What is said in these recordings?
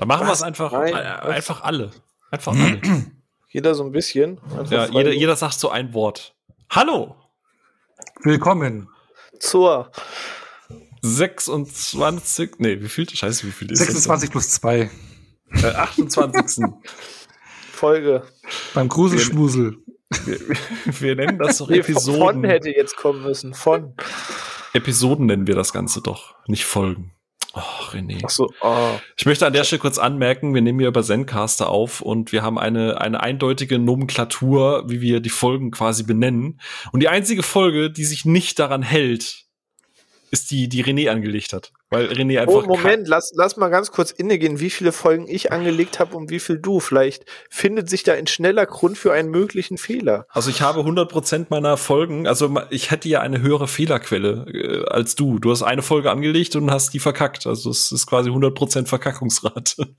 Dann machen wir es einfach, Nein, äh, einfach alle. Einfach alle. Jeder so ein bisschen. Ja, jeder, jeder sagt so ein Wort. Hallo! Willkommen. zur 26, nee, wie viel? Scheiße, wie viel ist 26 plus 2. das? Äh, 28. Folge. Beim Gruselschmusel. wir, wir nennen das doch Nee, von Episoden. hätte jetzt kommen müssen. Von. Episoden nennen wir das Ganze doch, nicht Folgen. Oh, René. Ach so, oh. Ich möchte an der Stelle kurz anmerken, wir nehmen hier über Zencaster auf und wir haben eine, eine eindeutige Nomenklatur, wie wir die Folgen quasi benennen. Und die einzige Folge, die sich nicht daran hält, ist die, die René angelegt hat. Weil René einfach. Oh, Moment, lass, lass mal ganz kurz innegehen, wie viele Folgen ich angelegt habe und wie viel du. Vielleicht findet sich da ein schneller Grund für einen möglichen Fehler. Also ich habe 100% meiner Folgen, also ich hätte ja eine höhere Fehlerquelle äh, als du. Du hast eine Folge angelegt und hast die verkackt. Also es ist quasi 100% Verkackungsrate.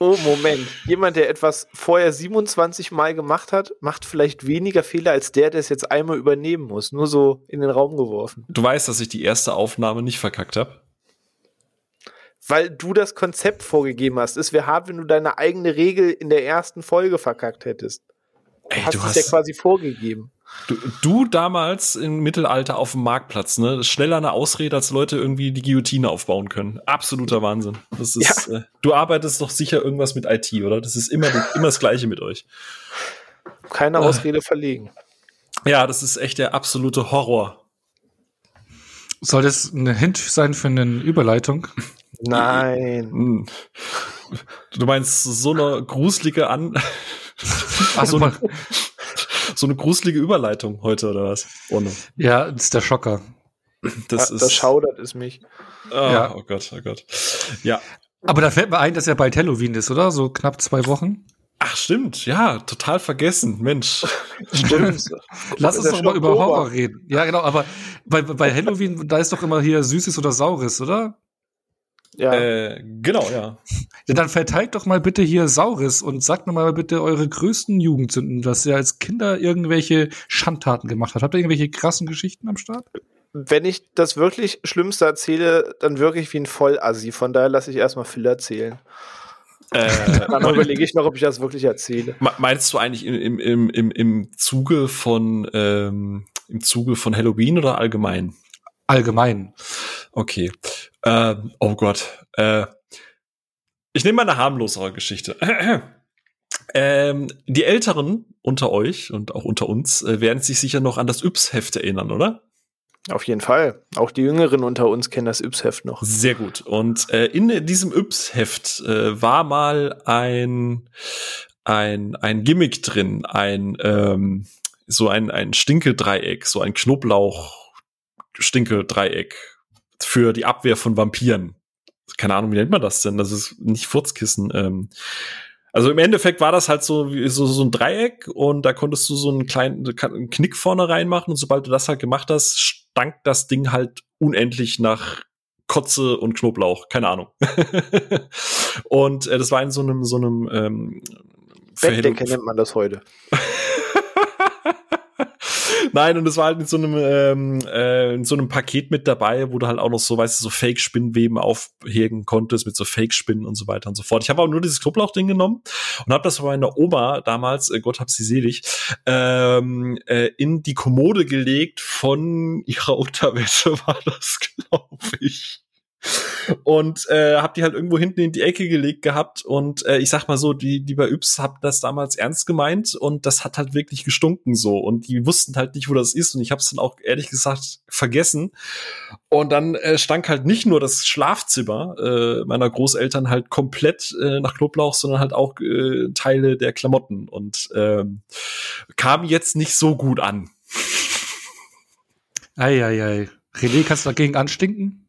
Oh, Moment. Jemand, der etwas vorher 27 Mal gemacht hat, macht vielleicht weniger Fehler als der, der es jetzt einmal übernehmen muss. Nur so in den Raum geworfen. Du weißt, dass ich die erste Aufnahme nicht verkackt habe. Weil du das Konzept vorgegeben hast. Es wäre hart, wenn du deine eigene Regel in der ersten Folge verkackt hättest. Du Ey, hast du es hast ja quasi vorgegeben. Du, du damals im Mittelalter auf dem Marktplatz, ne? Schneller eine Ausrede, als Leute irgendwie die Guillotine aufbauen können. Absoluter Wahnsinn. Das ist, äh, du arbeitest doch sicher irgendwas mit IT, oder? Das ist immer, immer das Gleiche mit euch. Keine Äh. Ausrede verlegen. Ja, das ist echt der absolute Horror. Soll das eine Hint sein für eine Überleitung? Nein. Hm. Du meinst so eine gruselige An, Ach, so, mal, eine, so eine gruselige Überleitung heute, oder was? Ohne. ja, das ist der Schocker. Das da, ist. da schaudert es mich. oh, Ja. oh Gott, oh Gott. Ja. Aber da fällt mir ein, dass ja bald Halloween ist, oder? So knapp zwei Wochen. Ach, stimmt. Ja, total vergessen. Mensch. Stimmt. Lass uns doch ja mal über. Horror reden. Ja, genau, aber bei, bei Halloween, da ist doch immer hier Süßes oder Saures, oder? Ja. Äh, genau, ja. Ja, dann verteilt doch mal bitte hier Saures und sagt mir mal bitte eure größten Jugendsünden, dass ihr als Kinder irgendwelche Schandtaten gemacht habt. Habt ihr irgendwelche krassen Geschichten am Start? Wenn ich das wirklich Schlimmste erzähle, dann wirklich wie ein Vollassi. Von daher lasse ich erstmal Phil erzählen. Äh, Dann überlege ich noch, ob ich das wirklich erzähle. Me- Meinst du eigentlich im, im, im, im, im Zuge von ähm, im Zuge von Halloween oder allgemein? Allgemein. Okay. Äh, oh Gott. Äh, ich nehme mal eine harmlosere Geschichte. ähm, die Älteren unter euch und auch unter uns äh, werden sich sicher noch an das Yps-Heft erinnern, oder? Auf jeden Fall. Auch die Jüngeren unter uns kennen das Yps-Heft noch. Sehr gut. Und äh, in diesem Yps-Heft äh, war mal ein, ein, ein Gimmick drin, ein ähm, so ein, ein Stinkeldreieck, so ein Knoblauch-Stinkeldreieck für die Abwehr von Vampiren. Keine Ahnung, wie nennt man das denn? Das ist nicht Furzkissen. Ähm, also im Endeffekt war das halt so, wie so, so ein Dreieck und da konntest du so einen kleinen einen Knick vorne reinmachen und sobald du das halt gemacht hast, stank das Ding halt unendlich nach Kotze und Knoblauch, keine Ahnung. und äh, das war in so einem so einem ähm, Bettdecke nennt man das heute. Nein, und es war halt in so einem ähm, äh, in so einem Paket mit dabei, wo du halt auch noch so, weißt du, so Fake-Spinnweben aufhegen konntest mit so Fake-Spinnen und so weiter und so fort. Ich habe aber nur dieses Knoblauchding genommen und habe das bei meiner Oma damals, äh, Gott hab sie selig, ähm, äh, in die Kommode gelegt von ihrer Unterwäsche war das, glaube ich. Und äh, hab die halt irgendwo hinten in die Ecke gelegt gehabt und äh, ich sag mal so, die, die bei Yps hab das damals ernst gemeint und das hat halt wirklich gestunken so und die wussten halt nicht, wo das ist und ich hab's dann auch ehrlich gesagt vergessen und dann äh, stank halt nicht nur das Schlafzimmer äh, meiner Großeltern halt komplett äh, nach Knoblauch, sondern halt auch äh, Teile der Klamotten und ähm, kam jetzt nicht so gut an. Eieiei. René, kannst du dagegen anstinken?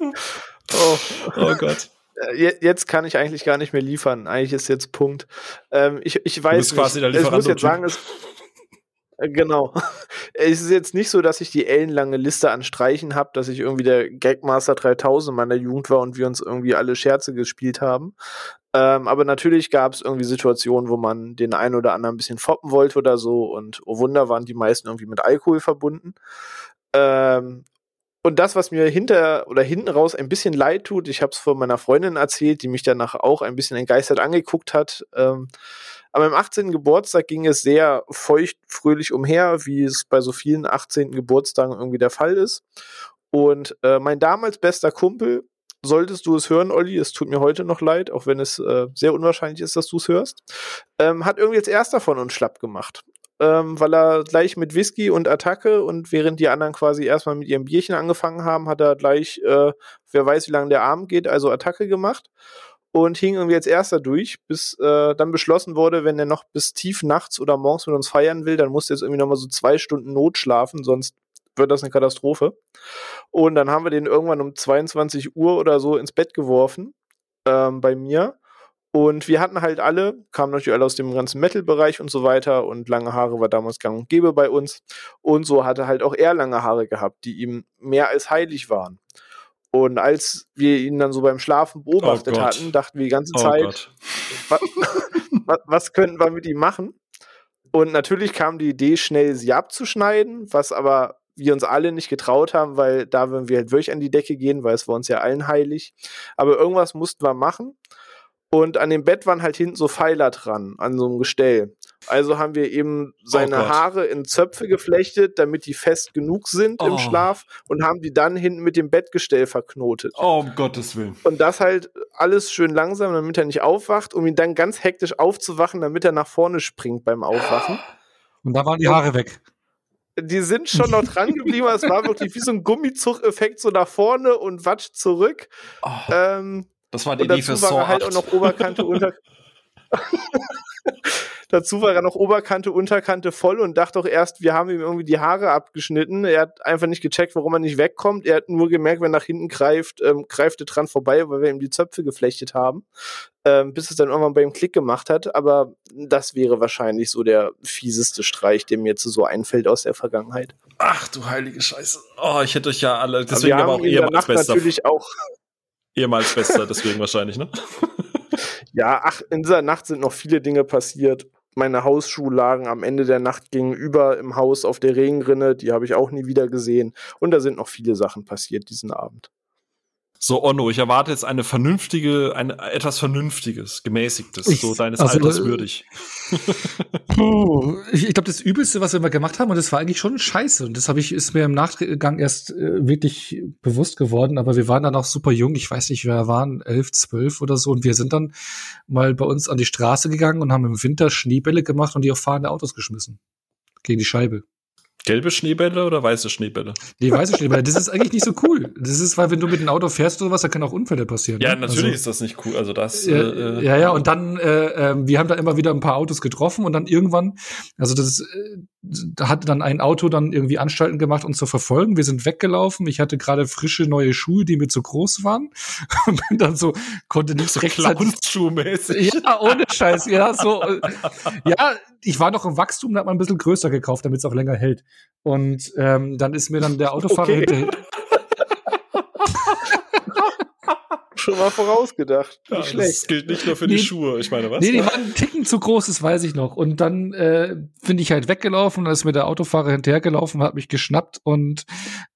Oh. Oh Gott. Äh, je- Jetzt kann ich eigentlich gar nicht mehr liefern. Eigentlich ist jetzt Punkt. Ähm, ich, ich weiß nicht. Ich muss jetzt sagen, es, äh, genau. Es ist jetzt nicht so, dass ich die ellenlange Liste an Streichen habe, dass ich irgendwie der Gagmaster 3000 meiner Jugend war und wir uns irgendwie alle Scherze gespielt haben. Ähm, aber natürlich gab es irgendwie Situationen, wo man den einen oder anderen ein bisschen foppen wollte oder so. Und oh Wunder waren die meisten irgendwie mit Alkohol verbunden. Ähm, und das, was mir hinter oder hinten raus ein bisschen leid tut, ich habe es von meiner Freundin erzählt, die mich danach auch ein bisschen entgeistert angeguckt hat. Ähm, aber im 18. Geburtstag ging es sehr feucht, fröhlich umher, wie es bei so vielen 18. Geburtstagen irgendwie der Fall ist. Und äh, mein damals bester Kumpel, solltest du es hören, Olli, es tut mir heute noch leid, auch wenn es äh, sehr unwahrscheinlich ist, dass du es hörst, ähm, hat irgendwie als erster von uns schlapp gemacht ähm, weil er gleich mit Whisky und Attacke und während die anderen quasi erstmal mit ihrem Bierchen angefangen haben, hat er gleich, äh, wer weiß, wie lange der Abend geht, also Attacke gemacht und hing irgendwie als erster durch, bis äh, dann beschlossen wurde, wenn er noch bis tief nachts oder morgens mit uns feiern will, dann muss er jetzt irgendwie nochmal so zwei Stunden Not schlafen, sonst wird das eine Katastrophe. Und dann haben wir den irgendwann um 22 Uhr oder so ins Bett geworfen ähm, bei mir. Und wir hatten halt alle, kamen natürlich alle aus dem ganzen Metal-Bereich und so weiter und lange Haare war damals gang und gäbe bei uns. Und so hatte halt auch er lange Haare gehabt, die ihm mehr als heilig waren. Und als wir ihn dann so beim Schlafen beobachtet oh hatten, dachten wir die ganze oh Zeit, was, was könnten wir mit ihm machen? Und natürlich kam die Idee, schnell sie abzuschneiden, was aber wir uns alle nicht getraut haben, weil da würden wir halt wirklich an die Decke gehen, weil es war uns ja allen heilig. Aber irgendwas mussten wir machen. Und an dem Bett waren halt hinten so Pfeiler dran, an so einem Gestell. Also haben wir eben seine oh Haare in Zöpfe geflechtet, damit die fest genug sind oh. im Schlaf und haben die dann hinten mit dem Bettgestell verknotet. Oh, um Gottes Willen. Und das halt alles schön langsam, damit er nicht aufwacht, um ihn dann ganz hektisch aufzuwachen, damit er nach vorne springt beim Aufwachen. Und da waren die Haare weg die sind schon noch dran geblieben. es war wirklich wie so ein Gummizug-Effekt so nach vorne und watsch zurück. Oh. Ähm, das war die Idee für Saw war halt auch noch Oberkante unter. dazu war er noch Oberkante, Unterkante voll und dachte auch erst, wir haben ihm irgendwie die Haare abgeschnitten. Er hat einfach nicht gecheckt, warum er nicht wegkommt. Er hat nur gemerkt, wenn er nach hinten greift, ähm, greift er dran vorbei, weil wir ihm die Zöpfe geflechtet haben. Ähm, bis es dann irgendwann bei ihm Klick gemacht hat. Aber das wäre wahrscheinlich so der fieseste Streich, der mir jetzt so einfällt aus der Vergangenheit. Ach du heilige Scheiße. Oh, ich hätte euch ja alle. Deswegen aber, aber auch ehemals besser. natürlich auch Ehemals Bester, deswegen wahrscheinlich, ne? Ja, ach, in dieser Nacht sind noch viele Dinge passiert. Meine Hausschuhe lagen am Ende der Nacht gegenüber im Haus auf der Regenrinne, die habe ich auch nie wieder gesehen. Und da sind noch viele Sachen passiert diesen Abend. So, Onno, ich erwarte jetzt eine vernünftige, ein etwas Vernünftiges, gemäßigtes, ich, so deines also, Alters würdig. Puh, ich, ich glaube, das Übelste, was wir mal gemacht haben, und das war eigentlich schon scheiße. Und das habe ich, ist mir im Nachgang erst äh, wirklich bewusst geworden. Aber wir waren dann auch super jung. Ich weiß nicht, wir waren elf, zwölf oder so. Und wir sind dann mal bei uns an die Straße gegangen und haben im Winter Schneebälle gemacht und die auf fahrende Autos geschmissen. Gegen die Scheibe. Gelbe Schneebälle oder weiße Schneebälle? Nee, weiße Schneebälle. Das ist eigentlich nicht so cool. Das ist, weil wenn du mit dem Auto fährst oder was, da können auch Unfälle passieren. Ja, ne? natürlich also, ist das nicht cool. Also das. Äh, äh, ja, ja. Und dann, äh, äh, wir haben da immer wieder ein paar Autos getroffen und dann irgendwann, also das, äh, da hat dann ein Auto dann irgendwie Anstalten gemacht, uns zu verfolgen. Wir sind weggelaufen. Ich hatte gerade frische neue Schuhe, die mir zu groß waren und bin dann so konnte nicht so rechtzeitig. Ja, ohne Scheiß. Ja, so. Äh, ja, ich war noch im Wachstum, da hat man ein bisschen größer gekauft, damit es auch länger hält. Und ähm, dann ist mir dann der Autofahrer okay. hinterher. Schon mal vorausgedacht. Ja, das gilt nicht nur für nee, die Schuhe. Ich meine, was? Nee, die waren einen Ticken zu groß, das weiß ich noch. Und dann äh, bin ich halt weggelaufen, dann ist mir der Autofahrer hinterhergelaufen, hat mich geschnappt und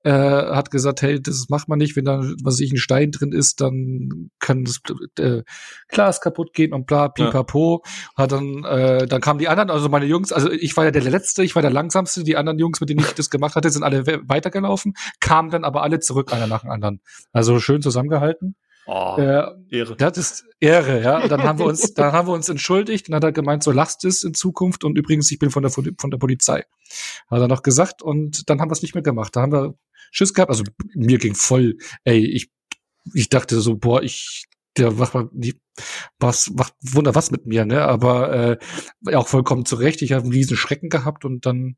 äh, hat gesagt, hey, das macht man nicht, wenn da, was ich, ein Stein drin ist, dann kann das äh, Glas kaputt gehen und bla, pipapo. Ja. Hat dann, äh, dann kamen die anderen, also meine Jungs, also ich war ja der Letzte, ich war der Langsamste, die anderen Jungs, mit denen ich das gemacht hatte, sind alle weitergelaufen, kamen dann aber alle zurück, einer nach dem anderen. Also schön zusammengehalten. Oh, äh, Ehre. Das ist Ehre, ja. Und dann haben wir uns, dann haben wir uns entschuldigt und hat er gemeint, so lasst es in Zukunft und übrigens, ich bin von der, von der Polizei. Hat er noch gesagt und dann haben wir es nicht mehr gemacht. Da haben wir Schiss gehabt. Also mir ging voll, ey, ich, ich dachte so, boah, ich, der macht was, macht Wunder was mit mir, ne? Aber äh, auch vollkommen zurecht. Ich habe einen riesen Schrecken gehabt und dann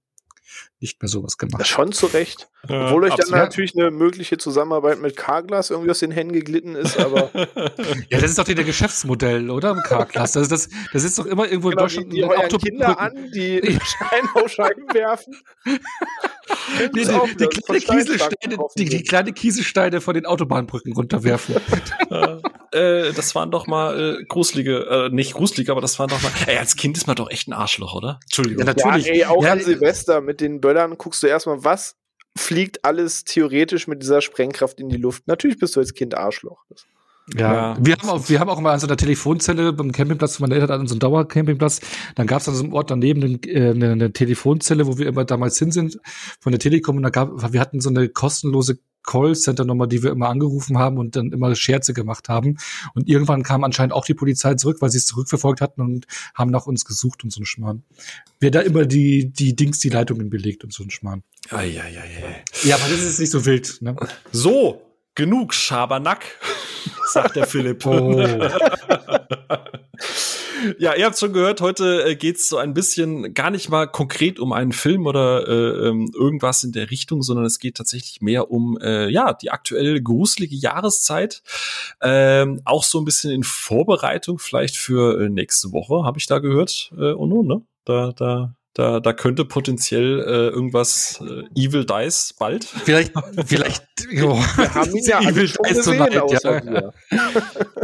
nicht mehr sowas gemacht. Schon zu Recht. Ja, Obwohl euch dann natürlich eine mögliche Zusammenarbeit mit Carglass irgendwie aus den Händen geglitten ist, aber. ja, das ist doch der Geschäftsmodell, oder? Carglass. Das, das, das ist doch immer irgendwo genau, in Deutschland. Die, die euren Kinder an, die Steinbauscheiben werfen. die, die, die, kleine Kieselsteine, die, die, kleine Kieselsteine von den Autobahnbrücken runterwerfen. äh, das waren doch mal äh, gruselige, äh, nicht gruselige, aber das waren doch mal. Ey, als Kind ist man doch echt ein Arschloch, oder? Entschuldigung. Ja, natürlich. Ja, ey, auch ja, an Silvester mit den Böllern guckst du erstmal, was fliegt alles theoretisch mit dieser Sprengkraft in die Luft. Natürlich bist du als Kind Arschloch. Ja, ja, wir haben auch, wir haben auch mal an so einer Telefonzelle beim Campingplatz, meine Eltern hatten so einen Dauercampingplatz, dann gab es an so einem Ort daneben eine, äh, eine, eine Telefonzelle, wo wir immer damals hin sind, von der Telekom, und da gab, wir hatten so eine kostenlose Callcenter-Nummer, die wir immer angerufen haben und dann immer Scherze gemacht haben. Und irgendwann kam anscheinend auch die Polizei zurück, weil sie es zurückverfolgt hatten und haben nach uns gesucht und so ein Schmarrn. Wer da immer die, die Dings, die Leitungen belegt und so ein Schmarrn. Ei, ei, ei, ei. Ja, aber das ist nicht so wild. Ne? So, genug Schabernack, sagt der Philipp. Oh. ja, ihr habt schon gehört, heute äh, geht's so ein bisschen gar nicht mal konkret um einen Film oder äh, ähm, irgendwas in der Richtung, sondern es geht tatsächlich mehr um äh, ja die aktuell gruselige Jahreszeit. Ähm, auch so ein bisschen in Vorbereitung vielleicht für äh, nächste Woche, habe ich da gehört, äh, Ono, ne? Da, da da, da könnte potenziell äh, irgendwas äh, Evil Dice bald. Vielleicht, vielleicht. Jo. Wir haben ihn ja Evil Dice Tonight, ja.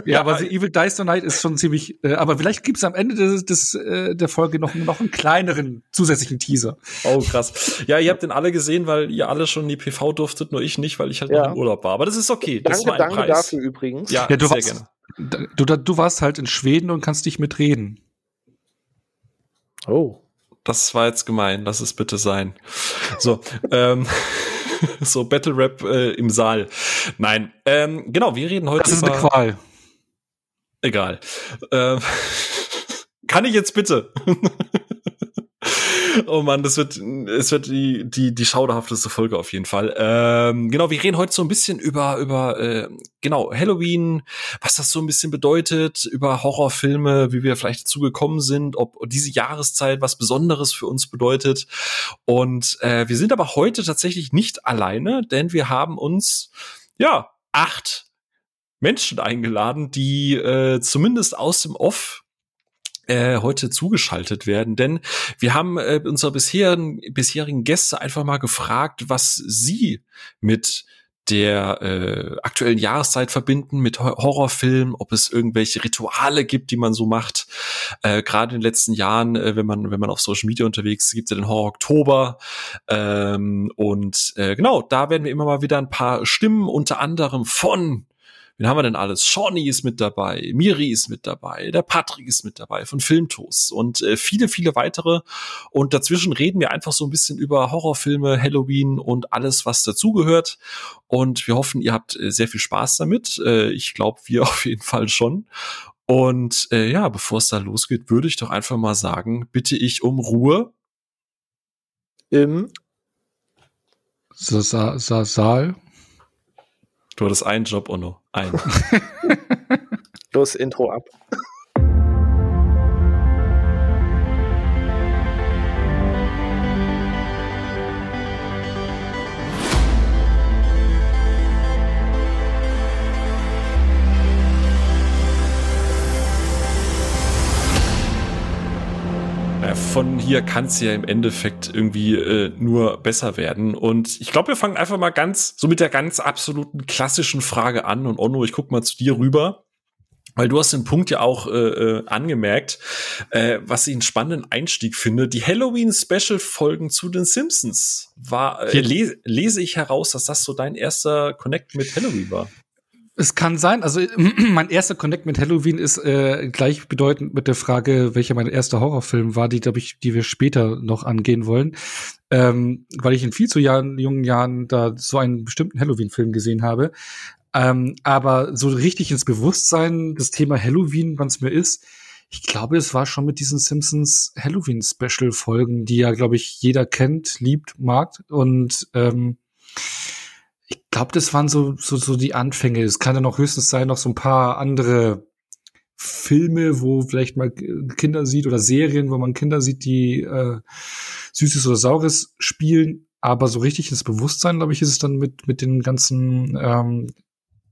ja, aber Evil Dice Tonight ist schon ziemlich. Äh, aber vielleicht gibt's am Ende des, des äh, der Folge noch noch einen kleineren zusätzlichen Teaser. Oh krass. Ja, ihr habt den alle gesehen, weil ihr alle schon in die PV durftet, nur ich nicht, weil ich halt ja. noch im Urlaub war. Aber das ist okay. Das danke, danke Preis. dafür übrigens. Ja, ja du sehr warst, gerne. Du, du warst halt in Schweden und kannst nicht mitreden. Oh das war jetzt gemein, lass es bitte sein. So, ähm, so Battle Rap äh, im Saal. Nein, ähm, genau, wir reden heute das ist über. Eine Qual. Egal. Ähm, kann ich jetzt bitte? oh man, das wird, es wird die, die, die schauderhafteste Folge auf jeden Fall. Ähm, genau, wir reden heute so ein bisschen über, über, äh, genau, Halloween, was das so ein bisschen bedeutet, über Horrorfilme, wie wir vielleicht dazu gekommen sind, ob diese Jahreszeit was Besonderes für uns bedeutet. Und äh, wir sind aber heute tatsächlich nicht alleine, denn wir haben uns, ja, acht Menschen eingeladen, die äh, zumindest aus dem Off äh, heute zugeschaltet werden, denn wir haben äh, unsere bisherigen, bisherigen Gäste einfach mal gefragt, was sie mit der äh, aktuellen Jahreszeit verbinden mit Horrorfilmen, ob es irgendwelche Rituale gibt, die man so macht. Äh, Gerade in den letzten Jahren, äh, wenn man wenn man auf Social Media unterwegs ist, gibt es ja den Horror Oktober ähm, und äh, genau, da werden wir immer mal wieder ein paar Stimmen, unter anderem von Wen haben wir denn alles? Shawnee ist mit dabei, Miri ist mit dabei, der Patrick ist mit dabei von Filmtoast und äh, viele, viele weitere. Und dazwischen reden wir einfach so ein bisschen über Horrorfilme, Halloween und alles, was dazugehört. Und wir hoffen, ihr habt äh, sehr viel Spaß damit. Äh, ich glaube, wir auf jeden Fall schon. Und äh, ja, bevor es da losgeht, würde ich doch einfach mal sagen, bitte ich um Ruhe. Im Sa Sa Saal. Du hattest einen Job, Onno. Einen. Los, Intro ab. Von hier kann es ja im Endeffekt irgendwie äh, nur besser werden. Und ich glaube, wir fangen einfach mal ganz, so mit der ganz absoluten klassischen Frage an. Und Onno, ich guck mal zu dir rüber. Weil du hast den Punkt ja auch äh, äh, angemerkt, äh, was ich einen spannenden Einstieg finde. Die Halloween-Special-Folgen zu den Simpsons war, äh, les lese ich heraus, dass das so dein erster Connect mit Halloween war. Es kann sein. Also mein erster Connect mit Halloween ist äh, gleichbedeutend mit der Frage, welcher mein erster Horrorfilm war, die glaube ich, die wir später noch angehen wollen, ähm, weil ich in viel zu Jahren, jungen Jahren da so einen bestimmten Halloween-Film gesehen habe. Ähm, aber so richtig ins Bewusstsein das Thema Halloween, wann es mir ist, ich glaube, es war schon mit diesen Simpsons Halloween Special Folgen, die ja glaube ich jeder kennt, liebt, mag und ähm, ich glaube, das waren so, so, so die Anfänge. Es kann ja noch höchstens sein, noch so ein paar andere Filme, wo vielleicht mal Kinder sieht oder Serien, wo man Kinder sieht, die äh, Süßes oder Saures spielen. Aber so richtig ins Bewusstsein, glaube ich, ist es dann mit, mit den ganzen ähm,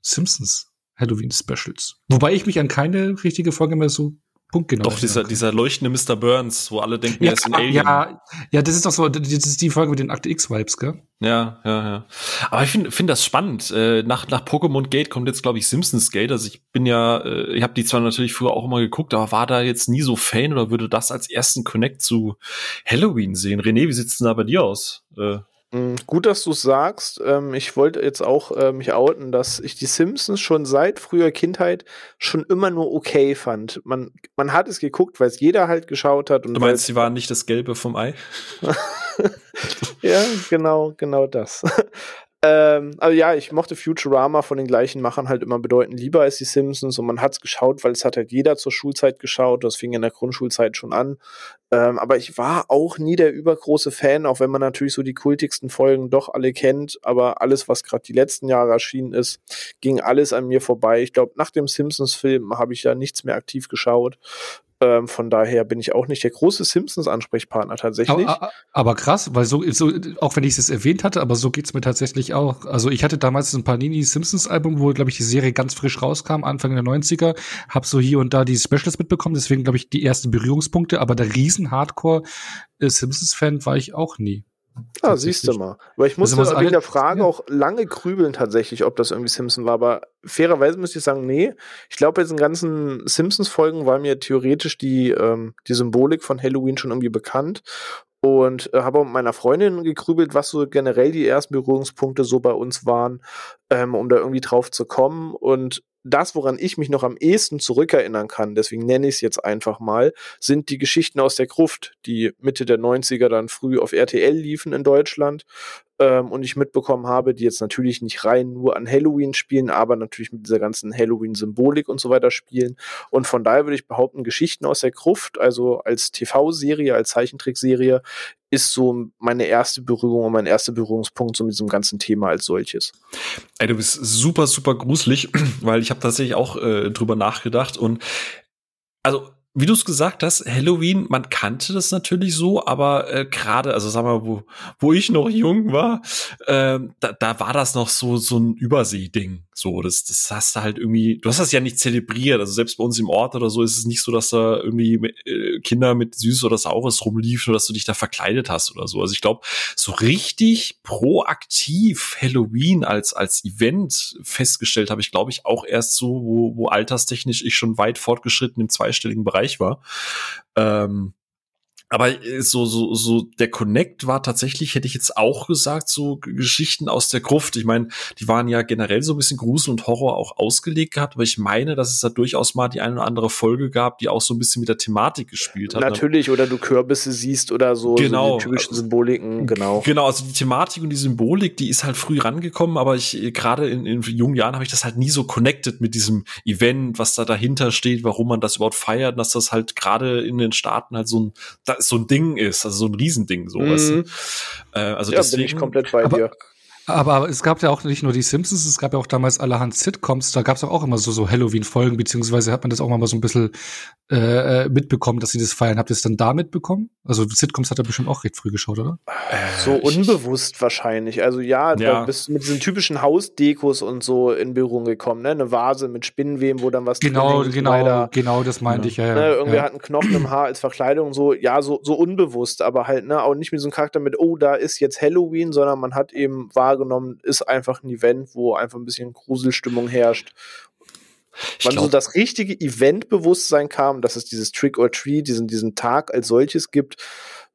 Simpsons Halloween Specials. Wobei ich mich an keine richtige Folge mehr so punktgenau. Doch, dieser, dieser leuchtende Mr. Burns, wo alle denken, ja, er ist ein Alien. Ja, ja, das ist doch so, das ist die Folge mit den Akte X-Vibes, gell? Ja, ja, ja. Aber ich finde find das spannend. Äh, nach, nach Pokémon Gate kommt jetzt, glaube ich, Simpsons Gate. Also ich bin ja, äh, ich habe die zwar natürlich früher auch immer geguckt, aber war da jetzt nie so Fan oder würde das als ersten Connect zu Halloween sehen. René, wie sieht's denn da bei dir aus? Äh, gut, dass du es sagst. Ähm, ich wollte jetzt auch äh, mich outen, dass ich die Simpsons schon seit früher Kindheit schon immer nur okay fand. Man, man hat es geguckt, weil es jeder halt geschaut hat. Und du meinst, sie waren nicht das Gelbe vom Ei? ja, genau, genau das. Ähm, also ja, ich mochte Futurama von den gleichen Machern halt immer bedeutend lieber als die Simpsons und man hat's geschaut, weil es hat halt jeder zur Schulzeit geschaut. Das fing in der Grundschulzeit schon an. Ähm, aber ich war auch nie der übergroße Fan, auch wenn man natürlich so die kultigsten Folgen doch alle kennt. Aber alles, was gerade die letzten Jahre erschienen ist, ging alles an mir vorbei. Ich glaube, nach dem Simpsons-Film habe ich ja nichts mehr aktiv geschaut. Ähm, von daher bin ich auch nicht der große Simpsons-Ansprechpartner tatsächlich. Aber, aber, krass, weil so, so auch wenn ich es erwähnt hatte, aber so geht's mir tatsächlich auch. Also ich hatte damals ein Panini-Simpsons-Album, wo, glaube ich, die Serie ganz frisch rauskam, Anfang der 90er, hab so hier und da die Specials mitbekommen, deswegen, glaube ich, die ersten Berührungspunkte, aber der riesen Hardcore-Simpsons-Fan war ich auch nie. Ah, siehst du mal. Aber ich musste also, wegen der Frage ja. auch lange grübeln tatsächlich, ob das irgendwie Simpson war. Aber fairerweise müsste ich sagen, nee. Ich glaube, bei diesen ganzen Simpsons-Folgen war mir theoretisch die, ähm, die Symbolik von Halloween schon irgendwie bekannt. Und äh, habe mit meiner Freundin gegrübelt, was so generell die ersten Berührungspunkte so bei uns waren, ähm, um da irgendwie drauf zu kommen. Und das, woran ich mich noch am ehesten zurückerinnern kann, deswegen nenne ich es jetzt einfach mal, sind die Geschichten aus der Gruft, die Mitte der 90er dann früh auf RTL liefen in Deutschland ähm, und ich mitbekommen habe, die jetzt natürlich nicht rein nur an Halloween spielen, aber natürlich mit dieser ganzen Halloween-Symbolik und so weiter spielen. Und von daher würde ich behaupten, Geschichten aus der Gruft, also als TV-Serie, als Zeichentrickserie, ist so meine erste Berührung und mein erster Berührungspunkt so mit diesem ganzen Thema als solches. Ey, du bist super, super gruselig, weil ich habe tatsächlich auch äh, drüber nachgedacht und also wie du es gesagt hast, Halloween, man kannte das natürlich so, aber äh, gerade, also sag mal, wo, wo ich noch jung war, äh, da, da war das noch so so ein Übersee-Ding. So, das, das hast du halt irgendwie, du hast das ja nicht zelebriert. Also selbst bei uns im Ort oder so ist es nicht so, dass da irgendwie äh, Kinder mit Süßes oder Saures rumliefen oder dass du dich da verkleidet hast oder so. Also ich glaube, so richtig proaktiv Halloween als, als Event festgestellt habe ich, glaube ich, auch erst so, wo, wo alterstechnisch ich schon weit fortgeschritten im zweistelligen Bereich war. Ähm, aber äh, so, so, so der Connect war tatsächlich, hätte ich jetzt auch gesagt, so Geschichten aus der Gruft. Ich meine, die waren ja generell so ein bisschen Grusel und Horror auch ausgelegt gehabt, aber ich meine, dass es da durchaus mal die eine oder andere Folge gab, die auch so ein bisschen mit der Thematik gespielt hat. Natürlich, oder du Kürbisse siehst oder so, genau. so die typischen Symboliken, genau. Genau, also die Thematik und die Symbolik, die ist halt früh rangekommen, aber ich, gerade in, in jungen Jahren habe ich das halt nie so connected mit diesem Event, was da dahinter steht, warum man das überhaupt feiert, dass das halt gerade in den Staaten halt so ein, so ein Ding ist, also so ein Riesending, so. Mhm. Weißt du? äh, also ja, deswegen, bin ich komplett bei dir. Aber, es gab ja auch nicht nur die Simpsons, es gab ja auch damals allerhand Sitcoms, da gab es auch immer so, so Halloween-Folgen, beziehungsweise hat man das auch mal so ein bisschen äh, äh, mitbekommen, dass sie das feiern. Habt ihr es dann da mitbekommen? Also Sitcoms hat er bestimmt auch recht früh geschaut, oder? Äh, so unbewusst wahrscheinlich. Also ja, ja. da bist du mit diesen typischen Hausdekos und so in Berührung gekommen, ne? Eine Vase mit Spinnenweben, wo dann was Genau, genau, weiter. genau, das meinte ja. ich, ja. Ne? Irgendwer ja. hat einen Knochen im Haar als Verkleidung, so, ja, so, so unbewusst, aber halt, ne, auch nicht mit so einem Charakter mit, oh, da ist jetzt Halloween, sondern man hat eben wahrgenommen, ist einfach ein Event, wo einfach ein bisschen Gruselstimmung herrscht. Wann so das richtige Eventbewusstsein kam, dass es dieses Trick or Treat, diesen, diesen Tag als solches gibt,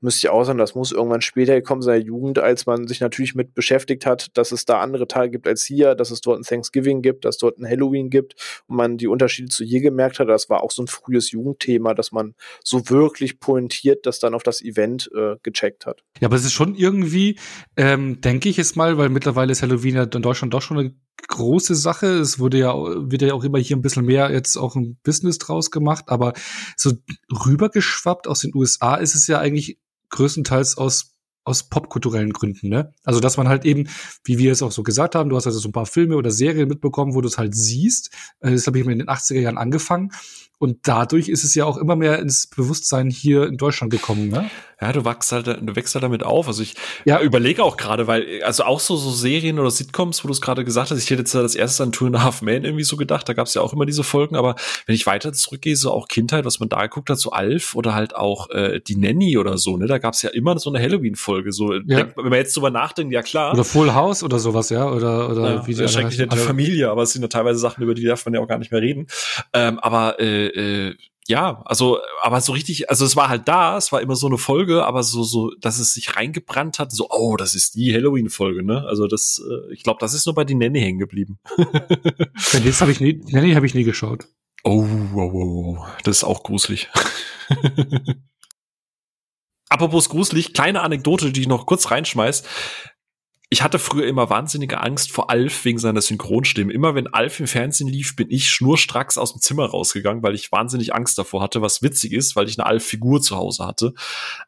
müsste ich auch sagen, das muss irgendwann später gekommen sein, Jugend, als man sich natürlich mit beschäftigt hat, dass es da andere Tage gibt als hier, dass es dort ein Thanksgiving gibt, dass dort ein Halloween gibt und man die Unterschiede zu hier gemerkt hat. Das war auch so ein frühes Jugendthema, dass man so wirklich pointiert das dann auf das Event äh, gecheckt hat. Ja, aber es ist schon irgendwie, ähm, denke ich jetzt mal, weil mittlerweile ist Halloween ja in Deutschland doch schon eine große Sache. Es wurde ja, wird ja auch immer hier ein bisschen mehr jetzt auch ein Business draus gemacht, aber so rübergeschwappt aus den USA ist es ja eigentlich größtenteils aus aus popkulturellen Gründen, ne? Also, dass man halt eben, wie wir es auch so gesagt haben, du hast also so ein paar Filme oder Serien mitbekommen, wo du es halt siehst. Äh, das habe ich mir in den 80er Jahren angefangen. Und dadurch ist es ja auch immer mehr ins Bewusstsein hier in Deutschland gekommen, ne? Ja, du wachst halt, du wächst halt damit auf. Also ich ja. überlege auch gerade, weil, also auch so, so Serien oder Sitcoms, wo du es gerade gesagt hast, ich hätte jetzt das erste an Two and a Half Men irgendwie so gedacht, da gab es ja auch immer diese Folgen, aber wenn ich weiter zurückgehe, so auch Kindheit, was man da geguckt hat, so Alf oder halt auch äh, die Nanny oder so, ne, da gab es ja immer so eine Halloween-Folge Halloween-Folge. So, ja. wenn man jetzt drüber nachdenkt, ja klar. Oder Full House oder sowas, ja, oder oder ja, wie die schrecklich nette Familie, aber es sind ja teilweise Sachen, über die darf man ja auch gar nicht mehr reden. Ähm, aber äh, äh, ja, also, aber so richtig, also es war halt da, es war immer so eine Folge, aber so, so, dass es sich reingebrannt hat, so, oh, das ist die Halloween-Folge, ne? Also das, äh, ich glaube, das ist nur bei die Nanny hängen geblieben. Jetzt habe ich nie, Nanny habe ich nie geschaut. Oh, oh, oh, oh, das ist auch gruselig. Apropos gruselig, kleine Anekdote, die ich noch kurz reinschmeiß ich hatte früher immer wahnsinnige Angst vor Alf wegen seiner Synchronstimme. Immer wenn Alf im Fernsehen lief, bin ich schnurstracks aus dem Zimmer rausgegangen, weil ich wahnsinnig Angst davor hatte, was witzig ist, weil ich eine Alf-Figur zu Hause hatte.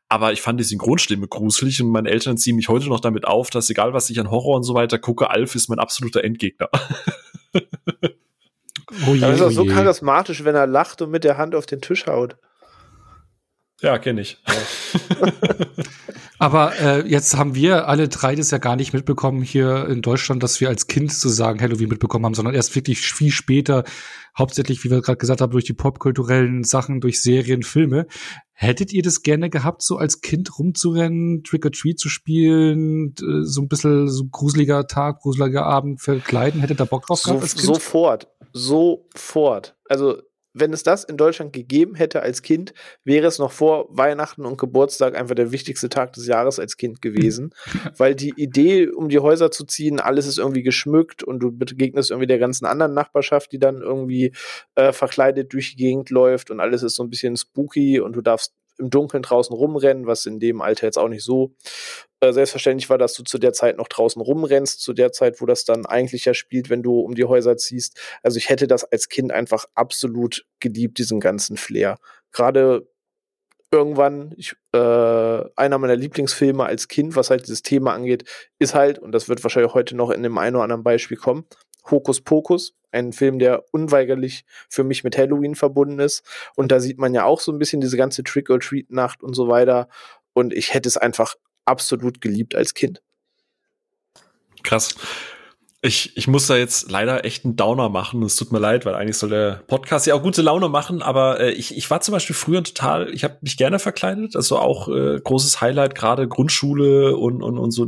Aber ich fand die Synchronstimme gruselig und meine Eltern ziehen mich heute noch damit auf, dass egal was ich an Horror und so weiter gucke, Alf ist mein absoluter Endgegner. oh je, das ist auch so charismatisch, wenn er lacht und mit der Hand auf den Tisch haut. Ja, kenne ich. Aber äh, jetzt haben wir alle drei das ja gar nicht mitbekommen hier in Deutschland, dass wir als Kind sozusagen Halloween mitbekommen haben, sondern erst wirklich viel später, hauptsächlich, wie wir gerade gesagt haben, durch die popkulturellen Sachen, durch Serien, Filme. Hättet ihr das gerne gehabt, so als Kind rumzurennen, Trick or Treat zu spielen, so ein bisschen so gruseliger Tag, gruseliger Abend verkleiden? Hättet ihr Bock drauf gehabt als Kind? Sofort, sofort. Also wenn es das in Deutschland gegeben hätte als Kind, wäre es noch vor Weihnachten und Geburtstag einfach der wichtigste Tag des Jahres als Kind gewesen. weil die Idee, um die Häuser zu ziehen, alles ist irgendwie geschmückt und du begegnest irgendwie der ganzen anderen Nachbarschaft, die dann irgendwie äh, verkleidet durch die Gegend läuft und alles ist so ein bisschen spooky und du darfst im Dunkeln draußen rumrennen, was in dem Alter jetzt auch nicht so äh, selbstverständlich war, dass du zu der Zeit noch draußen rumrennst, zu der Zeit, wo das dann eigentlich ja spielt, wenn du um die Häuser ziehst. Also ich hätte das als Kind einfach absolut geliebt, diesen ganzen Flair. Gerade irgendwann, ich, äh, einer meiner Lieblingsfilme als Kind, was halt dieses Thema angeht, ist halt, und das wird wahrscheinlich heute noch in dem einen oder anderen Beispiel kommen, Hokus Pokus, ein Film, der unweigerlich für mich mit Halloween verbunden ist. Und da sieht man ja auch so ein bisschen diese ganze Trick-or-Treat-Nacht und so weiter. Und ich hätte es einfach absolut geliebt als Kind. Krass. Ich, ich muss da jetzt leider echt einen Downer machen. Es tut mir leid, weil eigentlich soll der Podcast ja auch gute Laune machen. Aber äh, ich, ich war zum Beispiel früher total, ich habe mich gerne verkleidet. Also auch äh, großes Highlight, gerade Grundschule und, und, und so,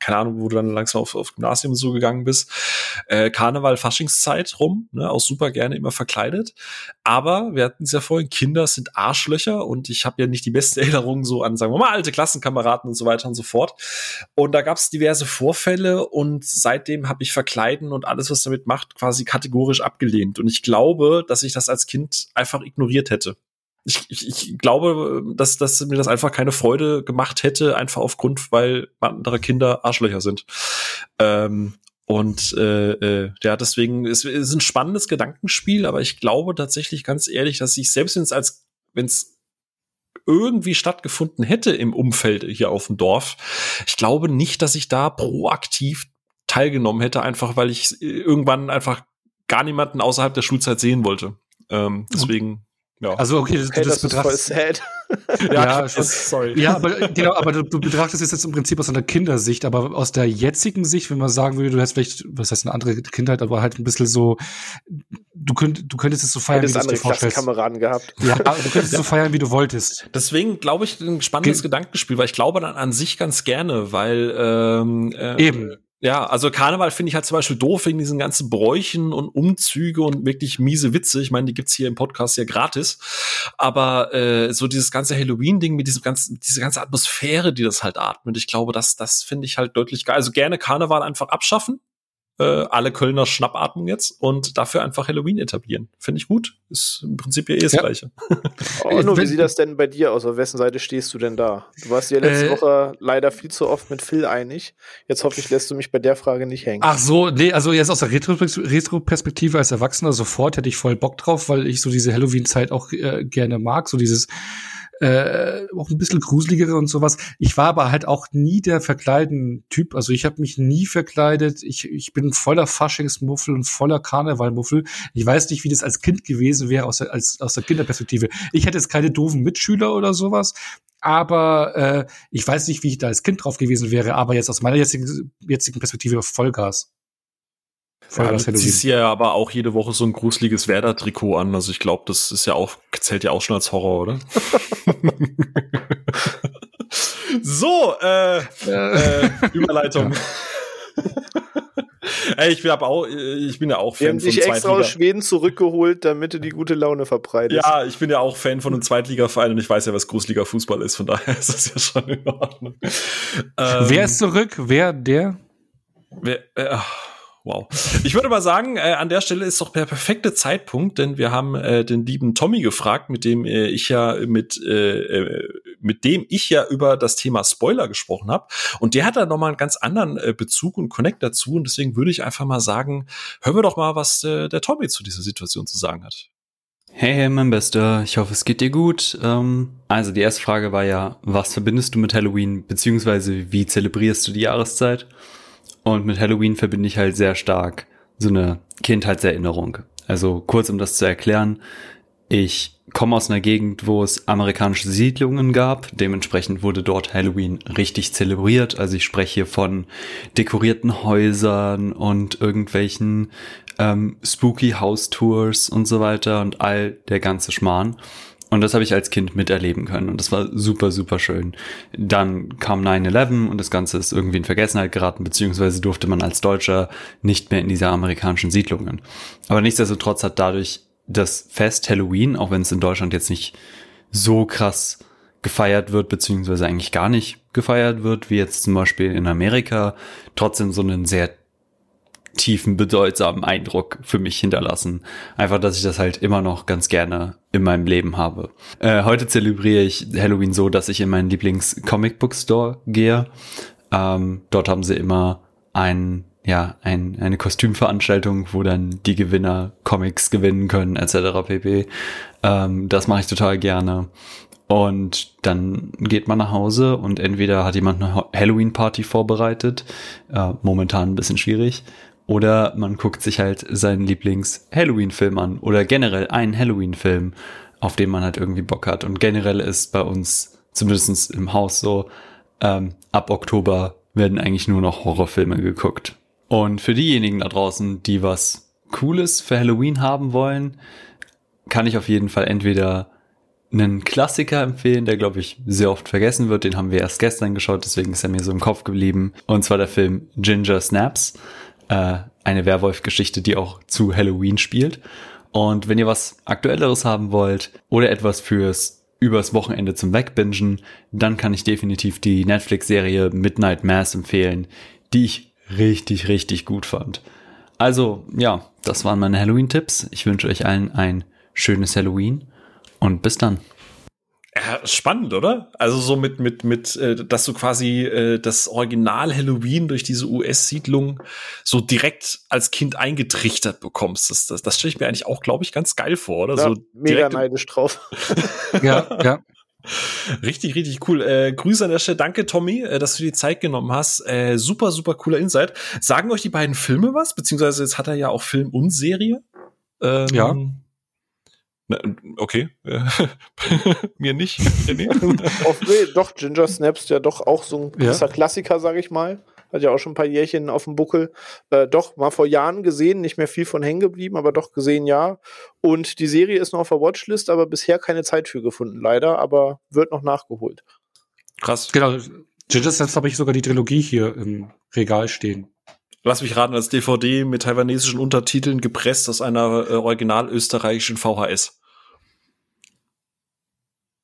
keine Ahnung, wo du dann langsam auf, auf Gymnasium und so gegangen bist. Äh, Karneval, Faschingszeit rum, ne, auch super gerne immer verkleidet. Aber wir hatten es ja vorhin, Kinder sind Arschlöcher und ich habe ja nicht die beste Erinnerung so an, sagen wir mal, alte Klassenkameraden und so weiter und so fort. Und da gab es diverse Vorfälle und seitdem habe ich Verkleiden und alles, was damit macht, quasi kategorisch abgelehnt. Und ich glaube, dass ich das als Kind einfach ignoriert hätte. Ich, ich, ich glaube, dass, dass mir das einfach keine Freude gemacht hätte, einfach aufgrund, weil andere Kinder Arschlöcher sind. Ähm, und äh, äh, ja, deswegen es ist ein spannendes Gedankenspiel, aber ich glaube tatsächlich ganz ehrlich, dass ich selbst wenn es als wenn es irgendwie stattgefunden hätte im Umfeld hier auf dem Dorf, ich glaube nicht, dass ich da proaktiv teilgenommen hätte, einfach weil ich irgendwann einfach gar niemanden außerhalb der Schulzeit sehen wollte. Ähm, deswegen, ja. Also okay, das, okay, das, das betrachtest. ja, ja ist, sorry. Ja, aber genau, aber du, du betrachtest es jetzt im Prinzip aus einer Kindersicht, aber aus der jetzigen Sicht, wenn man sagen würde, du hast vielleicht, was heißt eine andere Kindheit, aber halt ein bisschen so, du könnt, du könntest es so feiern, wie du es dir vorstellst. Kameraden gehabt. Ja, du könntest es so feiern, wie du wolltest. Deswegen glaube ich ein spannendes Ge Gedankenspiel, weil ich glaube dann an sich ganz gerne, weil ähm, äh, eben ja, also Karneval finde ich halt zum Beispiel doof wegen diesen ganzen Bräuchen und Umzüge und wirklich miese Witze. Ich meine, die gibt's hier im Podcast ja gratis. Aber äh, so dieses ganze Halloween-Ding mit diesem ganzen, diese ganze Atmosphäre, die das halt atmet, ich glaube, das, das finde ich halt deutlich geil. Also gerne Karneval einfach abschaffen äh, alle Kölner Schnappatmung jetzt und dafür einfach Halloween etablieren. Finde ich gut. Ist im Prinzip ja eh das ja. Gleiche. Oh, wie sieht das denn bei dir aus? Auf wessen Seite stehst du denn da? Du warst ja letzte äh, Woche leider viel zu oft mit Phil einig. Jetzt hoffe ich, lässt du mich bei der Frage nicht hängen. Ach so, nee, also jetzt aus der Retro-Perspektive als Erwachsener sofort hätte ich voll Bock drauf, weil ich so diese Halloween-Zeit auch äh, gerne mag. So dieses äh, auch ein bisschen gruseligere und sowas. Ich war aber halt auch nie der verkleiden Typ. Also ich habe mich nie verkleidet. Ich, ich bin voller Faschingsmuffel und voller Karnevalmuffel. Ich weiß nicht, wie das als Kind gewesen wäre aus der, als, aus der Kinderperspektive. Ich hätte jetzt keine doofen Mitschüler oder sowas. Aber äh, ich weiß nicht, wie ich da als Kind drauf gewesen wäre, aber jetzt aus meiner jetzigen, jetzigen Perspektive Vollgas. Ja, du ziehst ja aber auch jede Woche so ein gruseliges Werder-Trikot an. Also ich glaube, das ist ja auch, zählt ja auch schon als Horror, oder? So, äh, äh, Überleitung. Ey, ich bin aber auch, ich bin ja auch Fan Wir haben dich extra aus Schweden zurückgeholt, damit du die gute Laune verbreitest. Ja, ich bin ja auch Fan von einem Zweitligaverein und ich weiß ja, was Großliga Fußball ist, von daher ist das ja schon in Ordnung. Ähm, Wer ist zurück? Wer, der? Wer, äh, Wow. Ich würde mal sagen, äh, an der Stelle ist doch der perfekte Zeitpunkt, denn wir haben äh, den lieben Tommy gefragt, mit dem äh, ich ja mit äh, äh mit dem ich ja über das Thema Spoiler gesprochen habe und der hat da noch mal einen ganz anderen äh, Bezug und Connect dazu und deswegen würde ich einfach mal sagen, hören wir doch mal, was äh, der Tommy zu dieser Situation zu sagen hat. Hey, hey, mein Bester, ich hoffe, es geht dir gut. Ähm, also die erste Frage war ja, was verbindest du mit Halloween, beziehungsweise wie zelebrierst du die Jahreszeit? Und mit Halloween verbinde ich halt sehr stark so eine Kindheitserinnerung. Also kurz, um das zu erklären, ich komme aus einer Gegend, wo es amerikanische Siedlungen gab. Dementsprechend wurde dort Halloween richtig zelebriert. Also ich spreche hier von dekorierten Häusern und irgendwelchen ähm, spooky House Tours und so weiter und all der ganze Schmarrn. Und das habe ich als Kind miterleben können und das war super, super schön. Dann kam 9-11 und das Ganze ist irgendwie in Vergessenheit geraten, beziehungsweise durfte man als Deutscher nicht mehr in diese amerikanischen Siedlungen. Aber nichtsdestotrotz hat dadurch das Fest Halloween, auch wenn es in Deutschland jetzt nicht so krass gefeiert wird, beziehungsweise eigentlich gar nicht gefeiert wird, wie jetzt zum Beispiel in Amerika, trotzdem so einen sehr tiefen, bedeutsamen Eindruck für mich hinterlassen. Einfach, dass ich das halt immer noch ganz gerne in meinem Leben habe. Äh, heute zelebriere ich Halloween so, dass ich in meinen Lieblings-Comic-Book-Store gehe. Ähm, dort haben sie immer ein, ja, ein, eine Kostümveranstaltung, wo dann die Gewinner Comics gewinnen können, etc. pp. Ähm, das mache ich total gerne. Und dann geht man nach Hause und entweder hat jemand eine Halloween-Party vorbereitet, äh, momentan ein bisschen schwierig, oder man guckt sich halt seinen Lieblings-Halloween-Film an oder generell einen Halloween-Film, auf den man halt irgendwie Bock hat. Und generell ist bei uns, zumindest im Haus so, ähm, ab Oktober werden eigentlich nur noch Horrorfilme geguckt. Und für diejenigen da draußen, die was Cooles für Halloween haben wollen, kann ich auf jeden Fall entweder einen Klassiker empfehlen, der glaube ich sehr oft vergessen wird. Den haben wir erst gestern geschaut, deswegen ist er mir so im Kopf geblieben. Und zwar der Film Ginger Snaps äh, eine Werwolf-Geschichte, die auch zu Halloween spielt. Und wenn ihr was Aktuelleres haben wollt oder etwas fürs übers Wochenende zum Wegbingen, dann kann ich definitiv die Netflix-Serie Midnight Mass empfehlen, die ich richtig, richtig gut fand. Also, ja, das waren meine Halloween-Tipps. Ich wünsche euch allen ein schönes Halloween und bis dann. Ja, spannend, oder? Also so mit mit mit, äh, dass du quasi äh, das Original Halloween durch diese US-Siedlung so direkt als Kind eingetrichtert bekommst. Das das, das stelle ich mir eigentlich auch, glaube ich, ganz geil vor, oder? Ja, so mega neidisch drauf. ja, ja. Richtig, richtig cool. Äh, Grüße an der Stelle. Danke, Tommy, äh, dass du die Zeit genommen hast. Äh, super, super cooler Insight. Sagen euch die beiden Filme was? Beziehungsweise jetzt hat er ja auch Film und Serie. Ähm, ja. Okay, mir nicht. Auf, nee, doch, Ginger Snaps ja doch auch so ein gewisser ja. Klassiker, sag ich mal. Hat ja auch schon ein paar Jährchen auf dem Buckel. Äh, doch, mal vor Jahren gesehen, nicht mehr viel von hängen geblieben, aber doch gesehen, ja. Und die Serie ist noch auf der Watchlist, aber bisher keine Zeit für gefunden, leider, aber wird noch nachgeholt. Krass. Genau. Ginger Snaps habe ich sogar die Trilogie hier im Regal stehen lass mich raten, als DVD mit taiwanesischen Untertiteln gepresst aus einer äh, original österreichischen VHS.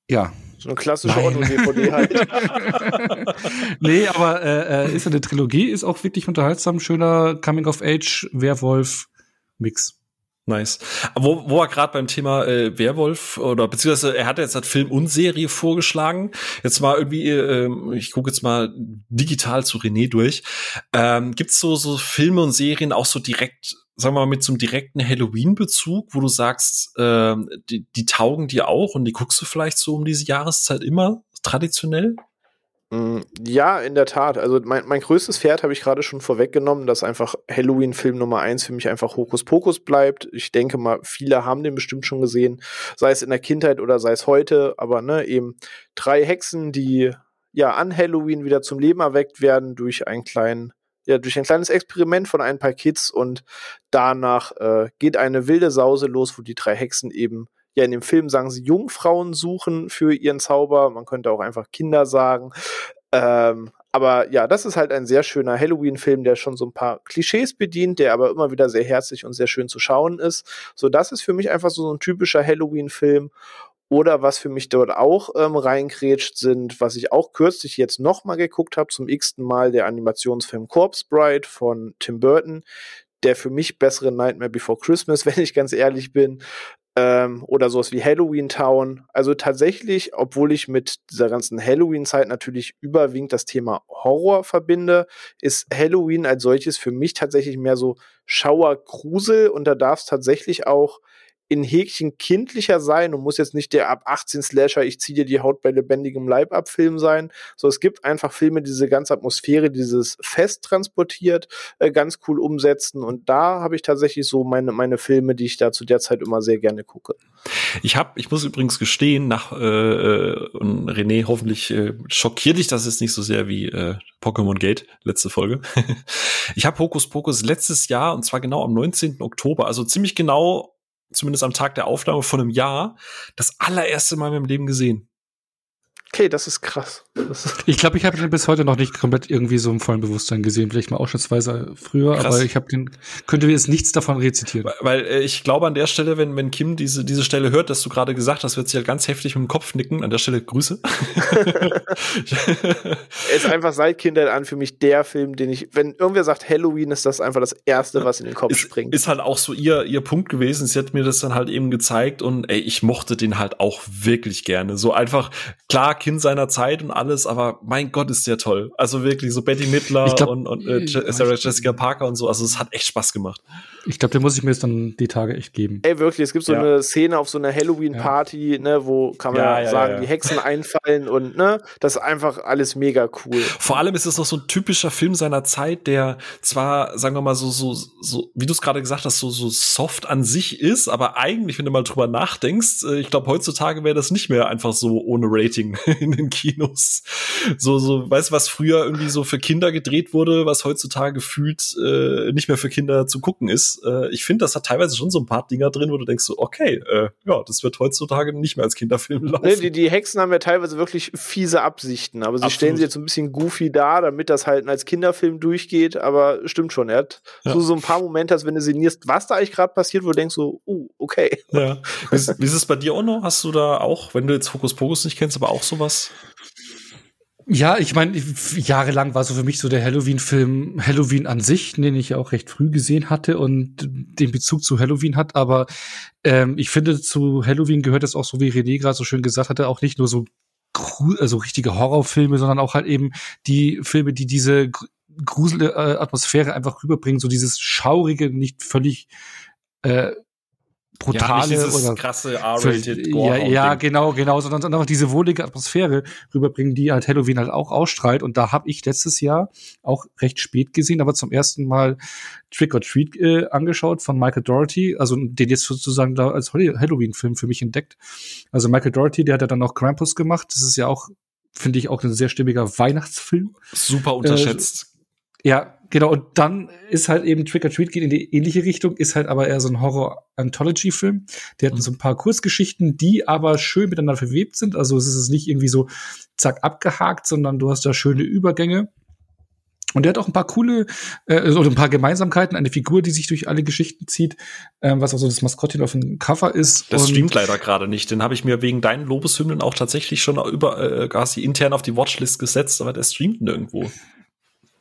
Ja. So eine klassische Otto-DVD halt. nee, aber äh, äh, ist eine Trilogie, ist auch wirklich unterhaltsam, schöner Coming-of-Age-Werwolf-Mix. Nice. Wo, wo er gerade beim Thema äh, Werwolf oder beziehungsweise er hat jetzt halt Film und Serie vorgeschlagen. Jetzt mal irgendwie, äh, ich gucke jetzt mal digital zu René durch. Ähm, gibt's so so Filme und Serien auch so direkt, sagen wir mal, mit so einem direkten Halloween-Bezug, wo du sagst, äh, die, die taugen dir auch und die guckst du vielleicht so um diese Jahreszeit immer traditionell? Mm, ja, in der Tat. Also mein, mein größtes Pferd habe ich gerade schon vorweggenommen, dass einfach Halloween-Film Nummer eins für mich einfach Hokuspokus bleibt. Ich denke mal, viele haben den bestimmt schon gesehen, sei es in der Kindheit oder sei es heute, aber ne, eben drei Hexen, die ja an Halloween wieder zum Leben erweckt werden durch einen kleinen ja, durch ein kleines Experiment von ein paar Kids und danach äh, geht eine wilde Sause los, wo die drei Hexen eben ja, in dem Film sagen sie Jungfrauen suchen für ihren Zauber. Man könnte auch einfach Kinder sagen. Ähm, aber ja, das ist halt ein sehr schöner Halloween-Film, der schon so ein paar Klischees bedient, der aber immer wieder sehr herzlich und sehr schön zu schauen ist. So, das ist für mich einfach so ein typischer Halloween-Film. Oder was für mich dort auch ähm, reingrätscht sind, was ich auch kürzlich jetzt nochmal geguckt habe, zum x-ten Mal der Animationsfilm Corpse Bride von Tim Burton, der für mich bessere Nightmare Before Christmas, wenn ich ganz ehrlich bin, ähm, oder sowas wie Halloween Town. Also tatsächlich, obwohl ich mit dieser ganzen Halloween-Zeit natürlich überwiegend das Thema Horror verbinde, ist Halloween als solches für mich tatsächlich mehr so Schauergrusel und da darf es tatsächlich auch in Häkchen kindlicher sein und muss jetzt nicht der ab 18 Slasher, ich ziehe dir die Haut bei lebendigem Leib ab Film sein. So, es gibt einfach Filme, die diese ganze Atmosphäre, dieses Fest transportiert, äh, ganz cool umsetzen und da habe ich tatsächlich so meine, meine Filme, die ich da zu der Zeit immer sehr gerne gucke. Ich habe, ich muss übrigens gestehen, nach äh, äh und René, hoffentlich äh, schockiert dich das jetzt nicht so sehr wie äh, Pokémon Gate, letzte Folge. ich habe Hokus Pokus letztes Jahr, und zwar genau am 19. Oktober, also ziemlich genau zumindest am Tag der Aufnahme von einem Jahr, das allererste Mal in meinem Leben gesehen. Okay, das ist krass. Ich glaube, ich habe den bis heute noch nicht komplett irgendwie so im vollen Bewusstsein gesehen. Vielleicht mal ausschnittsweise früher, krass. aber ich habe den, könnte mir jetzt nichts davon rezitieren. Weil, weil äh, ich glaube an der Stelle, wenn, wenn Kim diese, diese Stelle hört, dass du gerade gesagt hast, wird sie halt ganz heftig mit dem Kopf nicken. An der Stelle Grüße. er ist einfach seit Kindheit an für mich der Film, den ich, wenn irgendwer sagt Halloween, ist das einfach das Erste, was in den Kopf ist, springt. Ist halt auch so ihr, ihr Punkt gewesen. Sie hat mir das dann halt eben gezeigt und ey, ich mochte den halt auch wirklich gerne. So einfach, klar, Kind seiner Zeit und alles, aber mein Gott, ist der toll. Also wirklich so Betty Midler glaub, und, und äh, Sarah Jessica Parker und so. Also es hat echt Spaß gemacht. Ich glaube, den muss ich mir jetzt dann die Tage echt geben. Ey, wirklich, es gibt so ja. eine Szene auf so einer Halloween-Party, ja. ne, wo kann man ja, sagen, die Hexen einfallen und ne, das ist einfach alles mega cool. Vor allem ist es noch so ein typischer Film seiner Zeit, der zwar, sagen wir mal, so, so, so, wie du es gerade gesagt hast, so, so soft an sich ist, aber eigentlich, wenn du mal drüber nachdenkst, äh, ich glaube, heutzutage wäre das nicht mehr einfach so ohne Rating in den Kinos. So, so, weißt du, was früher irgendwie so für Kinder gedreht wurde, was heutzutage gefühlt äh, nicht mehr für Kinder zu gucken ist äh, ich finde, das hat teilweise schon so ein paar Dinger drin, wo du denkst so, okay, äh, ja, das wird heutzutage nicht mehr als Kinderfilm laufen. Nee, die, die Hexen haben ja teilweise wirklich fiese Absichten, aber sie Absolut. stellen sie jetzt so ein bisschen goofy da, damit das halt als Kinderfilm durchgeht, aber stimmt schon, er hat ja. so, so ein paar Momente, als wenn du sinnierst, was da eigentlich gerade passiert, wo du denkst so, uh, okay. Ja. Wie, wie ist es bei dir, Ono? Hast du da auch, wenn du jetzt Fokus Pokus nicht kennst, aber auch sowas? Ja, ich meine, jahrelang war so für mich so der Halloween-Film Halloween an sich, den ich auch recht früh gesehen hatte und den Bezug zu Halloween hat. Aber ähm, ich finde, zu Halloween gehört es auch so, wie René gerade so schön gesagt hatte, auch nicht nur so also richtige Horrorfilme, sondern auch halt eben die Filme, die diese Gruselatmosphäre einfach rüberbringen, so dieses schaurige, nicht völlig äh, brutale ja, oder krasse R-rated Ja, ja genau, genau, sondern einfach diese wohlige Atmosphäre rüberbringen, die halt Halloween halt auch ausstrahlt. Und da habe ich letztes Jahr auch recht spät gesehen, aber zum ersten Mal Trick or Treat äh, angeschaut von Michael Doherty, also den jetzt sozusagen da als Halloween-Film für mich entdeckt. Also Michael Doherty, der hat ja dann auch Krampus gemacht. Das ist ja auch, finde ich, auch ein sehr stimmiger Weihnachtsfilm. Super unterschätzt. Äh, ja, Genau, und dann ist halt eben Trick or Treat geht in die ähnliche Richtung, ist halt aber eher so ein Horror-Anthology-Film. Der hat mhm. so ein paar Kurzgeschichten, die aber schön miteinander verwebt sind. Also es ist nicht irgendwie so zack abgehakt, sondern du hast da schöne Übergänge. Und der hat auch ein paar coole äh, oder ein paar Gemeinsamkeiten, eine Figur, die sich durch alle Geschichten zieht, ähm, was auch so das Maskottchen auf dem Cover ist. Das streamt leider gerade nicht. Den habe ich mir wegen deinen Lobeshymnen auch tatsächlich schon über äh, quasi intern auf die Watchlist gesetzt, aber der streamt nirgendwo.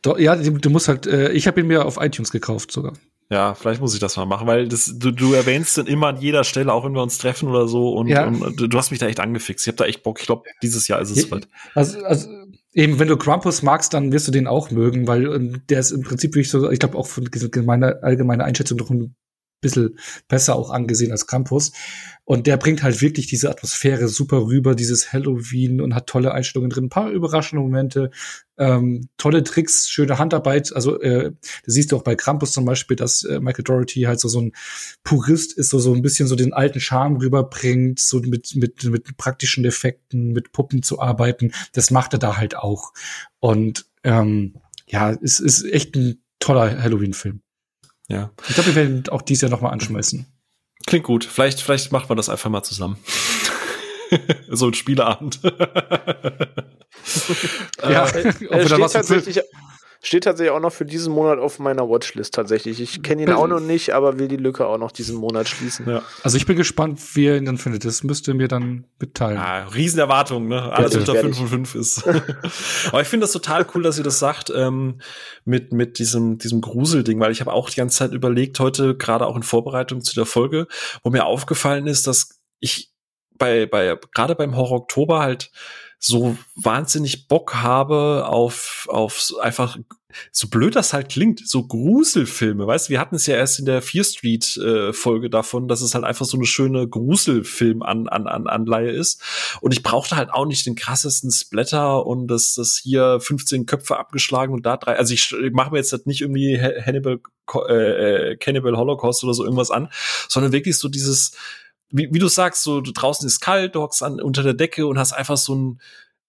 Doch, ja, du musst halt, äh, ich habe ihn mir auf iTunes gekauft sogar. Ja, vielleicht muss ich das mal machen, weil das, du, du erwähnst dann immer an jeder Stelle, auch wenn wir uns treffen oder so, und, ja. und du hast mich da echt angefixt. Ich habe da echt Bock. Ich glaube, dieses Jahr ist es bald. Also, also eben, wenn du Krampus magst, dann wirst du den auch mögen, weil ähm, der ist im Prinzip wirklich so, ich glaube auch von meiner allgemeine Einschätzung doch ein bisschen besser auch angesehen als Krampus. Und der bringt halt wirklich diese Atmosphäre super rüber, dieses Halloween und hat tolle Einstellungen drin, ein paar überraschende Momente, ähm, tolle Tricks, schöne Handarbeit. Also äh, da siehst du auch bei Krampus zum Beispiel, dass äh, Michael Doherty halt so so ein Purist ist, so so ein bisschen so den alten Charme rüberbringt, so mit mit mit praktischen Effekten, mit Puppen zu arbeiten. Das macht er da halt auch. Und ähm, ja, es ist echt ein toller Halloween-Film. Ja. Ich glaube, wir werden auch dieses Jahr noch mal anschmeißen. Klingt gut. Vielleicht, vielleicht macht man das einfach mal zusammen. so ein Spieleabend. ja, äh, äh, steht tatsächlich, Steht tatsächlich auch noch für diesen Monat auf meiner Watchlist tatsächlich. Ich kenne ihn auch noch nicht, aber will die Lücke auch noch diesen Monat schließen. Ja. Also ich bin gespannt, wie ihr ihn dann findet. Das müsst ihr mir dann mitteilen. Ah, Riesenerwartung, ne? Alles unter 5 und 5 ist. aber ich finde das total cool, dass ihr das sagt, ähm, mit, mit diesem, diesem Gruselding, weil ich habe auch die ganze Zeit überlegt, heute, gerade auch in Vorbereitung zu der Folge, wo mir aufgefallen ist, dass ich bei, bei, gerade beim Horror Oktober halt so wahnsinnig Bock habe auf, auf einfach, so blöd das halt klingt, so Gruselfilme. Weißt du, wir hatten es ja erst in der Fear Street äh, Folge davon, dass es halt einfach so eine schöne Gruselfilm an, an, an Anleihe ist. Und ich brauchte halt auch nicht den krassesten Splatter und das, das hier 15 Köpfe abgeschlagen und da drei. Also ich, ich mache mir jetzt halt nicht irgendwie Hannibal, äh, äh, Cannibal Holocaust oder so irgendwas an, sondern wirklich so dieses, wie, wie du sagst, so du draußen ist kalt, du hockst an, unter der Decke und hast einfach so ein,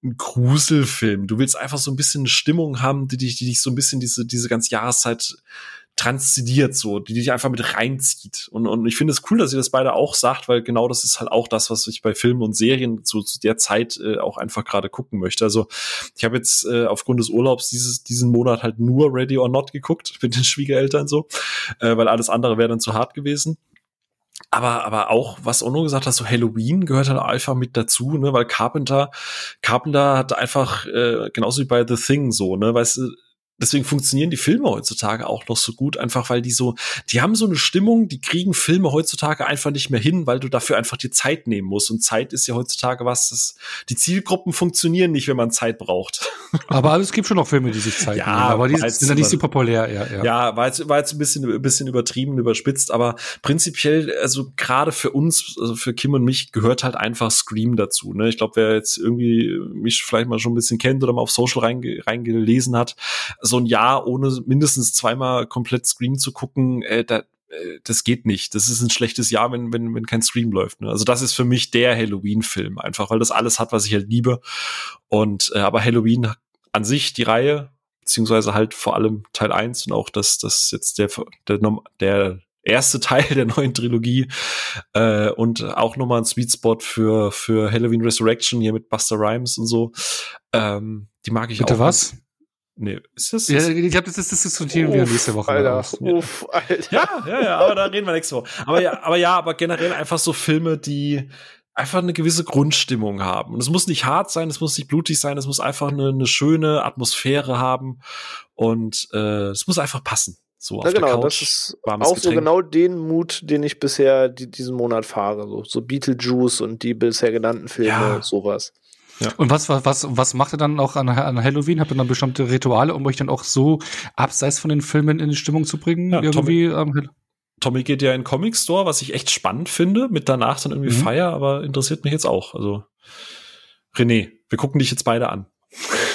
ein Gruselfilm. Du willst einfach so ein bisschen eine Stimmung haben, die dich, die dich so ein bisschen diese, diese ganze Jahreszeit transzendiert, so, die dich einfach mit reinzieht. Und, und ich finde es cool, dass ihr das beide auch sagt, weil genau das ist halt auch das, was ich bei Filmen und Serien so zu der Zeit äh, auch einfach gerade gucken möchte. Also ich habe jetzt äh, aufgrund des Urlaubs dieses, diesen Monat halt nur Ready or Not geguckt mit den Schwiegereltern so, äh, weil alles andere wäre dann zu hart gewesen aber, aber auch, was Ono gesagt hat, so Halloween gehört halt einfach mit dazu, ne, weil Carpenter, Carpenter hat einfach, äh, genauso wie bei The Thing so, ne, weißt du, deswegen funktionieren die Filme heutzutage auch noch so gut, einfach weil die so, die haben so eine Stimmung, die kriegen Filme heutzutage einfach nicht mehr hin, weil du dafür einfach die Zeit nehmen musst. Und Zeit ist ja heutzutage was, das, die Zielgruppen funktionieren nicht, wenn man Zeit braucht. Aber es gibt schon noch Filme, die sich Zeit ja, nehmen. Aber die sind dann nicht so populär, ja. Ja, ja war, jetzt, war jetzt ein bisschen, ein bisschen übertrieben, überspitzt, aber prinzipiell, also gerade für uns, also für Kim und mich, gehört halt einfach Scream dazu. Ne? Ich glaube, wer jetzt irgendwie mich vielleicht mal schon ein bisschen kennt oder mal auf Social reingelesen hat, so ein Jahr ohne mindestens zweimal komplett Scream zu gucken, äh, da, äh, das geht nicht. Das ist ein schlechtes Jahr, wenn, wenn, wenn kein Stream läuft. Ne? Also das ist für mich der Halloween-Film, einfach weil das alles hat, was ich halt liebe. Und äh, aber Halloween an sich, die Reihe, beziehungsweise halt vor allem Teil 1 und auch das, das jetzt der, der, der erste Teil der neuen Trilogie äh, und auch nochmal ein Sweet Spot für, für Halloween Resurrection hier mit Buster Rhymes und so. Ähm, die mag ich Bitte auch. Bitte was? Nee, ist das? Ja, ich glaube, das, das diskutieren wir nächste Woche. Alter, uff, Alter. Ja, ja, ja, aber da reden wir nächste Woche. Aber ja, aber ja, aber generell einfach so Filme, die einfach eine gewisse Grundstimmung haben. Und es muss nicht hart sein, es muss nicht blutig sein, es muss einfach eine, eine schöne Atmosphäre haben und äh, es muss einfach passen. So ja, genau, Couch, das ist auch Getränk. so genau den Mut, den ich bisher die, diesen Monat fahre. So, so Beetlejuice und die bisher genannten Filme, ja. sowas. Ja. Und was, was, was, was macht ihr dann auch an, an Halloween? Habt ihr dann bestimmte Rituale, um euch dann auch so abseits von den Filmen in die Stimmung zu bringen? Ja, irgendwie Tommy, Tommy geht ja in den Comic Store, was ich echt spannend finde, mit danach dann irgendwie mhm. Feier, aber interessiert mich jetzt auch. Also, René, wir gucken dich jetzt beide an.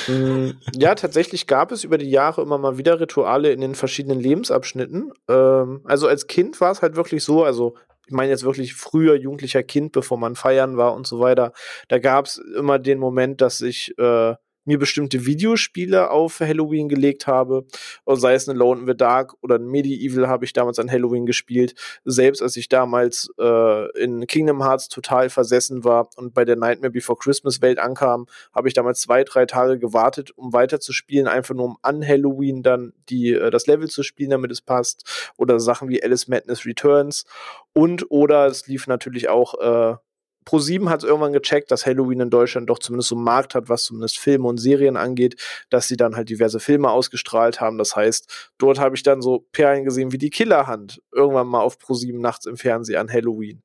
Mm, ja, tatsächlich gab es über die Jahre immer mal wieder Rituale in den verschiedenen Lebensabschnitten. Ähm, also als Kind war es halt wirklich so, also ich meine jetzt wirklich früher jugendlicher Kind, bevor man feiern war und so weiter, da gab es immer den Moment, dass ich äh, mir bestimmte Videospiele auf Halloween gelegt habe, sei es eine Lone in the Dark oder ein Medieval habe ich damals an Halloween gespielt, selbst als ich damals äh, in Kingdom Hearts total versessen war und bei der Nightmare Before Christmas Welt ankam, habe ich damals zwei, drei Tage gewartet, um weiter einfach nur um an Halloween dann die, äh, das Level zu spielen, damit es passt, oder Sachen wie Alice Madness Returns. Und oder es lief natürlich auch äh, Pro7 hat es irgendwann gecheckt, dass Halloween in Deutschland doch zumindest so einen Markt hat, was zumindest Filme und Serien angeht, dass sie dann halt diverse Filme ausgestrahlt haben. Das heißt, dort habe ich dann so Perlen gesehen wie die Killerhand irgendwann mal auf Pro7 nachts im Fernsehen an Halloween.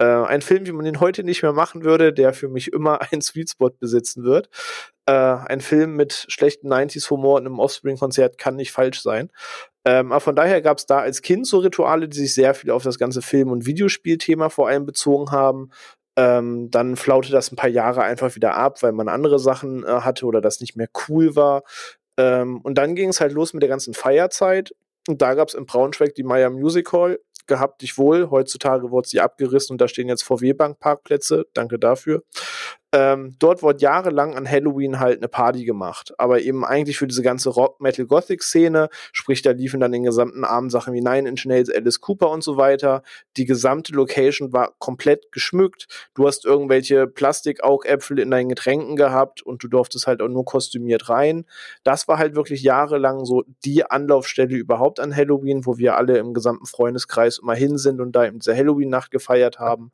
Äh, ein Film, wie man ihn heute nicht mehr machen würde, der für mich immer einen Sweetspot besitzen wird. Äh, ein Film mit schlechtem 90s-Humor und einem Offspring-Konzert kann nicht falsch sein. Ähm, aber von daher gab es da als Kind so Rituale, die sich sehr viel auf das ganze Film- und Videospielthema vor allem bezogen haben. Ähm, dann flaute das ein paar Jahre einfach wieder ab, weil man andere Sachen äh, hatte oder das nicht mehr cool war. Ähm, und dann ging es halt los mit der ganzen Feierzeit. Und da gab es in Braunschweig die Maya Music Hall. Gehabt dich wohl. Heutzutage wurde sie abgerissen und da stehen jetzt VW-Bank-Parkplätze. Danke dafür. Ähm, dort wurde jahrelang an Halloween halt eine Party gemacht, aber eben eigentlich für diese ganze Rock, Metal, Gothic Szene, sprich da liefen dann den gesamten Abend Sachen wie Nine Inch Nails, Alice Cooper und so weiter. Die gesamte Location war komplett geschmückt. Du hast irgendwelche Plastikaugäpfel in deinen Getränken gehabt und du durftest halt auch nur kostümiert rein. Das war halt wirklich jahrelang so die Anlaufstelle überhaupt an Halloween, wo wir alle im gesamten Freundeskreis immer hin sind und da in dieser Halloween-Nacht gefeiert haben.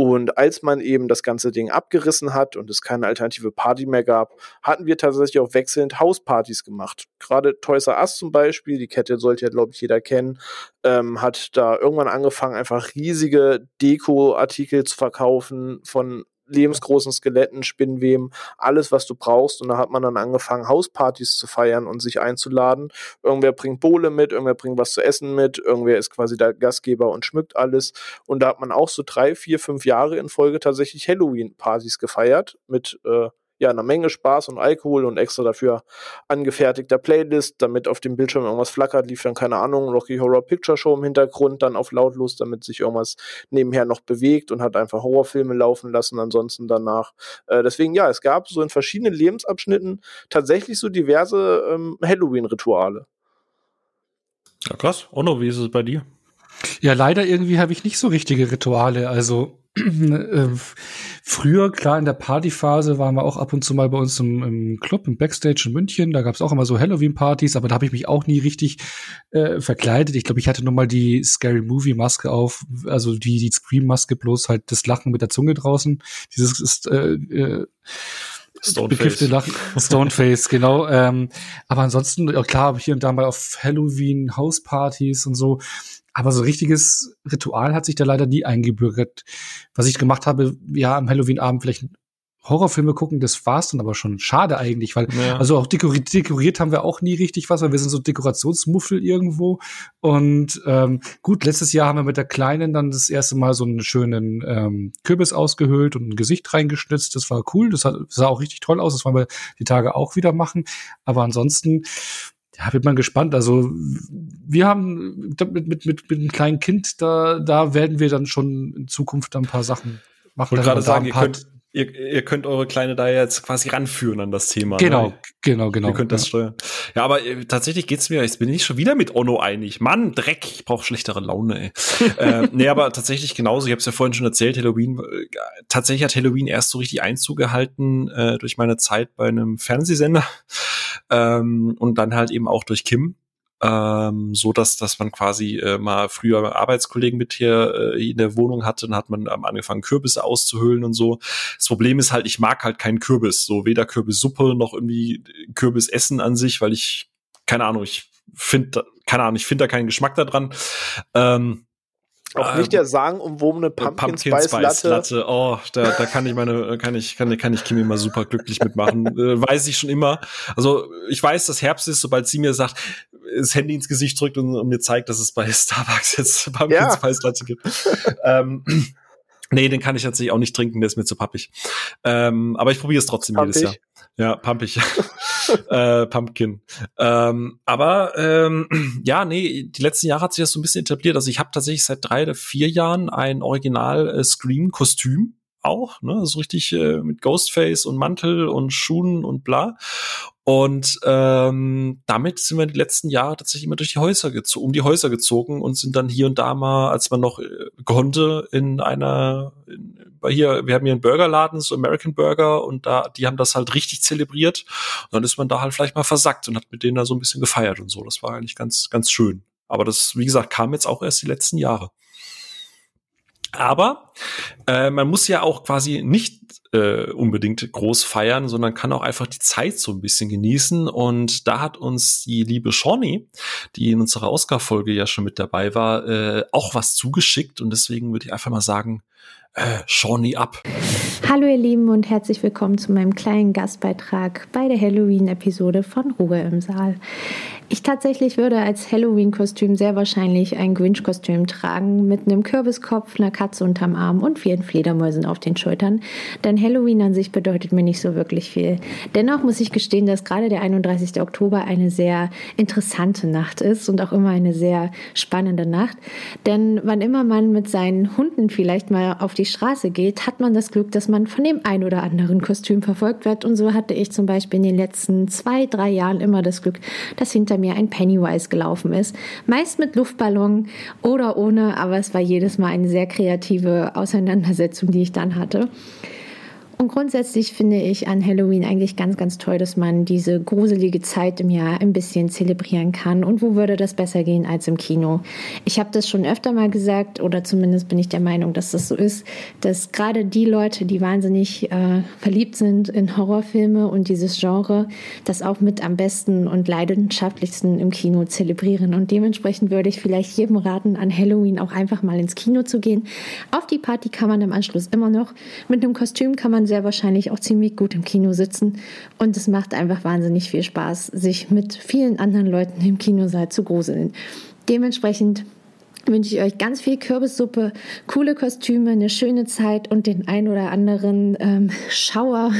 Und als man eben das ganze Ding abgerissen hat und es keine alternative Party mehr gab, hatten wir tatsächlich auch wechselnd Hauspartys gemacht. Gerade Toys R Us zum Beispiel, die Kette sollte ja, glaube ich, jeder kennen, ähm, hat da irgendwann angefangen, einfach riesige Deko-Artikel zu verkaufen von lebensgroßen Skeletten, Spinnweben, alles, was du brauchst. Und da hat man dann angefangen, Hauspartys zu feiern und sich einzuladen. Irgendwer bringt Bohle mit, irgendwer bringt was zu essen mit, irgendwer ist quasi der Gastgeber und schmückt alles. Und da hat man auch so drei, vier, fünf Jahre in Folge tatsächlich Halloween-Partys gefeiert mit äh, ja, eine Menge Spaß und Alkohol und extra dafür angefertigter Playlist, damit auf dem Bildschirm irgendwas flackert, lief dann, keine Ahnung, Rocky Horror Picture Show im Hintergrund, dann auf lautlos, damit sich irgendwas nebenher noch bewegt und hat einfach Horrorfilme laufen lassen, ansonsten danach. Äh, deswegen, ja, es gab so in verschiedenen Lebensabschnitten tatsächlich so diverse ähm, Halloween-Rituale. Ja, krass. Onno, wie ist es bei dir? Ja, leider irgendwie habe ich nicht so richtige Rituale. Also früher, klar, in der Partyphase waren wir auch ab und zu mal bei uns im, im Club, im Backstage in München. Da gab es auch immer so Halloween-Partys, aber da habe ich mich auch nie richtig äh, verkleidet. Ich glaube, ich hatte nur mal die Scary Movie-Maske auf, also die, die Scream-Maske, bloß halt das Lachen mit der Zunge draußen. Dieses ist äh, äh, Stoneface. Lachen. Stoneface, genau. Ähm, aber ansonsten, ja, klar, hier und da mal auf Halloween, Hauspartys und so. Aber so richtiges Ritual hat sich da leider nie eingebürgert. Was ich gemacht habe, ja, am Halloween-Abend vielleicht Horrorfilme gucken, das war's dann aber schon. Schade eigentlich, weil, ja. also auch dekoriert, dekoriert haben wir auch nie richtig was, weil wir sind so Dekorationsmuffel irgendwo. Und ähm, gut, letztes Jahr haben wir mit der Kleinen dann das erste Mal so einen schönen ähm, Kürbis ausgehöhlt und ein Gesicht reingeschnitzt. Das war cool, das, hat, das sah auch richtig toll aus. Das wollen wir die Tage auch wieder machen. Aber ansonsten, ja, wird man gespannt. Also wir haben mit, mit, mit, mit einem kleinen Kind, da, da werden wir dann schon in Zukunft ein paar Sachen machen. Ich wollte gerade sagen, ihr könnt, ihr, ihr könnt eure Kleine da jetzt quasi ranführen an das Thema. Genau, ne? genau, genau. Ihr könnt das ja. steuern. Ja, aber äh, tatsächlich geht's mir, jetzt bin ich schon wieder mit Onno einig. Mann, Dreck, ich brauche schlechtere Laune, ey. äh, nee, aber tatsächlich genauso, ich habe es ja vorhin schon erzählt, Halloween, äh, tatsächlich hat Halloween erst so richtig Einzug gehalten äh, durch meine Zeit bei einem Fernsehsender ähm, und dann halt eben auch durch Kim ähm, so dass dass man quasi äh, mal früher Arbeitskollegen mit hier äh, in der Wohnung hatte, dann hat man ähm, angefangen Kürbisse auszuhöhlen und so. Das Problem ist halt, ich mag halt keinen Kürbis, so weder Kürbissuppe noch irgendwie Kürbisessen an sich, weil ich keine Ahnung, ich finde keine Ahnung, ich finde da keinen Geschmack da dran. Ähm, auch nicht der sagenumwobene Pumpkin, Pumpkin Spice, Latte. Latte. Oh, da, da kann ich meine, kann ich, kann, kann ich Kimi mal super glücklich mitmachen. äh, weiß ich schon immer. Also ich weiß, dass Herbst ist, sobald sie mir sagt, das Handy ins Gesicht drückt und, und mir zeigt, dass es bei Starbucks jetzt Pumpkin ja. Spice Latte gibt. ähm, Nee, den kann ich tatsächlich auch nicht trinken, der ist mir zu pappig. Ähm, aber ich probiere es trotzdem Pumpig. jedes Jahr. Ja, pumpig. äh, Pumpkin. Ähm, aber ähm, ja, nee, die letzten Jahre hat sich das so ein bisschen etabliert. Also ich habe tatsächlich seit drei oder vier Jahren ein Original äh, auch, ne, so richtig äh, mit Ghostface und Mantel und Schuhen und bla. Und ähm, damit sind wir die letzten Jahre tatsächlich immer durch die Häuser gezogen, um die Häuser gezogen und sind dann hier und da mal, als man noch äh, konnte, in einer, in, bei hier, wir haben hier einen Burgerladen, so American Burger, und da, die haben das halt richtig zelebriert. Und dann ist man da halt vielleicht mal versackt und hat mit denen da so ein bisschen gefeiert und so. Das war eigentlich ganz, ganz schön. Aber das, wie gesagt, kam jetzt auch erst die letzten Jahre. Aber äh, man muss ja auch quasi nicht äh, unbedingt groß feiern, sondern kann auch einfach die Zeit so ein bisschen genießen. Und da hat uns die liebe Shawnee, die in unserer Oscar-Folge ja schon mit dabei war, äh, auch was zugeschickt. Und deswegen würde ich einfach mal sagen, äh, Shawnee ab. Hallo ihr Lieben und herzlich willkommen zu meinem kleinen Gastbeitrag bei der Halloween-Episode von Ruhe im Saal. Ich tatsächlich würde als Halloween-Kostüm sehr wahrscheinlich ein Grinch-Kostüm tragen mit einem Kürbiskopf, einer Katze unterm Arm und vielen Fledermäusen auf den Schultern. denn Halloween an sich bedeutet mir nicht so wirklich viel. Dennoch muss ich gestehen, dass gerade der 31. Oktober eine sehr interessante Nacht ist und auch immer eine sehr spannende Nacht. Denn wann immer man mit seinen Hunden vielleicht mal auf die Straße geht, hat man das Glück, dass man von dem ein oder anderen Kostüm verfolgt wird. Und so hatte ich zum Beispiel in den letzten zwei, drei Jahren immer das Glück, dass hinter mir ein Pennywise gelaufen ist. Meist mit Luftballon oder ohne, aber es war jedes Mal eine sehr kreative Auseinandersetzung, die ich dann hatte. Und grundsätzlich finde ich an Halloween eigentlich ganz, ganz toll, dass man diese gruselige Zeit im Jahr ein bisschen zelebrieren kann. Und wo würde das besser gehen als im Kino? Ich habe das schon öfter mal gesagt, oder zumindest bin ich der Meinung, dass das so ist, dass gerade die Leute, die wahnsinnig äh, verliebt sind in Horrorfilme und dieses Genre, das auch mit am besten und leidenschaftlichsten im Kino zelebrieren. Und dementsprechend würde ich vielleicht jedem raten, an Halloween auch einfach mal ins Kino zu gehen. Auf die Party kann man im Anschluss immer noch. Mit einem Kostüm kann man sehr wahrscheinlich auch ziemlich gut im Kino sitzen. Und es macht einfach wahnsinnig viel Spaß, sich mit vielen anderen Leuten im Kinosaal zu gruseln. Dementsprechend wünsche ich euch ganz viel Kürbissuppe, coole Kostüme, eine schöne Zeit und den ein oder anderen ähm, Schauer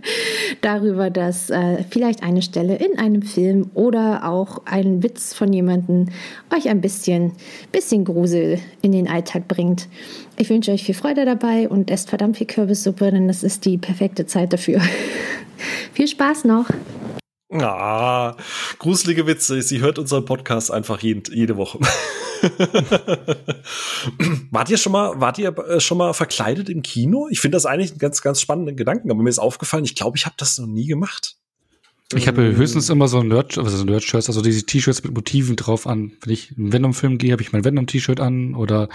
darüber, dass äh, vielleicht eine Stelle in einem Film oder auch ein Witz von jemandem euch ein bisschen, bisschen Grusel in den Alltag bringt. Ich wünsche euch viel Freude dabei und esst verdammt viel Kürbissuppe, denn das ist die perfekte Zeit dafür. viel Spaß noch! Ah, gruselige Witze. Sie hört unseren Podcast einfach jede, jede Woche. wart ihr schon mal, wart ihr äh, schon mal verkleidet im Kino? Ich finde das eigentlich einen ganz, ganz spannenden Gedanken, aber mir ist aufgefallen, ich glaube, ich habe das noch nie gemacht. Ich habe höchstens immer so ein Nerd, also Nerd-Shirts, also diese T-Shirts mit Motiven drauf an. Wenn ich einen Venom-Film gehe, habe ich mein Venom-T-Shirt an. Oder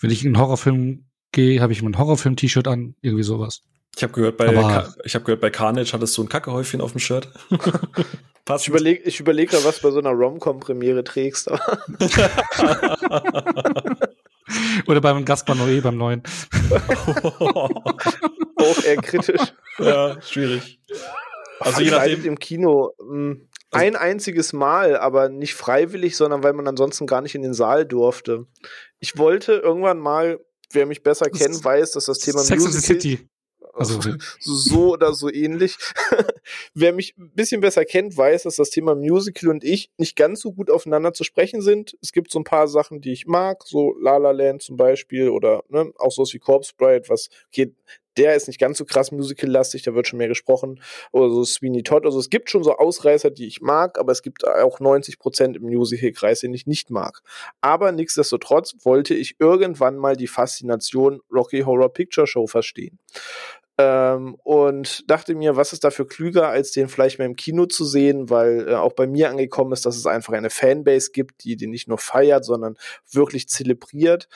wenn ich in einen Horrorfilm gehe, habe ich mein Horrorfilm-T-Shirt an. Irgendwie sowas. Ich habe gehört, bei Aber ich habe gehört, bei Carnage hattest du ein Kackehäufchen auf dem Shirt. Passt. Ich überlege ich überleg da, was bei so einer Rom-Com-Premiere trägst. Oder beim Gaspar Noé beim neuen. Auch eher kritisch. Ja, schwierig. Also je nachdem im Kino hm, also ein einziges Mal, aber nicht freiwillig, sondern weil man ansonsten gar nicht in den Saal durfte. Ich wollte irgendwann mal, wer mich besser kennt, weiß, dass das Thema Sex Musical City. Also so oder so ähnlich. Wer mich ein bisschen besser kennt, weiß, dass das Thema Musical und ich nicht ganz so gut aufeinander zu sprechen sind. Es gibt so ein paar Sachen, die ich mag, so La La Land zum Beispiel oder ne, auch sowas wie Corpse Bride, was, okay, der ist nicht ganz so krass musical-lastig, da wird schon mehr gesprochen. Oder so Sweeney Todd. Also es gibt schon so Ausreißer, die ich mag, aber es gibt auch 90 Prozent im Musical-Kreis, den ich nicht mag. Aber nichtsdestotrotz wollte ich irgendwann mal die Faszination Rocky Horror Picture Show verstehen. Ähm, und dachte mir, was ist dafür klüger, als den vielleicht mal im Kino zu sehen, weil äh, auch bei mir angekommen ist, dass es einfach eine Fanbase gibt, die den nicht nur feiert, sondern wirklich zelebriert.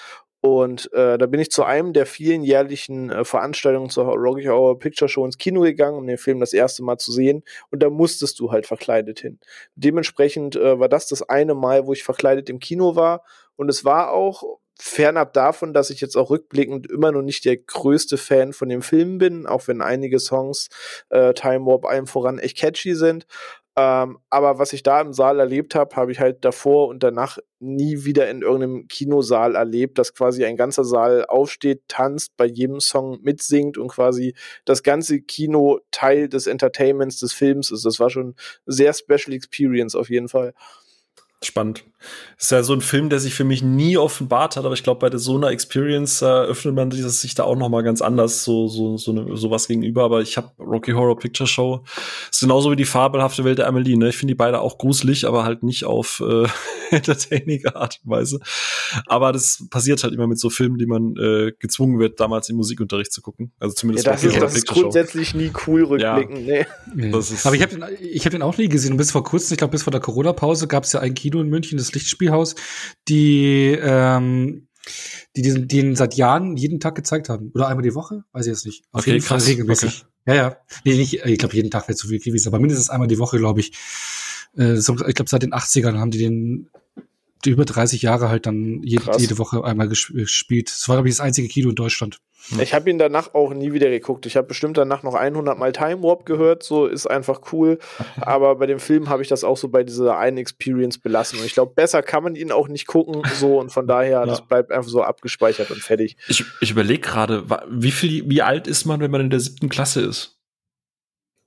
Und äh, da bin ich zu einem der vielen jährlichen äh, Veranstaltungen zur Rocky Horror Picture Show ins Kino gegangen, um den Film das erste Mal zu sehen. Und da musstest du halt verkleidet hin. Dementsprechend äh, war das das eine Mal, wo ich verkleidet im Kino war. Und es war auch fernab davon, dass ich jetzt auch rückblickend immer noch nicht der größte Fan von dem Film bin, auch wenn einige Songs äh, Time Warp allem voran echt catchy sind. Ähm, aber was ich da im Saal erlebt habe, habe ich halt davor und danach nie wieder in irgendeinem Kinosaal erlebt, dass quasi ein ganzer Saal aufsteht, tanzt, bei jedem Song mitsingt und quasi das ganze Kino Teil des Entertainments des Films ist. Das war schon sehr Special Experience auf jeden Fall. Spannend. Ist ja so ein Film, der sich für mich nie offenbart hat, aber ich glaube, bei der so einer Experience äh, öffnet man sich da auch noch mal ganz anders so so so eine, sowas gegenüber. Aber ich habe Rocky Horror Picture Show ist genauso wie die fabelhafte Welt der Amelie. Ne? Ich finde die beide auch gruselig, aber halt nicht auf äh, entertainige Art und Weise. Aber das passiert halt immer mit so Filmen, die man äh, gezwungen wird, damals im Musikunterricht zu gucken. Also zumindest ja, das Rocky ist, Horror das Picture ist grundsätzlich Show. nie cool rückblicken. Ja. Nee. Das aber ich habe den, ich hab den auch nie gesehen. bis vor kurzem, ich glaube bis vor der Corona-Pause, gab es ja ein Kino Kino in München, das Lichtspielhaus, die, ähm, die diesen, den seit Jahren jeden Tag gezeigt haben. Oder einmal die Woche? Weiß ich jetzt nicht. Auf okay, jeden krass. Fall regelmäßig. Okay. Ja, ja. Nee, nicht, ich glaube, jeden Tag wäre zu viel gewesen, aber mindestens einmal die Woche, glaube ich. Äh, ich glaube, seit den 80ern haben die den über 30 Jahre halt dann jede, jede Woche einmal gesp- gespielt. Das war, glaube ich, das einzige Kino in Deutschland. Ich habe ihn danach auch nie wieder geguckt. Ich habe bestimmt danach noch 100 Mal Time Warp gehört, so ist einfach cool. Aber bei dem Film habe ich das auch so bei dieser einen Experience belassen. Und ich glaube, besser kann man ihn auch nicht gucken, so und von daher, das bleibt einfach so abgespeichert und fertig. Ich, ich überlege gerade, wie viel, wie alt ist man, wenn man in der siebten Klasse ist?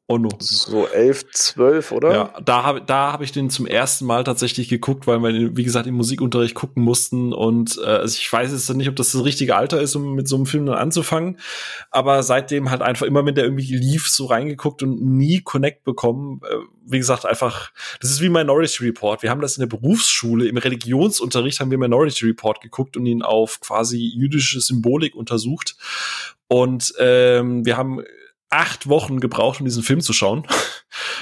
Oh no. So 11, 12, oder? Ja, da habe da hab ich den zum ersten Mal tatsächlich geguckt, weil wir, wie gesagt, im Musikunterricht gucken mussten. Und äh, also ich weiß jetzt nicht, ob das das richtige Alter ist, um mit so einem Film dann anzufangen. Aber seitdem halt einfach immer, wenn der irgendwie lief, so reingeguckt und nie Connect bekommen. Äh, wie gesagt, einfach, das ist wie Minority Report. Wir haben das in der Berufsschule, im Religionsunterricht haben wir Minority Report geguckt und ihn auf quasi jüdische Symbolik untersucht. Und ähm, wir haben acht Wochen gebraucht, um diesen Film zu schauen.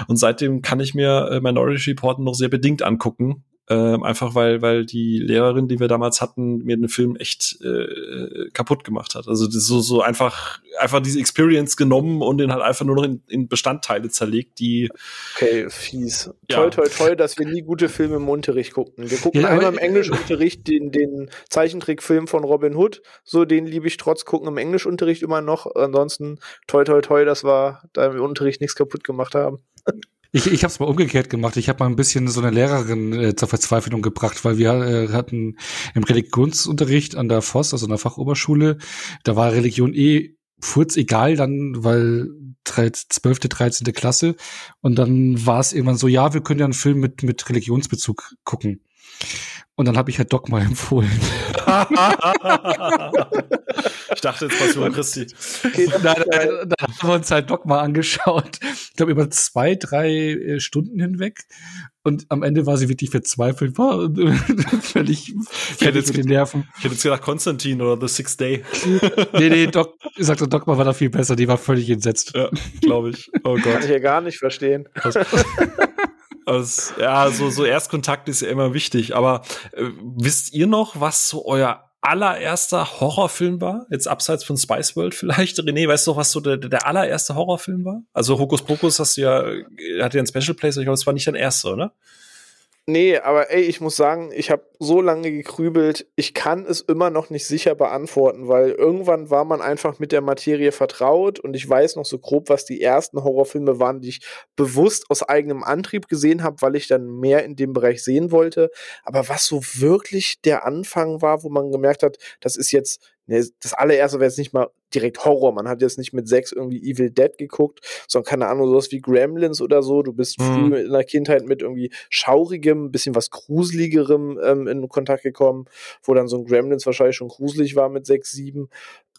Und seitdem kann ich mir äh, Minority Report noch sehr bedingt angucken. Ähm, einfach weil, weil die Lehrerin, die wir damals hatten, mir den Film echt äh, kaputt gemacht hat. Also so, so einfach, einfach diese Experience genommen und den halt einfach nur noch in, in Bestandteile zerlegt, die Okay, fies. Ja. Toll, toll, toll, dass wir nie gute Filme im Unterricht gucken. Wir gucken Ja, einmal im Englischunterricht den, den Zeichentrickfilm von Robin Hood. So, den liebe ich trotz gucken im Englischunterricht immer noch. Ansonsten, toll, toll, toll, dass wir da im Unterricht nichts kaputt gemacht haben. Ich, ich habe es mal umgekehrt gemacht. Ich habe mal ein bisschen so eine Lehrerin äh, zur Verzweiflung gebracht, weil wir äh, hatten im Religionsunterricht an der Voss, also an der Fachoberschule, da war Religion eh furz egal dann, weil 13, 12., 13. Klasse und dann war es irgendwann so, ja, wir können ja einen Film mit, mit Religionsbezug gucken. Und dann habe ich halt Dogma empfohlen. ich dachte jetzt was über Christi. Okay, das, Nein, äh, nein, dann haben wir uns halt Dogma angeschaut. Ich glaube, über zwei, drei äh, Stunden hinweg. Und am Ende war sie wirklich verzweifelt, war völlig, völlig jetzt mit den Nerven. Ich hätte jetzt gedacht Konstantin oder The Sixth Day. Nee, nee, Doc, ich sagte, Dogma war da viel besser, die war völlig entsetzt. Ja, glaube ich. Oh kann Gott. ich ja gar nicht verstehen. Also, ja, so, so Erstkontakt ist ja immer wichtig. Aber äh, wisst ihr noch, was so euer allererster Horrorfilm war? Jetzt abseits von Spice World vielleicht? René, weißt du noch, was so der, der allererste Horrorfilm war? Also Hokus Pokus hast du ja, äh, hat ja ein Special Place, ich glaube, es war nicht dein erster, oder? Nee, aber ey, ich muss sagen, ich habe so lange gekrübelt, ich kann es immer noch nicht sicher beantworten, weil irgendwann war man einfach mit der Materie vertraut und ich weiß noch so grob, was die ersten Horrorfilme waren, die ich bewusst aus eigenem Antrieb gesehen habe, weil ich dann mehr in dem Bereich sehen wollte. Aber was so wirklich der Anfang war, wo man gemerkt hat, das ist jetzt ne, das allererste wäre jetzt nicht mal direkt Horror. Man hat jetzt nicht mit sechs irgendwie Evil Dead geguckt, sondern keine Ahnung, sowas wie Gremlins oder so. Du bist Mhm. früh in der Kindheit mit irgendwie schaurigem, ein bisschen was gruseligerem ähm, in Kontakt gekommen, wo dann so ein Gremlins wahrscheinlich schon gruselig war mit sechs, sieben.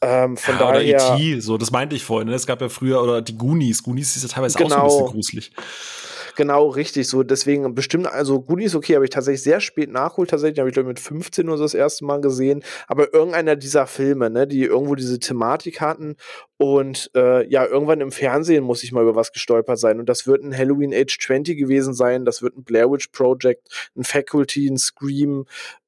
Ähm, von ja, oder daher. E.T., so, das meinte ich vorhin. ne? Es gab ja früher, oder die Goonies. Goonies ist ja teilweise auch so Genau. ein bisschen gruselig. Genau, richtig. So, deswegen bestimmt, also Goonies, okay, habe ich tatsächlich sehr spät nachholt. Tatsächlich habe ich, glaube mit 15 oder so das erste Mal gesehen. Aber irgendeiner dieser Filme, ne, die irgendwo diese Thematik hatten. Und äh, ja, irgendwann im Fernsehen muss ich mal über was gestolpert sein. Und das wird ein Halloween Age 20 gewesen sein. Das wird ein Blair Witch Project, ein Faculty, ein Scream.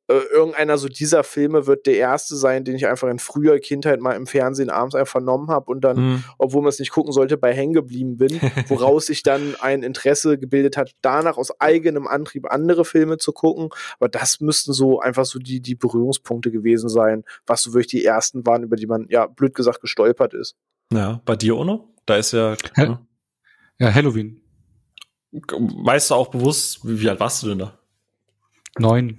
Äh, irgendeiner so dieser Filme wird der erste sein, den ich einfach in früher Kindheit mal im Fernsehen abends einfach vernommen habe und dann Mhm. obwohl man es nicht gucken sollte, bei hängen geblieben bin, woraus sich dann ein Interesse gebildet hat, danach aus eigenem Antrieb andere Filme zu gucken. Aber das müssten so einfach so die, die Berührungspunkte gewesen sein, was so wirklich die ersten waren, über die man, ja, blöd gesagt, gestolpert ist. Ja, bei dir, Ono? Da ist ja, Hä? ne? Ja, Halloween. weißt du auch bewusst, wie, wie alt warst du denn da? Neun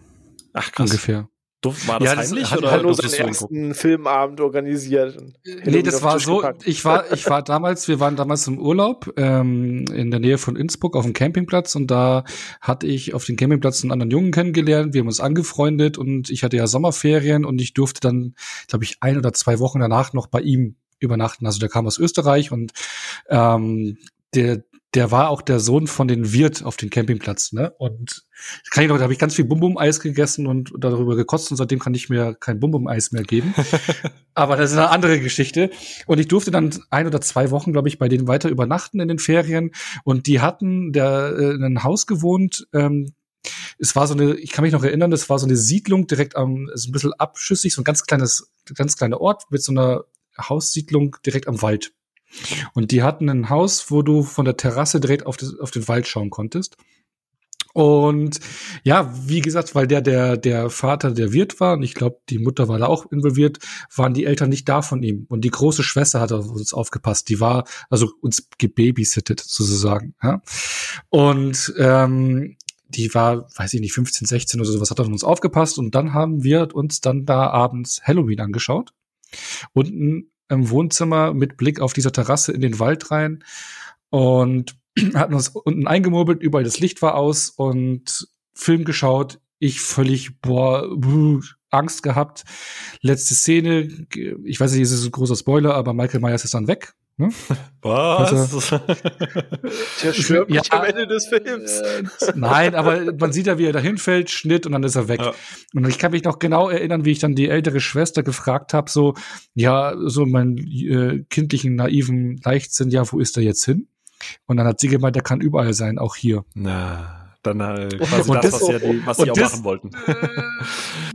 Ach, krass. ungefähr. Durf, war das Ja, das heimlich hat- oder Hat nur seinen ersten Filmabend organisiert. Nee, das war so, gepackt. ich war, ich war damals, wir waren damals im Urlaub ähm, in der Nähe von Innsbruck auf dem Campingplatz und da hatte ich auf dem Campingplatz einen anderen Jungen kennengelernt, wir haben uns angefreundet und ich hatte ja Sommerferien und ich durfte dann, glaube ich, ein oder zwei Wochen danach noch bei ihm übernachten. Also der kam aus Österreich und ähm, der der war auch der Sohn von den Wirt auf dem Campingplatz, ne? Und kann ich noch, da habe ich ganz viel Bum-Bum-Eis gegessen und darüber gekotzt und seitdem kann ich mir kein Bum-Bum-Eis mehr geben. Aber das ist eine andere Geschichte. Und ich durfte dann ein oder zwei Wochen, glaube ich, bei denen weiter übernachten in den Ferien. Und die hatten der, äh, in einem Haus gewohnt. Ähm, es war so eine, ich kann mich noch erinnern, das war so eine Siedlung direkt am, so ein bisschen abschüssig, so ein ganz kleines, ganz kleiner Ort mit so einer Haussiedlung direkt am Wald. Und die hatten ein Haus, wo du von der Terrasse direkt auf, das, auf den Wald schauen konntest. Und ja, wie gesagt, weil der der der Vater der Wirt war und ich glaube, die Mutter war da auch involviert, waren die Eltern nicht da von ihm und die große Schwester hat auf uns aufgepasst. Die war also uns gebabysittet sozusagen. Ja? Und ähm, die war, weiß ich nicht, 15, 16 oder sowas, hat auf uns aufgepasst und dann haben wir uns dann da abends Halloween angeschaut. Unten im Wohnzimmer mit Blick auf dieser Terrasse in den Wald rein und hatten uns unten eingemobelt, überall das Licht war aus und Film geschaut. Ich völlig, boah, Angst gehabt. Letzte Szene, ich weiß nicht, ist es ein großer Spoiler, aber Michael Myers ist dann weg. Ne? Was? Also, Der stirbt Ja, nicht am Ende des Films. Äh, Nein, aber man sieht ja, wie er dahin fällt, Schnitt und dann ist er weg. Ja. Und ich kann mich noch genau erinnern, wie ich dann die ältere Schwester gefragt habe, so, ja, so meinen äh, kindlichen, naiven Leichtsinn, ja, wo ist er jetzt hin? Und dann hat sie gemeint, der kann überall sein, auch hier. Na, dann halt quasi Und das, das- was, ja die, was und sie auch das- machen wollten.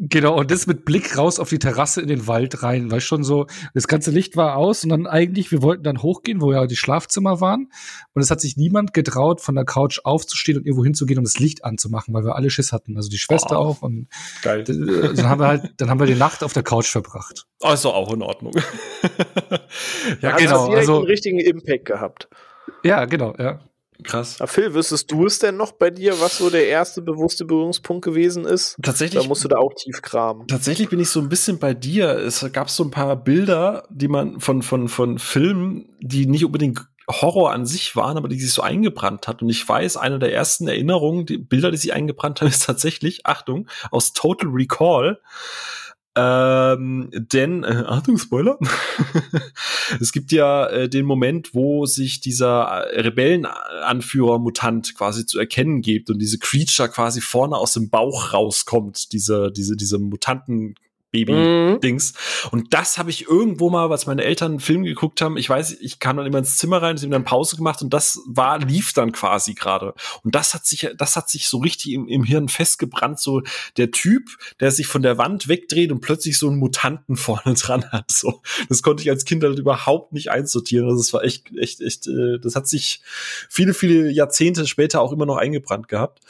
Genau, und das mit Blick raus auf die Terrasse in den Wald rein, weißt schon so, das ganze Licht war aus und dann eigentlich, wir wollten dann hochgehen, wo ja die Schlafzimmer waren und es hat sich niemand getraut, von der Couch aufzustehen und irgendwo hinzugehen, um das Licht anzumachen, weil wir alle Schiss hatten, also die Schwester Oh. auch und Geil. äh, dann haben wir halt, dann haben wir die Nacht auf der Couch verbracht. Also auch in Ordnung. ja, Hat genau, das direkt also- einen richtigen Impact gehabt. Ja, genau, ja. Krass. Na, Phil, wüsstest du es denn noch bei dir, was so der erste bewusste Berührungspunkt gewesen ist? Tatsächlich Da musst du da auch tief kramen. Tatsächlich bin ich so ein bisschen bei dir. Es gab so ein paar Bilder, die man von, von, von Filmen, die nicht unbedingt Horror an sich waren, aber die sich so eingebrannt hat. Und ich weiß, eine der ersten Erinnerungen, die Bilder, die sich eingebrannt haben, ist tatsächlich, Achtung, aus Total Recall. Ähm, denn, äh, Achtung, Spoiler. es gibt ja äh, den Moment, wo sich dieser äh, Rebellenanführer Mutant quasi zu erkennen gibt und diese Creature quasi vorne aus dem Bauch rauskommt, diese, diese, diese Mutanten Baby Mhm. Und das habe ich irgendwo mal, was meine Eltern einen Film geguckt haben. Ich weiß, ich kam dann immer ins Zimmer rein, sie haben dann Pause gemacht und das war, lief dann quasi gerade. Und das hat sich, das hat sich so richtig im, im Hirn festgebrannt. So der Typ, der sich von der Wand wegdreht und plötzlich so einen Mutanten vorne dran hat. So, das konnte ich als Kind halt überhaupt nicht einsortieren. Also das war echt, echt, echt, äh, das hat sich viele, viele Jahrzehnte später auch immer noch eingebrannt gehabt.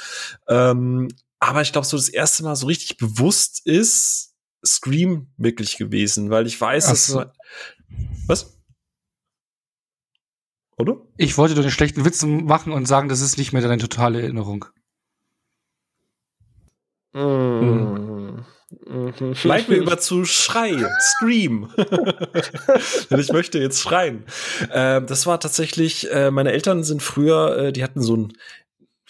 Ähm, aber ich glaube, so das erste Mal so richtig bewusst ist Scream wirklich gewesen, weil ich weiß, Ach dass so. was? Oder? Ich wollte doch den schlechten Witz machen und sagen, das ist nicht mehr deine totale Erinnerung. Mhm. Mhm. Wir über zu Schrei, Scream. Denn ich möchte jetzt schreien. Ähm, das war tatsächlich, äh, meine Eltern sind früher, äh, die hatten so ein,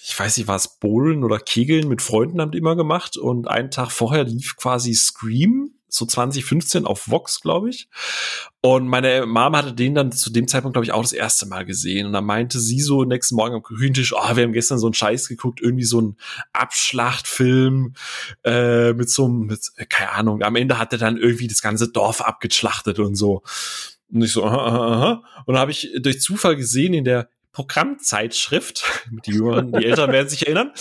ich weiß nicht, war es Bowlen oder Kegeln mit Freunden haben die immer gemacht und einen Tag vorher lief quasi Scream, so 2015 auf Vox, glaube ich. Und meine Mama hatte den dann zu dem Zeitpunkt, glaube ich, auch das erste Mal gesehen. Und dann meinte sie so nächsten Morgen am Küchentisch, oh, wir haben gestern so einen Scheiß geguckt, irgendwie so einen Abschlachtfilm äh, mit so einem, mit, äh, keine Ahnung, am Ende hat er dann irgendwie das ganze Dorf abgeschlachtet und so. Und ich so, aha, aha, aha. Und dann habe ich durch Zufall gesehen in der Programmzeitschrift, die Jüngeren, die Älteren werden sich erinnern,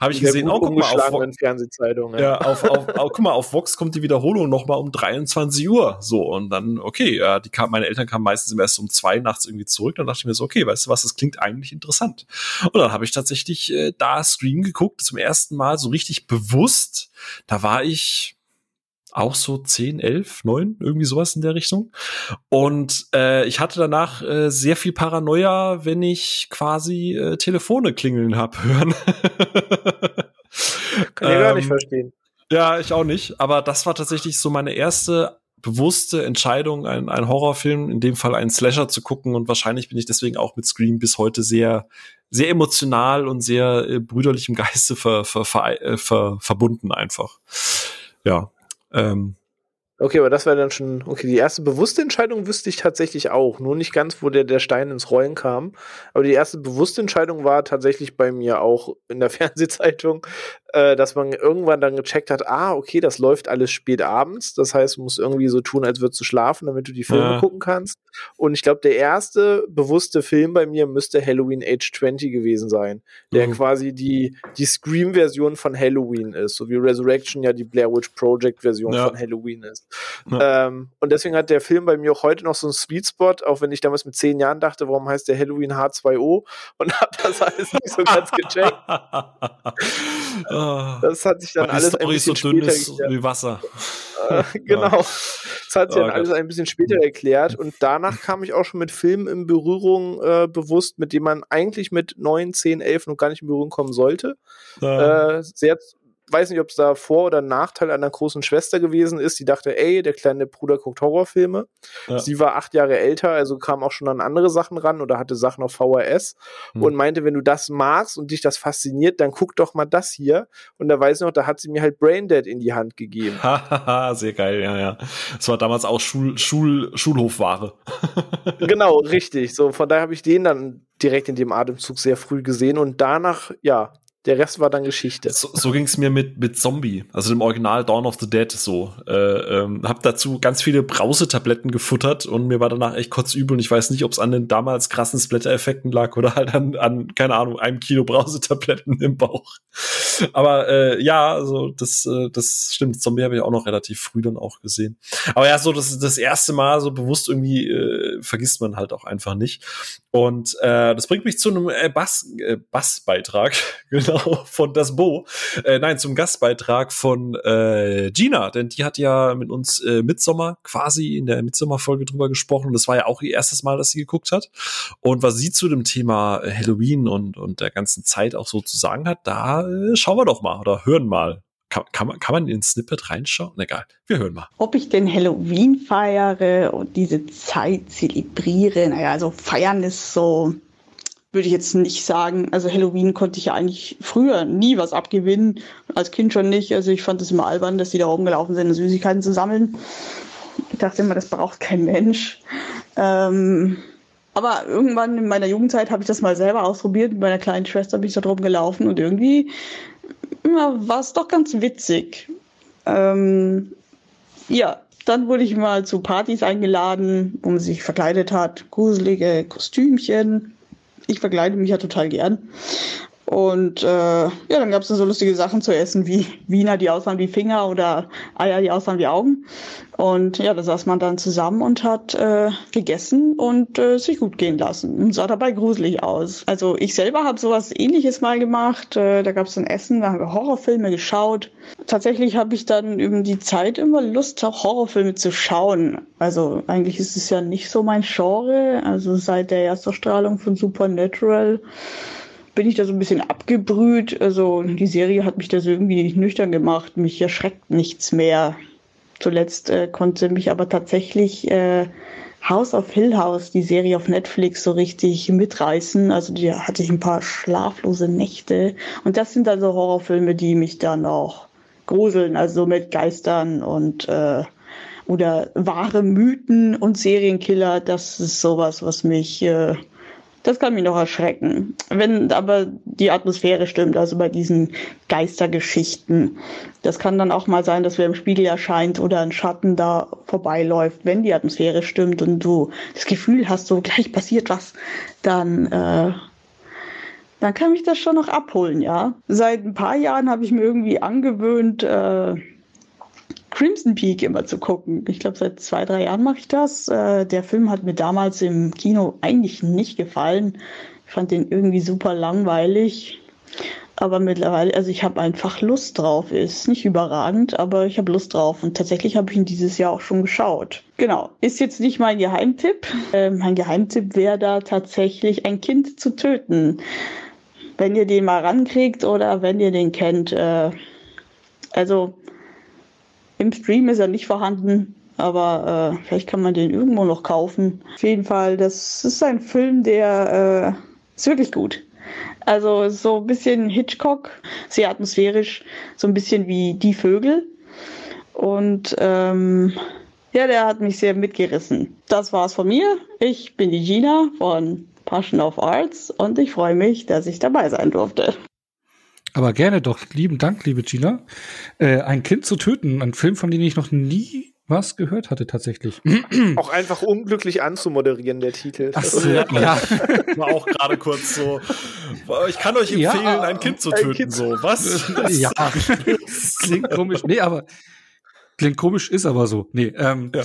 habe ich gesehen, oh, guck mal, auf, Fernsehzeitung. ja, auf, auf, auf, guck mal, auf Vox kommt die Wiederholung noch mal um 23 Uhr. So, und dann, okay, ja, die kam, meine Eltern kamen meistens erst um zwei nachts irgendwie zurück. Dann dachte ich mir so, okay, weißt du was, das klingt eigentlich interessant. Und dann habe ich tatsächlich äh, da Scream geguckt, zum ersten Mal so richtig bewusst. Da war ich auch so 10, 11, 9, irgendwie sowas in der Richtung. Und äh, ich hatte danach äh, sehr viel Paranoia, wenn ich quasi äh, Telefone klingeln hab hören. Kann ich gar nicht Ähm, verstehen. ja, ich auch nicht. Aber das war tatsächlich so meine erste bewusste Entscheidung, ein, ein Horrorfilm, in dem Fall einen Slasher zu gucken. Und wahrscheinlich bin ich deswegen auch mit Scream bis heute sehr, sehr emotional und sehr äh, brüderlichem Geiste ver, ver, ver, äh, ver, verbunden einfach. Ja. Ähm, Okay, aber das war dann schon, okay, die erste bewusste Entscheidung wüsste ich tatsächlich auch. Nur nicht ganz, wo der, der Stein ins Rollen kam. Aber die erste bewusste Entscheidung war tatsächlich bei mir auch in der Fernsehzeitung äh, dass man irgendwann dann gecheckt hat, ah, okay, das läuft alles spät abends. Das heißt, du musst irgendwie so tun, als würdest du schlafen, damit du die Filme Ja. gucken kannst. Und ich glaube, der erste bewusste Film bei mir müsste Halloween Age 20 gewesen sein, der Mhm. quasi die, die Scream-Version von Halloween ist, so wie Resurrection ja die Blair Witch Project-Version Ja. von Halloween ist. Ja. Ähm, und deswegen hat der Film bei mir auch heute noch so einen Sweet Spot, auch wenn ich damals mit zehn Jahren dachte, warum heißt der Halloween H2O und habe das alles nicht so ganz gecheckt. Ah, Das hat sich dann alles ein Story so bisschen dünn ist wie Wasser. Äh, genau. Das hat sich Oh dann alles ein bisschen später erklärt und danach kam ich auch schon mit Filmen in Berührung äh, bewusst, mit denen man eigentlich mit 9, 10, 11 noch gar nicht in Berührung kommen sollte. Ja. Äh, sehr, weiß nicht, ob es da Vor- oder Nachteil einer großen Schwester gewesen ist. Die dachte, ey, der kleine Bruder guckt Horrorfilme. Ja. Sie war acht Jahre älter, also kam auch schon an andere Sachen ran oder hatte Sachen auf VHS Hm. und meinte, wenn du das magst und dich das fasziniert, dann guck doch mal das hier. Und da weiß ich noch, da hat sie mir halt Braindead in die Hand gegeben. Sehr geil, ja, ja. Das war damals auch Schul, Schul, Schulhofware. genau, richtig. So, von daher habe ich den dann direkt in dem Atemzug sehr früh gesehen und danach, ja, der Rest war dann Geschichte. So, so ging es mir mit, mit Zombie, also dem Original Dawn of the Dead so. Äh, ähm, hab dazu ganz viele Brausetabletten gefuttert und mir war danach echt kotzübel und ich weiß nicht, ob es an den damals krassen Splatter-Effekten lag oder halt an, an, keine Ahnung, einem Kilo Brausetabletten im Bauch. Aber äh, ja, also das, äh, das stimmt. Zombie habe ich auch noch relativ früh dann auch gesehen. Aber ja, so das, das erste Mal so bewusst irgendwie äh, vergisst man halt auch einfach nicht. Und äh, das bringt mich zu einem äh, Bass, äh, Bassbeitrag, genau, von Das Bo. Äh, nein, zum Gastbeitrag von äh, Gina, denn die hat ja mit uns äh, Midsommer quasi in der Midsommer-Folge drüber gesprochen. Und das war ja auch ihr erstes Mal, dass sie geguckt hat. Und was sie zu dem Thema äh, Halloween und, und der ganzen Zeit auch so zu sagen hat, da äh, schauen wir doch mal oder hören mal. Kann, kann, man, kann man in den Snippet reinschauen? Egal, wir hören mal. Ob ich denn Halloween feiere und diese Zeit zelebriere, naja, also feiern ist so, würde ich jetzt nicht sagen. Also Halloween konnte ich ja eigentlich früher nie was abgewinnen, als Kind schon nicht. Also ich fand es immer albern, dass die da rumgelaufen sind, Süßigkeiten zu sammeln. Ich dachte immer, das braucht kein Mensch. Ähm, aber irgendwann in meiner Jugendzeit habe ich das mal selber ausprobiert. Mit meiner kleinen Schwester bin ich da drum gelaufen und irgendwie ja, war es doch ganz witzig. Ähm, ja, dann wurde ich mal zu Partys eingeladen, wo man sich verkleidet hat. Gruselige Kostümchen. Ich verkleide mich ja total gern. Und äh, ja, dann gab es so lustige Sachen zu essen wie Wiener, die aussahen wie Finger oder Eier, die aussahen wie Augen. Und ja, da saß man dann zusammen und hat äh, gegessen und äh, sich gut gehen lassen und sah dabei gruselig aus. Also ich selber habe sowas ähnliches mal gemacht. Äh, da gab es ein Essen, da haben wir Horrorfilme geschaut. Tatsächlich habe ich dann über die Zeit immer Lust, auch Horrorfilme zu schauen. Also eigentlich ist es ja nicht so mein Genre. Also seit der Erstausstrahlung von Supernatural bin ich da so ein bisschen abgebrüht. Also die Serie hat mich da so irgendwie nicht nüchtern gemacht. Mich erschreckt nichts mehr. Zuletzt äh, konnte mich aber tatsächlich äh, House of Hill House, die Serie auf Netflix, so richtig mitreißen. Also die hatte ich ein paar schlaflose Nächte. Und das sind also Horrorfilme, die mich dann auch gruseln, also mit Geistern und äh, oder wahre Mythen und Serienkiller. Das ist sowas, was mich äh, das kann mich noch erschrecken. Wenn aber die Atmosphäre stimmt, also bei diesen Geistergeschichten. Das kann dann auch mal sein, dass wer im Spiegel erscheint oder ein Schatten da vorbeiläuft. Wenn die Atmosphäre stimmt und du das Gefühl hast, so gleich passiert was, dann, äh, dann kann mich das schon noch abholen, ja. Seit ein paar Jahren habe ich mir irgendwie angewöhnt, äh, Crimson Peak immer zu gucken. Ich glaube, seit zwei, drei Jahren mache ich das. Äh, der Film hat mir damals im Kino eigentlich nicht gefallen. Ich fand den irgendwie super langweilig. Aber mittlerweile, also ich habe einfach Lust drauf. Ist nicht überragend, aber ich habe Lust drauf. Und tatsächlich habe ich ihn dieses Jahr auch schon geschaut. Genau. Ist jetzt nicht mein Geheimtipp. Äh, mein Geheimtipp wäre da tatsächlich ein Kind zu töten. Wenn ihr den mal rankriegt oder wenn ihr den kennt. Äh, also im Stream ist er nicht vorhanden, aber äh, vielleicht kann man den irgendwo noch kaufen. Auf jeden Fall, das ist ein Film, der äh, ist wirklich gut. Also so ein bisschen Hitchcock, sehr atmosphärisch, so ein bisschen wie Die Vögel. Und ähm, ja, der hat mich sehr mitgerissen. Das war's von mir. Ich bin die Gina von Passion of Arts und ich freue mich, dass ich dabei sein durfte. Aber gerne doch. Lieben Dank, liebe Gina. Äh, ein Kind zu töten, ein Film, von dem ich noch nie was gehört hatte tatsächlich. Auch einfach unglücklich anzumoderieren, der Titel. Ach so, ja. War auch gerade kurz so. Ich kann euch empfehlen, Ja, ein Kind zu töten. Kind so, was? ja. klingt komisch. Nee, aber klingt komisch, ist aber so. Nee, ähm, Ja.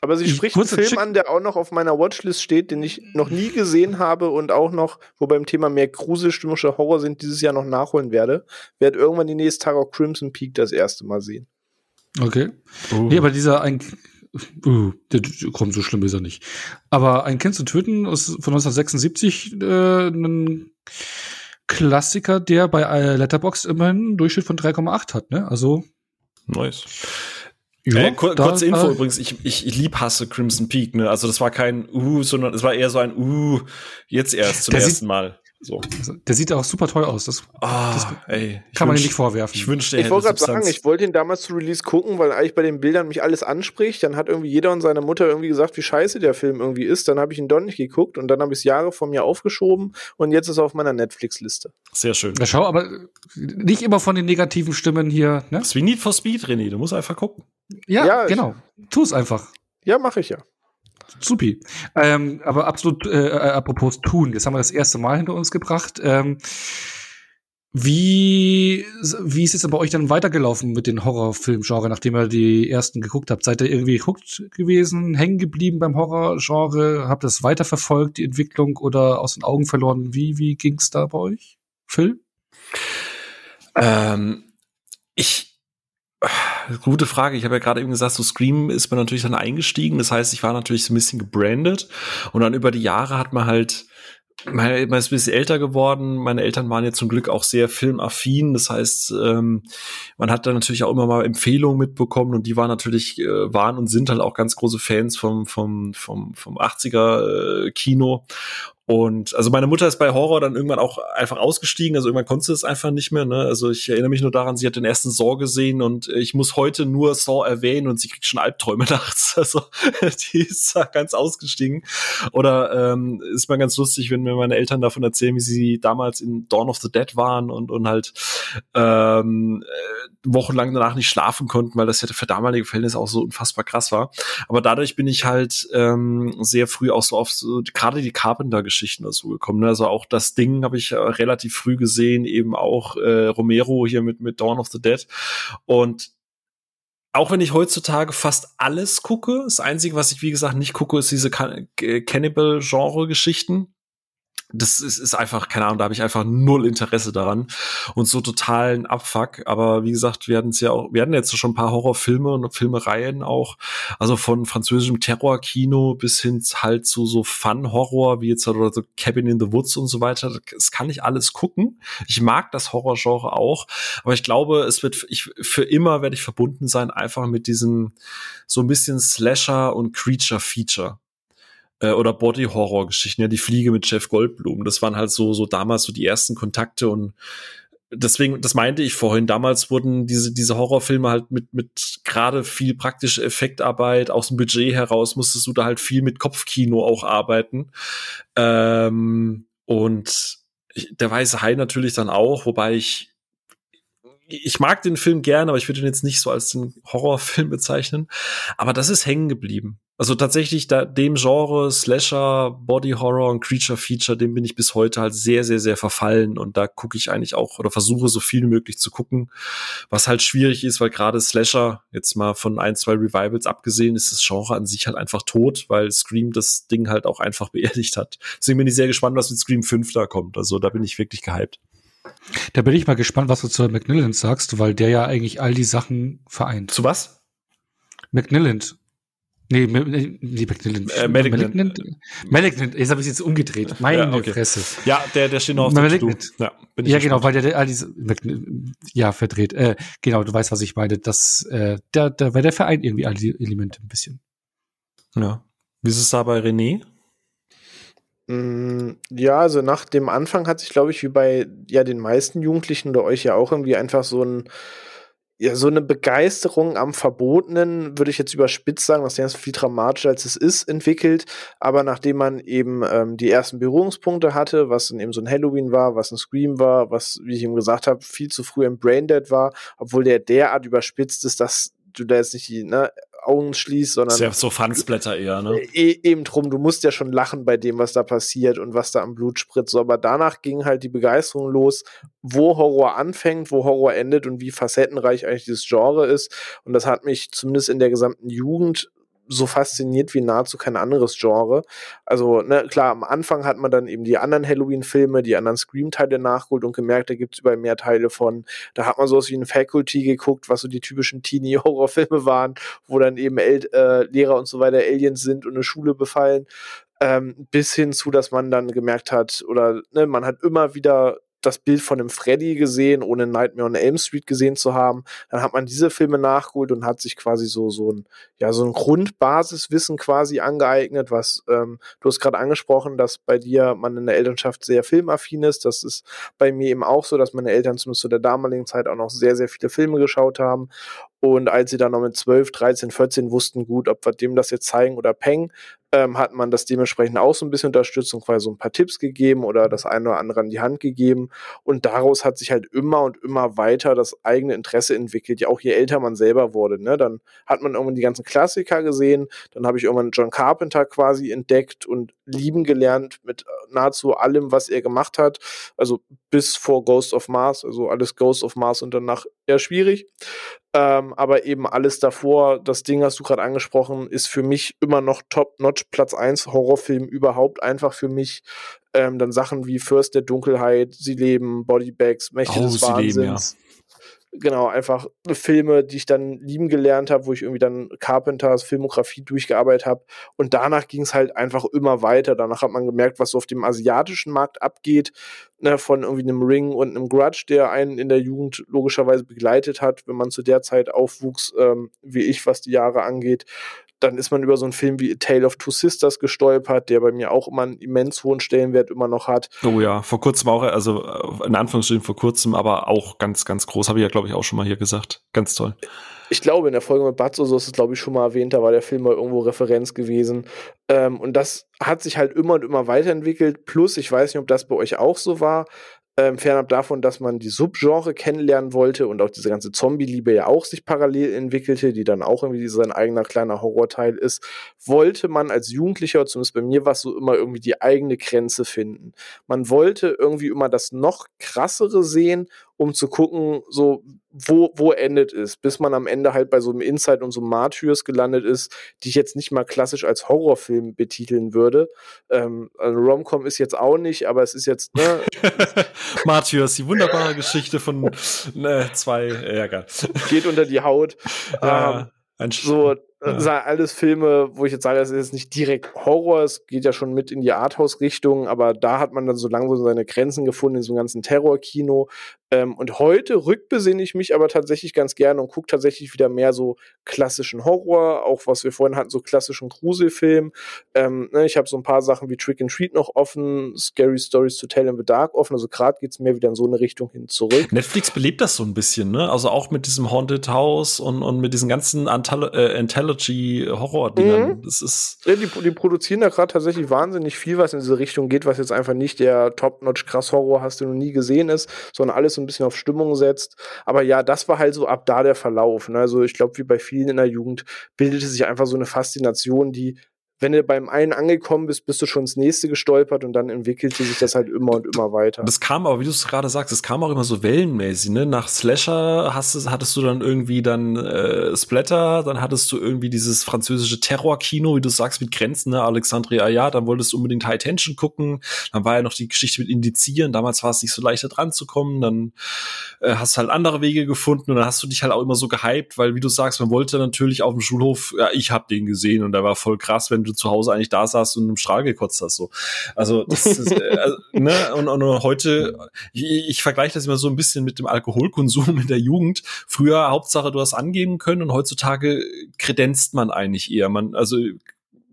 Aber sie Ich- spricht einen Film an, der auch noch auf meiner Watchlist steht, den ich noch nie gesehen habe und auch noch, wo beim Thema mehr gruselstimmige Horror sind, dieses Jahr noch nachholen werde. Werd irgendwann die nächsten Tage auch Crimson Peak das erste Mal sehen. okay. Nee, aber dieser ein uh, der, komm, so schlimm ist er nicht. Aber ein Kind zu töten ist von 1976 äh, ein Klassiker, der bei äh, Letterboxd immerhin einen Durchschnitt von 3,8 hat, ne? Also Nice. Ja, äh, kur kurze Info äh, übrigens, ich, ich, ich lieb hasse Crimson Peak, ne? Also das war kein Uh, sondern es war eher so ein Uh, jetzt erst zum ersten Mal. So. Also, Der sieht auch super toll aus. Das Ah, ey. ich kann man wünsch- ihm nicht vorwerfen. Ich wünschte, er Ich wollte gerade sagen, ich wollte ihn damals zu Release gucken, weil eigentlich bei den Bildern mich alles anspricht. Dann hat irgendwie jeder und seine Mutter irgendwie gesagt, wie scheiße der Film irgendwie ist. Dann habe ich ihn doch nicht geguckt und dann habe ich es Jahre von mir aufgeschoben und jetzt ist er auf meiner Netflix-Liste. Sehr schön. Ja, schau, aber nicht immer von den negativen Stimmen hier, ne? Das ist wie Need for Speed, René. Du musst einfach gucken. Ja, Ja, genau. Tu es einfach. Ja, mache ich ja. Supi. Ähm, aber absolut, äh, äh, apropos tun, jetzt haben wir das erste Mal hinter uns gebracht. Ähm, wie, wie ist es denn bei euch dann weitergelaufen mit den Horrorfilmgenre, nachdem ihr die ersten geguckt habt? Seid ihr irgendwie geguckt gewesen, hängen geblieben beim Horrorgenre? Habt ihr das weiterverfolgt, die Entwicklung, oder aus den Augen verloren? Wie, wie ging's da bei euch? Phil? Ähm, ich Gute Frage. Ich habe ja gerade eben gesagt, so Scream ist man natürlich dann eingestiegen. Das heißt, ich war natürlich so ein bisschen gebrandet. Und dann über die Jahre hat man halt, man ist ein bisschen älter geworden. Meine Eltern waren jetzt zum Glück auch sehr filmaffin. Das heißt, ähm, man hat dann natürlich auch immer mal Empfehlungen mitbekommen und die waren natürlich, äh, waren und sind halt auch ganz große Fans vom, vom, vom, vom 80er äh, Kino. Und also meine Mutter ist bei Horror dann irgendwann auch einfach ausgestiegen. Also irgendwann konnte sie es einfach nicht mehr. Ne? Also ich erinnere mich nur daran, sie hat den ersten Saw gesehen und ich muss heute nur Saw erwähnen und sie kriegt schon Albträume nachts. Also die ist da ganz ausgestiegen. Oder ähm, ist mal ganz lustig, wenn mir meine Eltern davon erzählen, wie sie damals in Dawn of the Dead waren und, und halt ähm, äh, wochenlang danach nicht schlafen konnten, weil das ja für damalige Verhältnisse auch so unfassbar krass war. Aber dadurch bin ich halt ähm, sehr früh auch so auf so, gerade die Carpenter-Geschichten dazu gekommen. Also auch das Ding habe ich äh, relativ früh gesehen, eben auch äh, Romero hier mit, mit Dawn of the Dead. Und auch wenn ich heutzutage fast alles gucke, das Einzige, was ich, wie gesagt, nicht gucke, ist diese Can- Cannibal-Genre-Geschichten. Das ist, ist einfach, keine Ahnung, da habe ich einfach null Interesse daran und so totalen Abfuck. Aber wie gesagt, wir hatten ja auch, wir hatten jetzt schon ein paar Horrorfilme und Filmereien auch, also von französischem Terrorkino bis hin halt zu so Fun-Horror, wie jetzt halt oder so Cabin in the Woods und so weiter. Das kann ich alles gucken. Ich mag das Horrorgenre auch, aber ich glaube, es wird, ich, für immer werde ich verbunden sein, einfach mit diesem so ein bisschen Slasher und Creature-Feature äh, oder Body-Horror-Geschichten, ja, die Fliege mit Jeff Goldblum. Das waren halt so, so damals so die ersten Kontakte und deswegen, das meinte ich vorhin, damals wurden diese, diese Horrorfilme halt mit, mit gerade viel praktische Effektarbeit aus dem Budget heraus, musstest du da halt viel mit Kopfkino auch arbeiten. Ähm, und der Weiße Hai natürlich dann auch, wobei ich ich mag den Film gerne, aber ich würde ihn jetzt nicht so als den Horrorfilm bezeichnen. Aber das ist hängen geblieben. Also tatsächlich da, dem Genre Slasher, Body Horror und Creature Feature, dem bin ich bis heute halt sehr, sehr, sehr verfallen. Und da gucke ich eigentlich auch oder versuche so viel wie möglich zu gucken. Was halt schwierig ist, weil gerade Slasher, jetzt mal von ein, zwei Revivals abgesehen, ist das Genre an sich halt einfach tot, weil Scream das Ding halt auch einfach beerdigt hat. Deswegen bin ich sehr gespannt, was mit Scream 5 da kommt. Also da bin ich wirklich gehypt. Da bin ich mal gespannt, was du zu McNillan sagst, weil der ja eigentlich all die Sachen vereint. Zu was? McNillan. Nee, nee, McNillan. Äh, Malignant. Malignant. Jetzt habe ich jetzt umgedreht. Meine Ja, okay. Fresse. Ja, der, der steht noch auf dem Malignant. To-Do. Ja, bin ich Ja, genau, weil der, der all diese, ja, verdreht. Äh, genau, du weißt, was ich meine. Das, äh, der, der, weil der vereint irgendwie all die Elemente ein bisschen. Ja. Wie ist es da bei René? Mm, Ja, also nach dem Anfang hat sich, glaube ich, wie bei ja den meisten Jugendlichen oder euch ja auch irgendwie einfach so ein ja, so eine Begeisterung am Verbotenen, würde ich jetzt überspitzt sagen, das ist viel dramatischer als es ist, entwickelt. Aber nachdem man eben ähm, die ersten Berührungspunkte hatte, was dann eben so ein Halloween war, was ein Scream war, was, wie ich ihm gesagt habe, viel zu früh im Braindead war, obwohl der derart überspitzt ist, dass du da jetzt nicht die ne, Augen schließt, sondern. Ist ja so Fansblätter eher, ne? E eben drum, du musst ja schon lachen bei dem, was da passiert und was da am Blut spritzt. So, aber danach ging halt die Begeisterung los, wo Horror anfängt, wo Horror endet und wie facettenreich eigentlich dieses Genre ist. Und das hat mich zumindest in der gesamten Jugend so fasziniert wie nahezu kein anderes Genre. Also, ne, klar, am Anfang hat man dann eben die anderen Halloween-Filme, die anderen Scream-Teile nachgeholt und gemerkt, da gibt's überall mehr Teile von. Da hat man sowas wie ein Faculty geguckt, was so die typischen Teenie-Horrorfilme waren, wo dann eben El äh, Lehrer und so weiter Aliens sind und eine Schule befallen. Ähm, bis hin zu, dass man dann gemerkt hat, oder ne, man hat immer wieder das Bild von einem Freddy gesehen, ohne Nightmare on Elm Street gesehen zu haben. Dann hat man diese Filme nachgeholt und hat sich quasi so, so ein, ja, so ein Grundbasiswissen quasi angeeignet, was, ähm, du hast gerade angesprochen, dass bei dir man in der Elternschaft sehr filmaffin ist. Das ist bei mir eben auch so, dass meine Eltern zumindest zu der damaligen Zeit auch noch sehr, sehr viele Filme geschaut haben. Und als sie dann noch mit 12, 13, 14 wussten, gut, ob wir dem das jetzt zeigen oder Peng, ähm, hat man das dementsprechend auch so ein bisschen unterstützt und quasi so ein paar Tipps gegeben oder das eine oder andere an die Hand gegeben. Und daraus hat sich halt immer und immer weiter das eigene Interesse entwickelt. Ja, auch je älter man selber wurde, ne? Dann hat man irgendwann die ganzen Klassiker gesehen, dann habe ich irgendwann John Carpenter quasi entdeckt und lieben gelernt mit nahezu allem, was er gemacht hat. Also bis vor Ghost of Mars, also alles Ghost of Mars und danach eher schwierig. Ähm, aber eben alles davor, das Ding hast du gerade angesprochen, ist für mich immer noch top-notch Platz 1 Horrorfilm überhaupt. Einfach für mich ähm, dann Sachen wie First der Dunkelheit, Sie leben, Bodybags, Mächte oh, des Wahnsinns. Leben, ja genau, einfach Filme, die ich dann lieben gelernt habe, wo ich irgendwie dann Carpenters Filmografie durchgearbeitet habe. Und danach ging es halt einfach immer weiter. Danach hat man gemerkt, was so auf dem asiatischen Markt abgeht, ne, von irgendwie einem Ring und einem Grudge, der einen in der Jugend logischerweise begleitet hat, wenn man zu der Zeit aufwuchs, ähm, wie ich, was die Jahre angeht dann ist man über so einen Film wie A Tale of Two Sisters gestolpert, der bei mir auch immer einen immens hohen Stellenwert immer noch hat. Oh ja, vor kurzem auch, also äh, in Anführungsstrichen vor kurzem, aber auch ganz, ganz groß, habe ich ja, glaube ich, auch schon mal hier gesagt. Ganz toll. Ich glaube, in der Folge mit Batzo, so ist es, glaube ich, schon mal erwähnt, da war der Film mal irgendwo Referenz gewesen. Ähm, und das hat sich halt immer und immer weiterentwickelt. Plus, ich weiß nicht, ob das bei euch auch so war, ähm, fernab davon, dass man die Subgenre kennenlernen wollte und auch diese ganze Zombie-Liebe ja auch sich parallel entwickelte, die dann auch irgendwie sein eigener kleiner Horrorteil ist, wollte man als Jugendlicher, zumindest bei mir war es so immer irgendwie die eigene Grenze finden. Man wollte irgendwie immer das noch krassere sehen um zu gucken, so, wo, wo endet es, bis man am Ende halt bei so einem Inside und so einem Martyrs gelandet ist, die ich jetzt nicht mal klassisch als Horrorfilm betiteln würde. Ähm, also Romcom ist jetzt auch nicht, aber es ist jetzt, ne? Martyrs, die wunderbare Geschichte von ne, zwei, ja, geil. Geht unter die Haut. Ja, ähm, so, ja. sind alles Filme, wo ich jetzt sage, das ist jetzt nicht direkt Horror, es geht ja schon mit in die Arthouse-Richtung, aber da hat man dann so langsam seine Grenzen gefunden in so einem ganzen Terror-Kino. Ähm, und heute rückbesinne ich mich aber tatsächlich ganz gerne und gucke tatsächlich wieder mehr so klassischen Horror, auch was wir vorhin hatten, so klassischen Gruselfilm. Ähm, ne, ich habe so ein paar Sachen wie Trick and Treat noch offen, Scary Stories to Tell in the Dark offen, also gerade geht's mehr wieder in so eine Richtung hin zurück. Netflix belebt das so ein bisschen, ne? Also auch mit diesem Haunted House und, und mit diesen ganzen Antal äh, Anthology-Horror-Dingern. Mhm. Das ist. Ja, die, die produzieren da gerade tatsächlich wahnsinnig viel, was in diese Richtung geht, was jetzt einfach nicht der Top-Notch krass Horror hast, den du nie gesehen ist, sondern alles so ein bisschen auf Stimmung setzt. Aber ja, das war halt so ab da der Verlauf. Ne? Also ich glaube, wie bei vielen in der Jugend bildete sich einfach so eine Faszination, die wenn du beim einen angekommen bist, bist du schon ins nächste gestolpert und dann entwickelte sich das halt immer und immer weiter. Das kam aber, wie du es gerade sagst, das kam auch immer so wellenmäßig, ne? Nach Slasher hast hattest du dann irgendwie dann äh, Splatter, dann hattest du irgendwie dieses französische Terrorkino, wie du sagst, mit Grenzen, ne? Alexandre Ayat, dann wolltest du unbedingt High Tension gucken, dann war ja noch die Geschichte mit Indizieren, damals war es nicht so leicht da dran zu kommen, dann äh, hast du halt andere Wege gefunden und dann hast du dich halt auch immer so gehypt, weil wie du sagst, man wollte natürlich auf dem Schulhof, ja, ich hab den gesehen und der war voll krass, wenn du zu Hause eigentlich da saßt und im Strahl gekotzt hast. So. Also, das ist, äh, also, ne? Und, und heute, ich, ich vergleiche das immer so ein bisschen mit dem Alkoholkonsum in der Jugend. Früher Hauptsache, du hast angeben können und heutzutage kredenzt man eigentlich eher. Man, also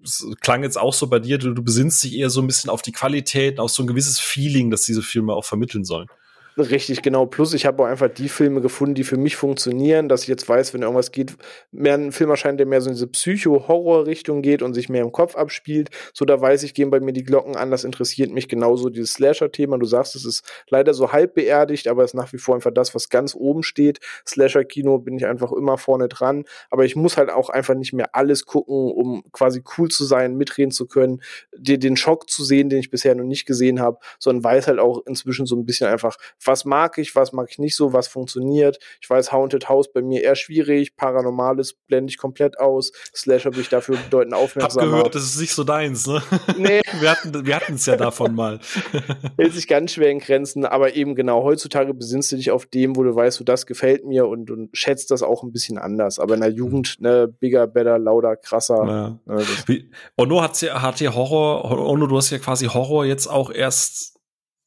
es klang jetzt auch so bei dir, du, du besinnst dich eher so ein bisschen auf die Qualität, auf so ein gewisses Feeling, das diese Filme auch vermitteln sollen. Richtig, genau. Plus ich habe auch einfach die Filme gefunden, die für mich funktionieren, dass ich jetzt weiß, wenn irgendwas geht, mehr ein Film erscheint, der mehr so in diese Psycho-Horror-Richtung geht und sich mehr im Kopf abspielt. So, da weiß ich, gehen bei mir die Glocken an. Das interessiert mich genauso dieses Slasher-Thema. Du sagst, es ist leider so halb beerdigt, aber es ist nach wie vor einfach das, was ganz oben steht. Slasher-Kino bin ich einfach immer vorne dran. Aber ich muss halt auch einfach nicht mehr alles gucken, um quasi cool zu sein, mitreden zu können, den Schock zu sehen, den ich bisher noch nicht gesehen habe, sondern weiß halt auch inzwischen so ein bisschen einfach, was mag ich, was mag ich nicht so, was funktioniert. Ich weiß, Haunted House bei mir eher schwierig, Paranormales blende ich komplett aus, Slasher bin ich dafür bedeutend aufmerksamer. Hab gehört, das ist nicht so deins, ne? Nee. wir hatten wir es ja davon mal. Hält sich ganz schwer in Grenzen, aber eben genau, heutzutage besinnst du dich auf dem, wo du weißt, so das gefällt mir und, und schätzt das auch ein bisschen anders. Aber in der Jugend, ne, bigger, better, lauter, krasser. Ja. Ne, Wie, Ono hat, hat hier Horror, Ono, du hast ja quasi Horror jetzt auch erst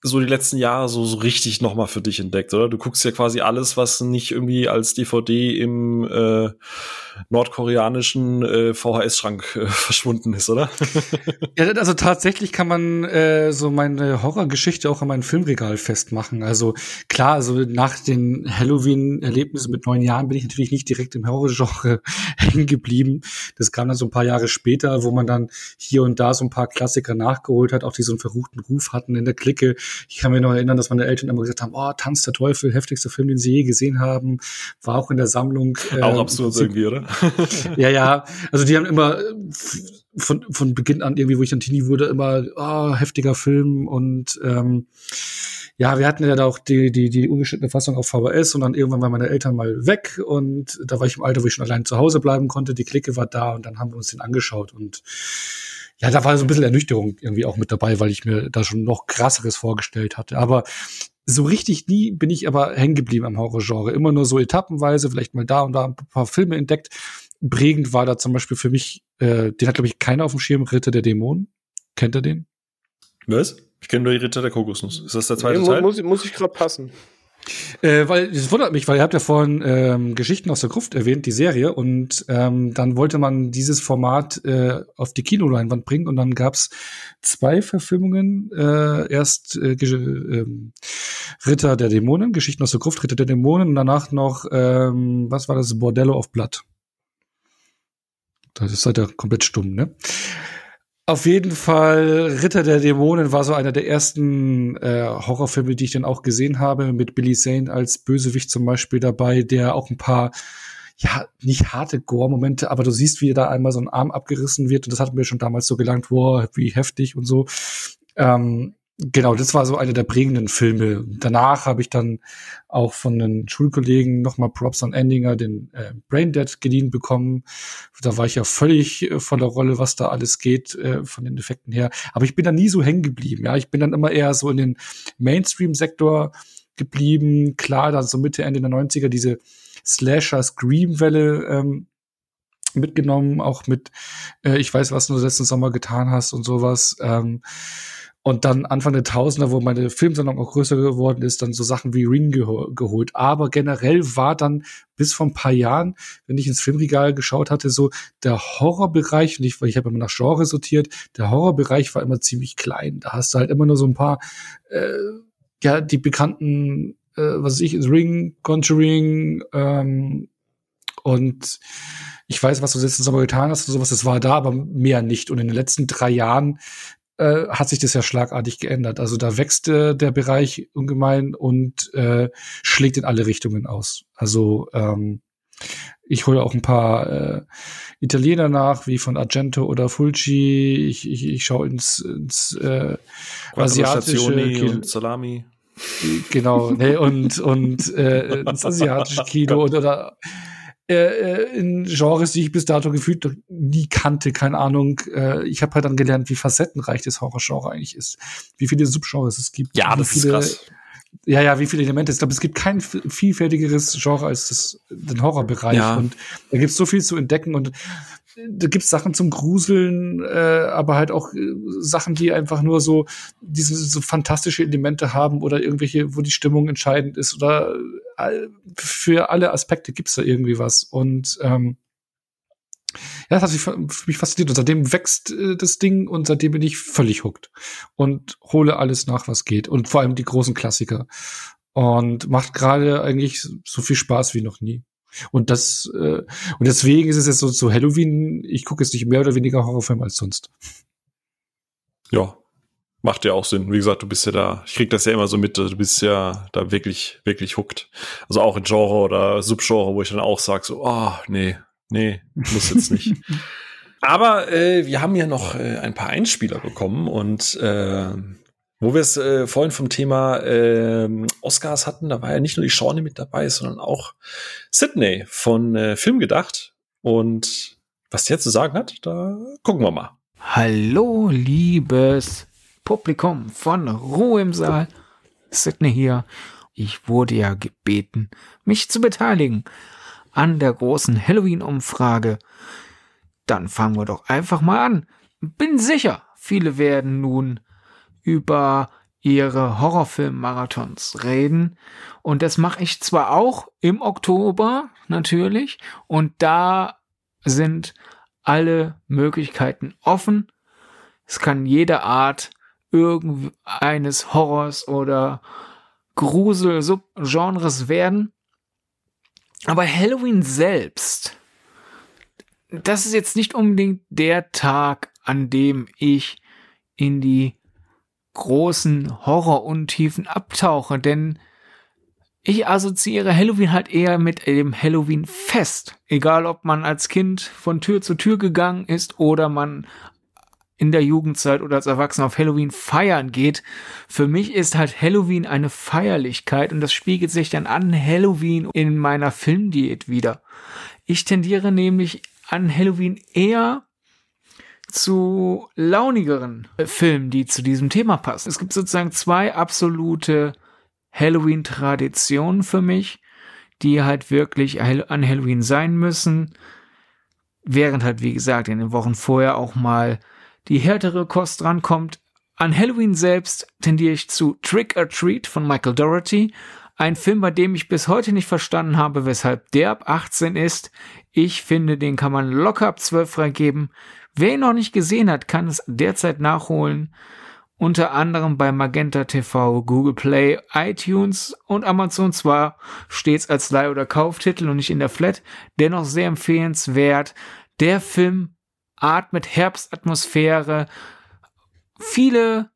so die letzten Jahre so, so richtig nochmal für dich entdeckt, oder? Du guckst ja quasi alles, was nicht irgendwie als DVD im äh, nordkoreanischen äh, VHS-Schrank äh, verschwunden ist, oder? ja, also tatsächlich kann man äh, so meine Horrorgeschichte auch an meinem Filmregal festmachen. Also klar, also nach den Halloween-Erlebnissen mit neun Jahren bin ich natürlich nicht direkt im Horrorgenre hängen geblieben. Das kam dann so ein paar Jahre später, wo man dann hier und da so ein paar Klassiker nachgeholt hat, auch die so einen verruchten Ruf hatten in der Clique. Ich kann mich noch erinnern, dass meine Eltern immer gesagt haben, oh, Tanz der Teufel, heftigster Film, den sie je gesehen haben. War auch in der Sammlung. Äh, auch absurd irgendwie, oder? ja, ja. Also die haben immer von, von Beginn an irgendwie, wo ich dann Teenie wurde, immer, oh, heftiger Film und ähm, ja, wir hatten ja da auch die, die, die ungeschnittene Fassung auf VHS und dann irgendwann waren meine Eltern mal weg und da war ich im Alter, wo ich schon allein zu Hause bleiben konnte. Die Clique war da und dann haben wir uns den angeschaut und ja, da war so ein bisschen Ernüchterung irgendwie auch mit dabei, weil ich mir da schon noch krasseres vorgestellt hatte. Aber so richtig nie bin ich aber hängen geblieben am Horrorgenre. Immer nur so etappenweise, vielleicht mal da und da ein paar Filme entdeckt. Prägend war da zum Beispiel für mich, äh, den hat, glaube ich, keiner auf dem Schirm, Ritter der Dämonen. Kennt ihr den? Was? Ich kenne nur die Ritter der Kokosnuss. Ist das der zweite nee, Teil? Muss, muss ich gerade passen. Äh, weil es wundert mich, weil ihr habt ja vorhin ähm, Geschichten aus der Gruft erwähnt, die Serie, und ähm, dann wollte man dieses Format äh, auf die Kinoleinwand bringen und dann gab's zwei Verfilmungen. Äh, erst äh, äh, Ritter der Dämonen, Geschichten aus der Gruft, Ritter der Dämonen und danach noch, ähm, was war das, Bordello of Blood. Das ist halt ja komplett stumm, ne? Auf jeden Fall, Ritter der Dämonen war so einer der ersten äh, Horrorfilme, die ich dann auch gesehen habe, mit Billy Zane als Bösewicht zum Beispiel dabei, der auch ein paar, ja, nicht harte Gore-Momente, aber du siehst, wie da einmal so ein Arm abgerissen wird und das hat mir schon damals so gelangt, wow, wie heftig und so. Ähm, Genau, das war so einer der prägenden Filme. Danach habe ich dann auch von den Schulkollegen nochmal Props an Endinger, den äh, Braindead geliehen bekommen. Da war ich ja völlig äh, von der Rolle, was da alles geht, äh, von den Effekten her. Aber ich bin da nie so hängen geblieben. Ja, ich bin dann immer eher so in den Mainstream-Sektor geblieben. Klar, dann so Mitte, Ende der 90er diese Slasher-Scream-Welle ähm, mitgenommen, auch mit äh, Ich weiß, was du letzten Sommer getan hast und sowas. Ähm, und dann Anfang der Tausender, wo meine Filmsammlung auch größer geworden ist, dann so Sachen wie Ring geho geholt. Aber generell war dann bis vor ein paar Jahren, wenn ich ins Filmregal geschaut hatte, so der Horrorbereich, und ich, ich habe immer nach Genre sortiert, der Horrorbereich war immer ziemlich klein. Da hast du halt immer nur so ein paar, äh, ja, die bekannten, äh, was weiß ich, Ring, Conjuring, ähm, und ich weiß, was du letzten Sommer getan hast und sowas, das war da, aber mehr nicht. Und in den letzten drei Jahren äh, hat sich das ja schlagartig geändert. Also da wächst äh, der Bereich ungemein und äh, schlägt in alle Richtungen aus. Also ähm, ich hole auch ein paar äh, Italiener nach, wie von Argento oder Fulci. Ich, ich, ich schaue ins, ins äh, asiatische und Salami. Genau, nee, und, und äh, ins asiatische Kino oder, oder äh, äh, in Genres, die ich bis dato gefühlt nie kannte, keine Ahnung. Äh, ich habe halt dann gelernt, wie facettenreich das Horrorgenre eigentlich ist, wie viele Subgenres es gibt. Ja, das viele, ist krass. Ja, ja, wie viele Elemente. Ich glaube, es gibt kein vielfältigeres Genre als das, den Horrorbereich. Ja. Und da gibt es so viel zu entdecken und da gibt's Sachen zum Gruseln, äh, aber halt auch äh, Sachen, die einfach nur so diese so fantastische Elemente haben oder irgendwelche, wo die Stimmung entscheidend ist oder äh, für alle Aspekte gibt's da irgendwie was und ähm, ja, das hat sich für mich fasziniert. Und seitdem wächst äh, das Ding und seitdem bin ich völlig hooked. Und hole alles nach, was geht. Und vor allem die großen Klassiker. und macht gerade eigentlich so viel Spaß wie noch nie. Und das äh, und deswegen ist es jetzt so zu Halloween, ich gucke jetzt nicht mehr oder weniger Horrorfilme als sonst. Ja, macht ja auch Sinn. Wie gesagt, du bist ja da, ich krieg das ja immer so mit, du bist ja da wirklich, wirklich hooked. Also auch in Genre oder Subgenre, wo ich dann auch sag so, oh, nee, nee, muss jetzt nicht. Aber äh, wir haben ja noch äh, ein paar Einspieler bekommen und äh, wo wir es äh, vorhin vom Thema äh, Oscars hatten, da war ja nicht nur die Shawnee mit dabei, sondern auch Sydney von äh, Film gedacht. Und was der zu sagen hat, da gucken wir mal. Hallo, liebes Publikum von Ruhe im Saal. Sydney hier. Ich wurde ja gebeten, mich zu beteiligen an der großen Halloween-Umfrage. Dann fangen wir doch einfach mal an. Bin sicher, viele werden nun über ihre Horrorfilm-Marathons reden. Und das mache ich zwar auch im Oktober, natürlich. Und da sind alle Möglichkeiten offen. Es kann jede Art irgendeines Horrors oder Grusel-Subgenres werden. Aber Halloween selbst, das ist jetzt nicht unbedingt der Tag, an dem ich in die großen Horroruntiefen abtauche, denn ich assoziiere Halloween halt eher mit dem Halloween-Fest. Egal, ob man als Kind von Tür zu Tür gegangen ist oder man in der Jugendzeit oder als Erwachsener auf Halloween feiern geht. Für mich ist halt Halloween eine Feierlichkeit und das spiegelt sich dann an Halloween in meiner Filmdiät wieder. Ich tendiere nämlich an Halloween eher zu launigeren Filmen, die zu diesem Thema passen. Es gibt sozusagen zwei absolute Halloween-Traditionen für mich, die halt wirklich an Halloween sein müssen, während halt, wie gesagt, in den Wochen vorher auch mal die härtere Kost rankommt. An Halloween selbst tendiere ich zu Trick or Treat von Michael Doherty, ein Film, bei dem ich bis heute nicht verstanden habe, weshalb der ab 18 ist. Ich finde, den kann man locker ab 12 freigeben. Wer ihn noch nicht gesehen hat, kann es derzeit nachholen. Unter anderem bei Magenta TV, Google Play, iTunes und Amazon zwar stets als Leih- oder Kauftitel und nicht in der Flat, dennoch sehr empfehlenswert. Der Film atmet Herbstatmosphäre. Viele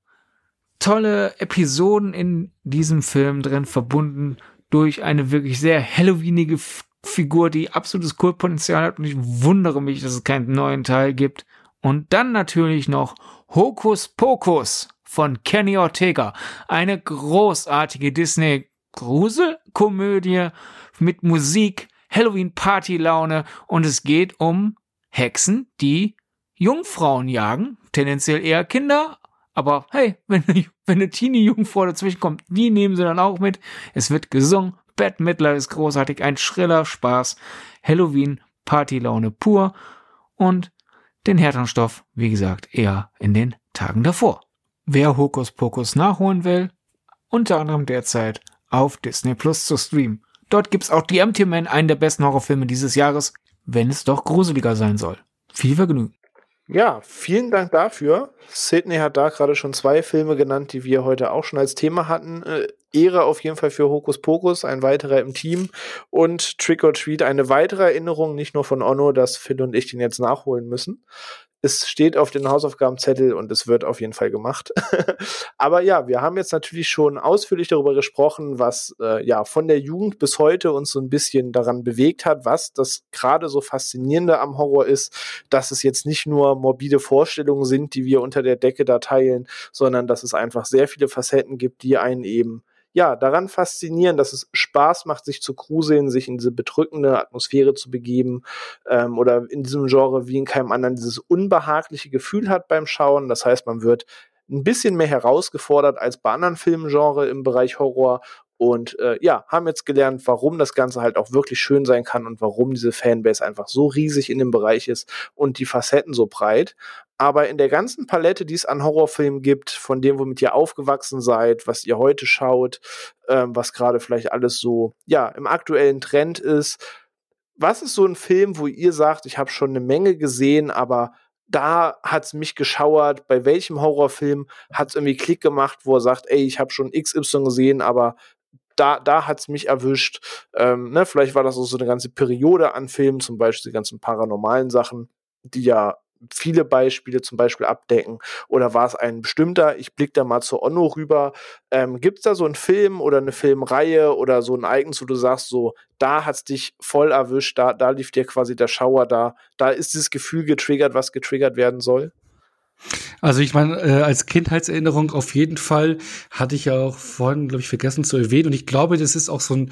tolle Episoden in diesem Film drin, verbunden durch eine wirklich sehr Halloweenige Figur, die absolutes Kultpotenzial hat und ich wundere mich, dass es keinen neuen Teil gibt. Und dann natürlich noch Hokus Pokus von Kenny Ortega. Eine großartige Disney-Gruselkomödie mit Musik, Halloween-Party-Laune und es geht um Hexen, die Jungfrauen jagen, tendenziell eher Kinder, aber hey, wenn, wenn eine Teenie-Jungfrau dazwischen kommt, die nehmen sie dann auch mit. Es wird gesungen, Bette Midler ist großartig, ein schriller Spaß, Halloween, Partylaune pur und den härteren Stoff, wie gesagt, eher in den Tagen davor. Wer Hokus Pokus nachholen will, unter anderem derzeit auf Disney Plus zu streamen. Dort gibt's auch The Empty Man, einen der besten Horrorfilme dieses Jahres, wenn es doch gruseliger sein soll. Viel Vergnügen. Ja, vielen Dank dafür. Sydney hat da gerade schon zwei Filme genannt, die wir heute auch schon als Thema hatten. Ehre auf jeden Fall für Hokus Pokus, ein weiterer im Team. Und Trick or Treat, eine weitere Erinnerung, nicht nur von Onno, dass Phil und ich den jetzt nachholen müssen es steht auf den Hausaufgabenzettel und es wird auf jeden Fall gemacht. Aber ja, wir haben jetzt natürlich schon ausführlich darüber gesprochen, was äh, ja von der Jugend bis heute uns so ein bisschen daran bewegt hat, was das gerade so faszinierende am Horror ist, dass es jetzt nicht nur morbide Vorstellungen sind, die wir unter der Decke da teilen, sondern dass es einfach sehr viele Facetten gibt, die einen eben ja, daran faszinieren, dass es Spaß macht, sich zu gruseln, sich in diese bedrückende Atmosphäre zu begeben ähm, oder in diesem Genre wie in keinem anderen dieses unbehagliche Gefühl hat beim Schauen. Das heißt, man wird ein bisschen mehr herausgefordert als bei anderen Filmgenre im Bereich Horror und äh, ja, haben jetzt gelernt, warum das Ganze halt auch wirklich schön sein kann und warum diese Fanbase einfach so riesig in dem Bereich ist und die Facetten so breit. Aber in der ganzen Palette, die es an Horrorfilmen gibt, von dem, womit ihr aufgewachsen seid, was ihr heute schaut, ähm, was gerade vielleicht alles so, ja, im aktuellen Trend ist, was ist so ein Film, wo ihr sagt, ich habe schon eine Menge gesehen, aber da hat's mich geschauert, bei welchem Horrorfilm hat's irgendwie Klick gemacht, wo er sagt, ey, ich habe schon XY gesehen, aber da, da hat's mich erwischt. Ähm, ne, vielleicht war das auch so eine ganze Periode an Filmen, zum Beispiel die ganzen paranormalen Sachen, die ja viele Beispiele zum Beispiel abdecken? Oder war es ein bestimmter? Ich blicke da mal zur Onno rüber. Ähm, Gibt es da so einen Film oder eine Filmreihe oder so ein Ereignis, wo du sagst, so, da hat's dich voll erwischt, da, da lief dir quasi der Schauer da, da ist dieses Gefühl getriggert, was getriggert werden soll? Also ich meine, äh, als Kindheitserinnerung auf jeden Fall hatte ich ja auch vorhin, glaube ich, vergessen zu erwähnen. Und ich glaube, das ist auch so ein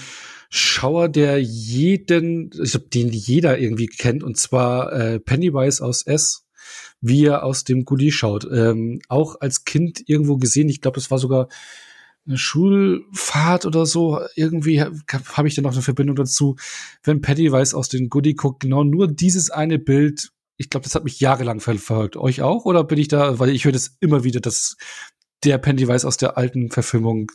Schauer, der jeden, ich glaube, den jeder irgendwie kennt, und zwar äh, Pennywise aus S, wie er aus dem Gully schaut. Ähm, auch als Kind irgendwo gesehen, ich glaube, das war sogar eine Schulfahrt oder so, irgendwie habe hab ich da noch eine Verbindung dazu, wenn Pennywise aus dem Goodie guckt, genau nur dieses eine Bild ich glaube, das hat mich jahrelang verfolgt. Euch auch? Oder bin ich da, weil ich höre das immer wieder, dass der Pennywise aus der alten Verfilmung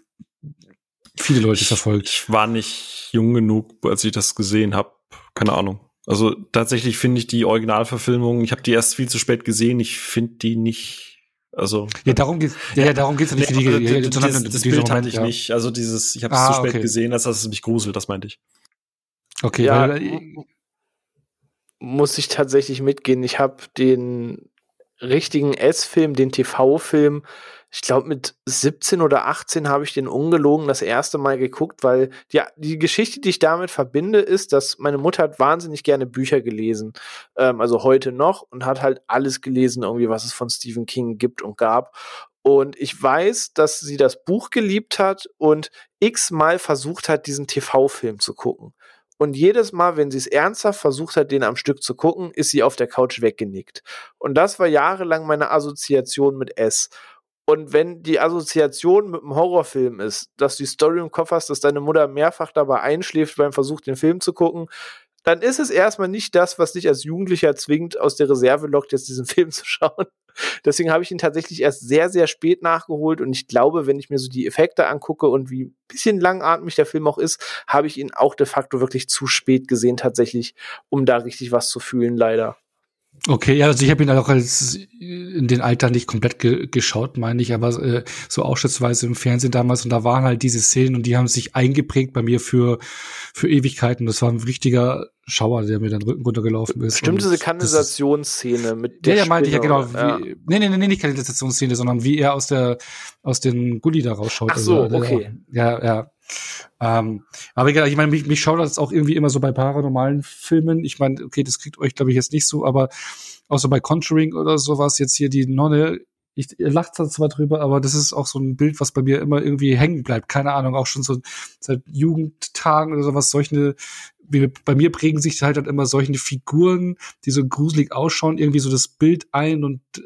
viele Leute verfolgt. Ich war nicht jung genug, als ich das gesehen habe. Keine Ahnung. Also tatsächlich finde ich die Originalverfilmung, ich habe die erst viel zu spät gesehen, ich finde die nicht also ja, darum geht's ja, ja darum geht's ja nicht nee, für die, ja, das, das Bild Moment, hatte ich ja. nicht. Also dieses ich habe es ah, zu spät okay. gesehen, als dass es mich gruselt, das meinte ich. Okay, ja, weil, muss ich tatsächlich mitgehen. Ich habe den richtigen S-Film, den TV-Film, ich glaube mit 17 oder 18 habe ich den ungelogen das erste Mal geguckt, weil die, die Geschichte, die ich damit verbinde, ist, dass meine Mutter hat wahnsinnig gerne Bücher gelesen, ähm, also heute noch und hat halt alles gelesen, irgendwie was es von Stephen King gibt und gab. Und ich weiß, dass sie das Buch geliebt hat und x-mal versucht hat, diesen TV-Film zu gucken. Und jedes Mal, wenn sie es ernsthaft versucht hat, den am Stück zu gucken, ist sie auf der Couch weggenickt. Und das war jahrelang meine Assoziation mit S. Und wenn die Assoziation mit einem Horrorfilm ist, dass du die Story im Kopf hast, dass deine Mutter mehrfach dabei einschläft beim Versuch, den Film zu gucken, dann ist es erstmal nicht das, was dich als Jugendlicher zwingt, aus der Reserve lockt, jetzt diesen Film zu schauen. Deswegen habe ich ihn tatsächlich erst sehr, sehr spät nachgeholt und ich glaube, wenn ich mir so die Effekte angucke und wie ein bisschen langatmig der Film auch ist, habe ich ihn auch de facto wirklich zu spät gesehen tatsächlich, um da richtig was zu fühlen, leider. Okay, ja, also ich habe ihn auch als in den Alter nicht komplett ge geschaut, meine ich, aber äh, so ausschnittsweise im Fernsehen damals und da waren halt diese Szenen und die haben sich eingeprägt bei mir für für Ewigkeiten. Das war ein richtiger Schauer, der mir dann Rücken runtergelaufen ist. Stimmt diese Kanalisationsszene mit der Ja, ja, meinte ich ja genau. Ja. Wie, nee, nee, nee, nicht Kanalisationsszene, sondern wie er aus der aus den Gully da rausschaut. Ach so, also, okay. Ja, ja. Ähm, aber egal, ich meine, mich, mich schaut das auch irgendwie immer so bei paranormalen Filmen. Ich meine, okay, das kriegt euch, glaube ich, jetzt nicht so, aber auch so bei Conjuring oder sowas, jetzt hier die Nonne, ich lacht zwar drüber, aber das ist auch so ein Bild, was bei mir immer irgendwie hängen bleibt. Keine Ahnung, auch schon so seit Jugendtagen oder sowas, solche bei mir prägen sich halt, halt immer solche Figuren, die so gruselig ausschauen, irgendwie so das Bild ein und äh,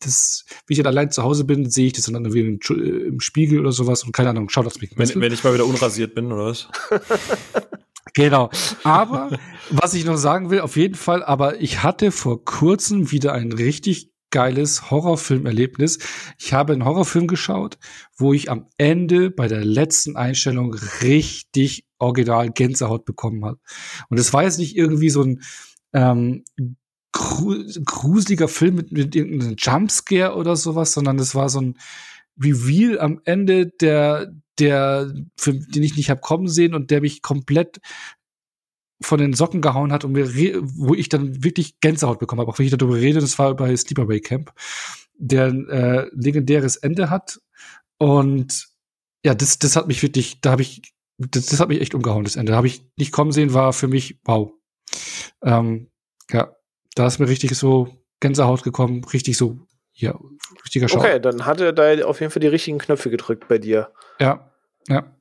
das, wie ich dann allein zu Hause bin, sehe ich das dann irgendwie im, äh, im, Spiegel oder sowas und keine Ahnung, schaut das mich. Wenn, wenn ich mal wieder unrasiert bin, oder was? Genau. Aber was ich noch sagen will, auf jeden Fall, aber ich hatte vor kurzem wieder ein richtig geiles Horrorfilmerlebnis. Ich habe einen Horrorfilm geschaut, wo ich am Ende bei der letzten Einstellung richtig original Gänsehaut bekommen habe. Und es war jetzt nicht irgendwie so ein ähm, gruseliger Film mit, mit irgendeinem Jumpscare oder sowas, sondern es war so ein Reveal am Ende, der, der, für, den ich nicht hab kommen sehen und der mich komplett von den Socken gehauen hat und mir, wo ich dann wirklich Gänsehaut bekommen habe, auch wenn ich darüber rede, das war bei Sleepaway Camp, der ein äh, legendäres Ende hat. Und ja, das, das hat mich wirklich, da habe ich, das, das hat mich echt umgehauen, das Ende. Da habe ich nicht kommen sehen, war für mich wow. Ähm, ja, da ist mir richtig so Gänsehaut gekommen, richtig so, ja, richtiger Schau. Okay, dann hat er da auf jeden Fall die richtigen Knöpfe gedrückt bei dir. Ja, ja.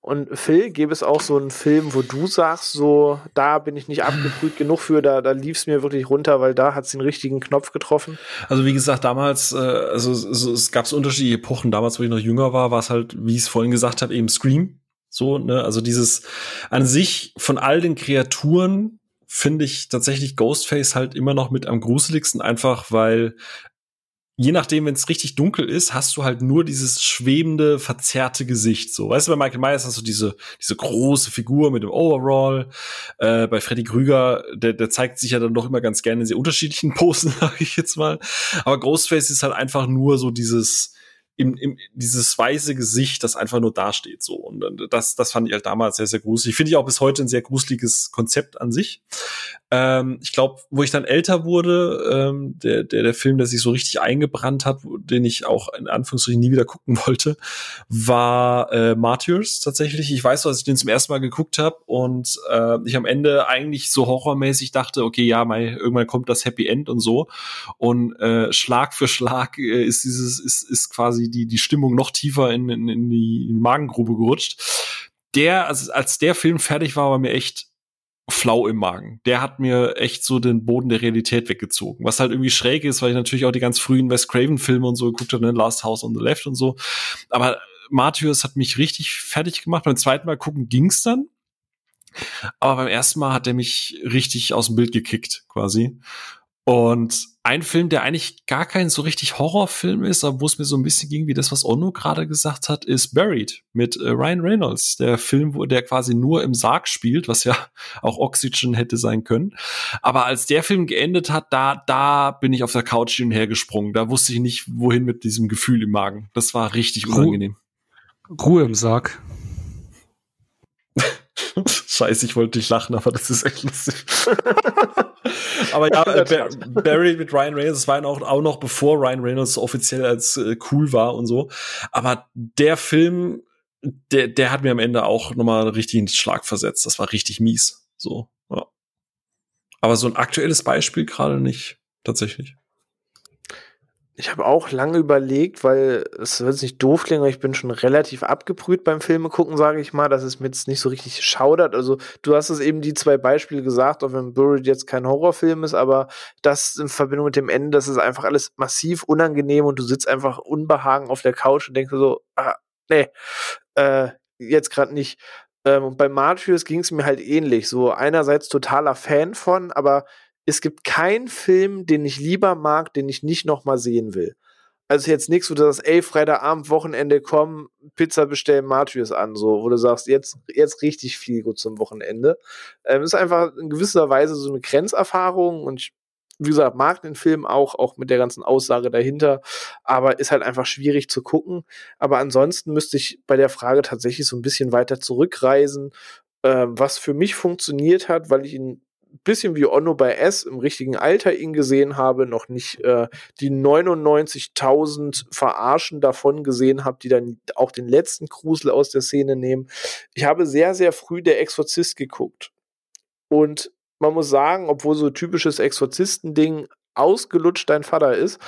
Und Phil, gäbe es auch so einen Film, wo du sagst, so, da bin ich nicht abgebrüht genug für, da, da lief es mir wirklich runter, weil da hat es den richtigen Knopf getroffen? Also wie gesagt, damals, äh, also, also es gab unterschiedliche Epochen. Damals, wo ich noch jünger war, war es halt, wie ich es vorhin gesagt habe, eben Scream. So, ne, also dieses an sich von all den Kreaturen finde ich tatsächlich Ghostface halt immer noch mit am gruseligsten, einfach weil je nachdem, wenn es richtig dunkel ist, hast du halt nur dieses schwebende, verzerrte Gesicht. So, weißt du, bei Michael Myers hast du diese diese große Figur mit dem Overall. Äh, bei Freddy Krüger, der, der zeigt sich ja dann doch immer ganz gerne in sehr unterschiedlichen Posen, sage ich jetzt mal. Aber Ghostface ist halt einfach nur so dieses im, im, dieses weiße Gesicht, das einfach nur dasteht so. Und das, das fand ich halt damals sehr, sehr gruselig. Finde ich auch bis heute ein sehr gruseliges Konzept an sich. Ähm, ich glaube, wo ich dann älter wurde, ähm, der, der, der Film, der sich so richtig eingebrannt hat, den ich auch in Anführungsstrichen nie wieder gucken wollte, war äh, Martyrs tatsächlich. Ich weiß, dass ich den zum ersten Mal geguckt habe und äh, ich am Ende eigentlich so horrormäßig dachte, okay, ja, mal, irgendwann kommt das Happy End und so. Und äh, Schlag für Schlag äh, ist dieses, ist, ist quasi die, die Stimmung noch tiefer in, in, in die Magengrube gerutscht. Der, also als der Film fertig war, war mir echt flau im Magen. Der hat mir echt so den Boden der Realität weggezogen. Was halt irgendwie schräg ist, weil ich natürlich auch die ganz frühen Wes Craven-Filme und so geguckt habe, ne? Last House on the Left und so. Aber Martyrs hat mich richtig fertig gemacht. Beim zweiten Mal gucken ging's dann. Aber beim ersten Mal hat er mich richtig aus dem Bild gekickt, quasi. Und ein Film, der eigentlich gar kein so richtig Horrorfilm ist, aber wo es mir so ein bisschen ging, wie das, was Ono gerade gesagt hat, ist Buried mit äh, Ryan Reynolds. Der Film, wo der quasi nur im Sarg spielt, was ja auch Oxygen hätte sein können. Aber als der Film geendet hat, da, da bin ich auf der Couch hin und her gesprungen. Da wusste ich nicht, wohin mit diesem Gefühl im Magen. Das war richtig unangenehm. Ruhe im Sarg. Scheiße, ich wollte nicht lachen, aber das ist echt lustig. aber ja, äh, Barry mit Ryan Reynolds, das war auch, auch noch bevor Ryan Reynolds offiziell als äh, cool war und so. Aber der Film, der, der hat mir am Ende auch nochmal einen richtigen Schlag versetzt. Das war richtig mies. So, ja. Aber so ein aktuelles Beispiel gerade nicht, tatsächlich. Ich habe auch lange überlegt, weil es wird nicht doof klingen, aber ich bin schon relativ abgebrüht beim Filme gucken, sage ich mal, dass es mir jetzt nicht so richtig schaudert. Also du hast es eben die zwei Beispiele gesagt, auch wenn Buried jetzt kein Horrorfilm ist, aber das in Verbindung mit dem Ende, das ist einfach alles massiv unangenehm und du sitzt einfach unbehagen auf der Couch und denkst so, ah, nee, äh, jetzt gerade nicht. Ähm, und bei Martyrs ging es mir halt ähnlich. So einerseits totaler Fan von, aber es gibt keinen Film, den ich lieber mag, den ich nicht noch mal sehen will. Also jetzt nichts, wo du sagst, ey, Freitagabend, Wochenende, komm, Pizza bestellen, Martyrs an, so, wo du sagst, jetzt, jetzt richtig viel gut zum Wochenende. Ähm, ist einfach in gewisser Weise so eine Grenzerfahrung und ich, wie gesagt, mag den Film auch, auch mit der ganzen Aussage dahinter, aber ist halt einfach schwierig zu gucken. Aber ansonsten müsste ich bei der Frage tatsächlich so ein bisschen weiter zurückreisen, ähm, was für mich funktioniert hat, weil ich ihn bisschen wie Onno bei S im richtigen Alter ihn gesehen habe, noch nicht äh, die 99.000 Verarschen davon gesehen habe, die dann auch den letzten Grusel aus der Szene nehmen. Ich habe sehr, sehr früh Der Exorzist geguckt. Und man muss sagen, obwohl so typisches Exorzistending ausgelutscht dein Vater ist,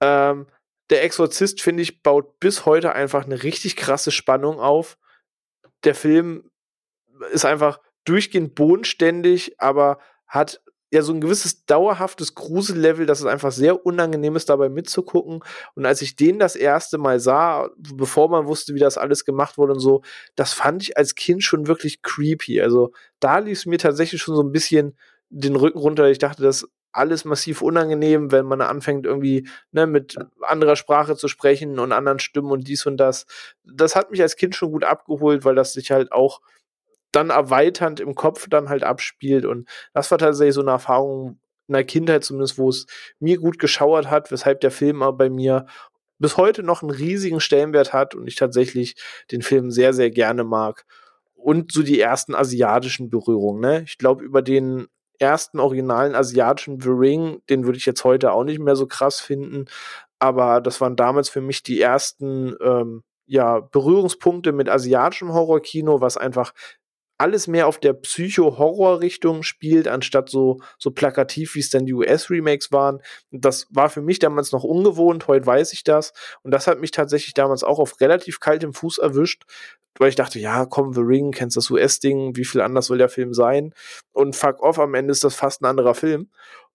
ähm, der Exorzist, finde ich, baut bis heute einfach eine richtig krasse Spannung auf. Der Film ist einfach durchgehend bodenständig, aber hat ja so ein gewisses dauerhaftes Grusellevel, dass es einfach sehr unangenehm ist, dabei mitzugucken. Und als ich den das erste Mal sah, bevor man wusste, wie das alles gemacht wurde und so, das fand ich als Kind schon wirklich creepy. Also da lief es mir tatsächlich schon so ein bisschen den Rücken runter. Ich dachte, das alles massiv unangenehm, wenn man anfängt irgendwie ne, mit anderer Sprache zu sprechen und anderen Stimmen und dies und das. Das hat mich als Kind schon gut abgeholt, weil das sich halt auch dann erweiternd im Kopf dann halt abspielt. Und das war tatsächlich so eine Erfahrung in der Kindheit zumindest, wo es mir gut geschauert hat, weshalb der Film aber bei mir bis heute noch einen riesigen Stellenwert hat und ich tatsächlich den Film sehr, sehr gerne mag. Und so die ersten asiatischen Berührungen. Ne? Ich glaube, über den ersten originalen asiatischen The Ring, den würde ich jetzt heute auch nicht mehr so krass finden. Aber das waren damals für mich die ersten ähm, ja, Berührungspunkte mit asiatischem Horrorkino, was einfach alles mehr auf der Psycho-Horror-Richtung spielt, anstatt so, so plakativ, wie es dann die US-Remakes waren. Das war für mich damals noch ungewohnt, heute weiß ich das. Und das hat mich tatsächlich damals auch auf relativ kaltem Fuß erwischt, weil ich dachte, ja, komm, The Ring, kennst das US-Ding, wie viel anders soll der Film sein? Und fuck off, am Ende ist das fast ein anderer Film.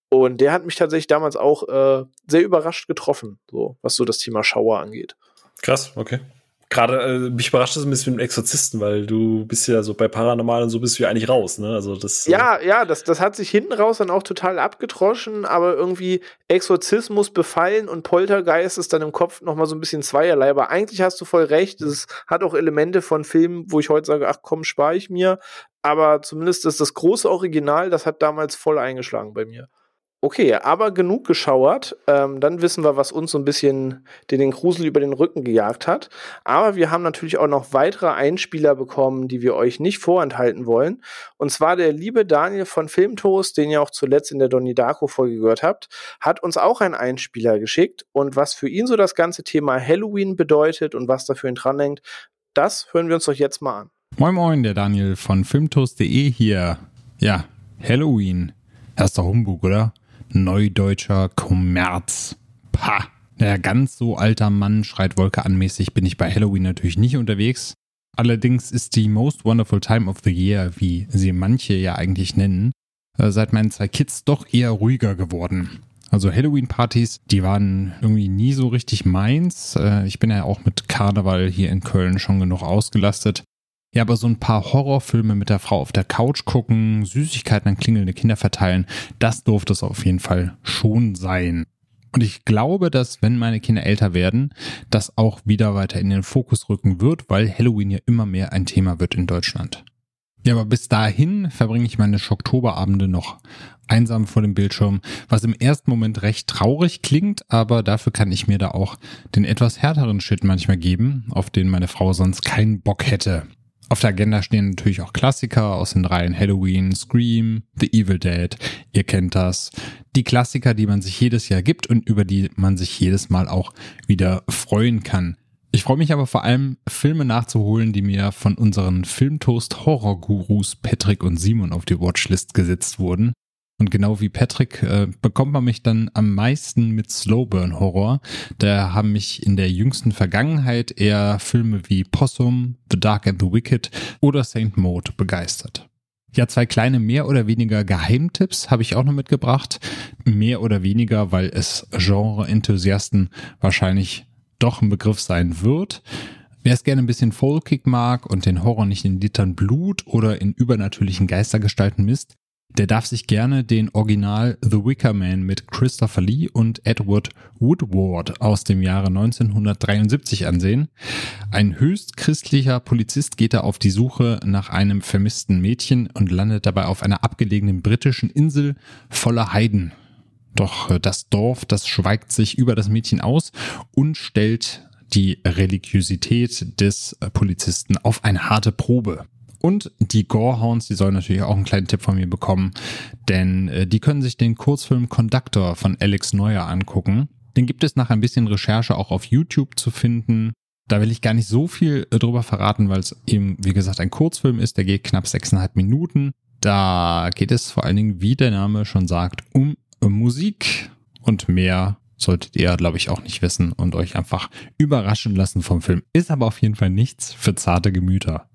Und der hat mich tatsächlich damals auch äh, sehr überrascht getroffen, so was so das Thema Schauer angeht. Krass, okay. Gerade äh, mich überrascht das ein bisschen mit dem Exorzisten, weil du bist ja so bei Paranormal und so bist du ja eigentlich raus, ne? Also das. Äh ja, ja, das, das hat sich hinten raus dann auch total abgetroschen, aber irgendwie Exorzismus befallen und Poltergeist ist dann im Kopf nochmal so ein bisschen zweierlei. Aber eigentlich hast du voll recht. Es hat auch Elemente von Filmen, wo ich heute sage, ach komm, spare ich mir. Aber zumindest ist das große Original, das hat damals voll eingeschlagen bei mir. Okay, aber genug geschauert. Ähm, dann wissen wir, was uns so ein bisschen den, den Grusel über den Rücken gejagt hat. Aber wir haben natürlich auch noch weitere Einspieler bekommen, die wir euch nicht vorenthalten wollen. Und zwar der liebe Daniel von Filmtoast, den ihr auch zuletzt in der Donnie Darko-Folge gehört habt, hat uns auch einen Einspieler geschickt. Und was für ihn so das ganze Thema Halloween bedeutet und was dafür ihn dranhängt, das hören wir uns doch jetzt mal an. Moin Moin, der Daniel von filmtoast.de hier. Ja, Halloween. Erster Humbug, oder? Neudeutscher Kommerz. Pah. Naja, ganz so alter Mann schreit Wolke anmäßig bin ich bei Halloween natürlich nicht unterwegs. Allerdings ist die Most Wonderful Time of the Year, wie sie manche ja eigentlich nennen, äh, seit meinen zwei Kids doch eher ruhiger geworden. Also Halloween-Partys, die waren irgendwie nie so richtig meins. Äh, ich bin ja auch mit Karneval hier in Köln schon genug ausgelastet. Ja, aber so ein paar Horrorfilme mit der Frau auf der Couch gucken, Süßigkeiten an klingelnde Kinder verteilen, das durfte es auf jeden Fall schon sein. Und ich glaube, dass wenn meine Kinder älter werden, das auch wieder weiter in den Fokus rücken wird, weil Halloween ja immer mehr ein Thema wird in Deutschland. Ja, aber bis dahin verbringe ich meine Schocktoberabende noch einsam vor dem Bildschirm, was im ersten Moment recht traurig klingt, aber dafür kann ich mir da auch den etwas härteren Shit manchmal geben, auf den meine Frau sonst keinen Bock hätte. Auf der Agenda stehen natürlich auch Klassiker aus den Reihen Halloween, Scream, The Evil Dead. Ihr kennt das. Die Klassiker, die man sich jedes Jahr gibt und über die man sich jedes Mal auch wieder freuen kann. Ich freue mich aber vor allem, Filme nachzuholen, die mir von unseren Filmtoast Horror-Gurus Patrick und Simon auf die Watchlist gesetzt wurden. Und genau wie Patrick äh, bekommt man mich dann am meisten mit Slowburn Horror. Da haben mich in der jüngsten Vergangenheit eher Filme wie Possum, The Dark and the Wicked oder Saint Maud begeistert. Ja, zwei kleine mehr oder weniger Geheimtipps habe ich auch noch mitgebracht. Mehr oder weniger, weil es Genre-Enthusiasten wahrscheinlich doch ein Begriff sein wird. Wer es gerne ein bisschen folkig mag und den Horror nicht in Litern Blut oder in übernatürlichen Geistergestalten misst, der darf sich gerne den Original The Wicker Man mit Christopher Lee und Edward Woodward aus dem Jahre 1973 ansehen. Ein höchst christlicher Polizist geht da auf die Suche nach einem vermissten Mädchen und landet dabei auf einer abgelegenen britischen Insel voller Heiden. Doch äh, das Dorf, das schweigt sich über das Mädchen aus und stellt die Religiosität des äh, Polizisten auf eine harte Probe. Und die Gorehounds, die sollen natürlich auch einen kleinen Tipp von mir bekommen, denn äh, die können sich den Kurzfilm Conductor von Alex Neuer angucken. Den gibt es nach ein bisschen Recherche auch auf YouTube zu finden. Da will ich gar nicht so viel äh, drüber verraten, weil es eben, wie gesagt, ein Kurzfilm ist. Der geht knapp sechseinhalb Minuten. Da geht es vor allen Dingen, wie der Name schon sagt, um Musik und mehr solltet ihr, glaube ich, auch nicht wissen und euch einfach überraschen lassen vom Film. Ist aber auf jeden Fall nichts für zarte Gemüter.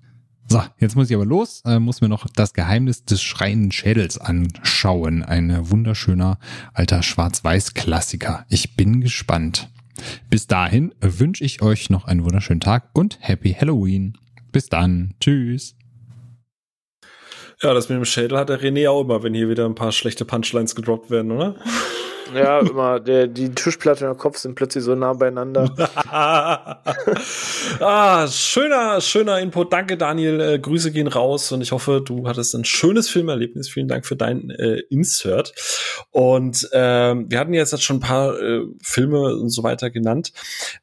So, jetzt muss ich aber los, äh, muss mir noch das Geheimnis des schreienden Schädels anschauen. Ein wunderschöner alter Schwarz-Weiß-Klassiker. Ich bin gespannt. Bis dahin wünsche ich euch noch einen wunderschönen Tag und Happy Halloween. Bis dann. Tschüss. Ja, das mit dem Schädel hat der René auch immer, wenn hier wieder ein paar schlechte Punchlines gedroppt werden, oder? Ja, immer, der, die Tischplatte und der Kopf sind plötzlich so nah beieinander. ah, schöner, schöner Input. Danke, Daniel. Äh, Grüße gehen raus und ich hoffe, du hattest ein schönes Filmerlebnis. Vielen Dank für dein äh, Insert. Und ähm, wir hatten jetzt schon ein paar äh, Filme und so weiter genannt.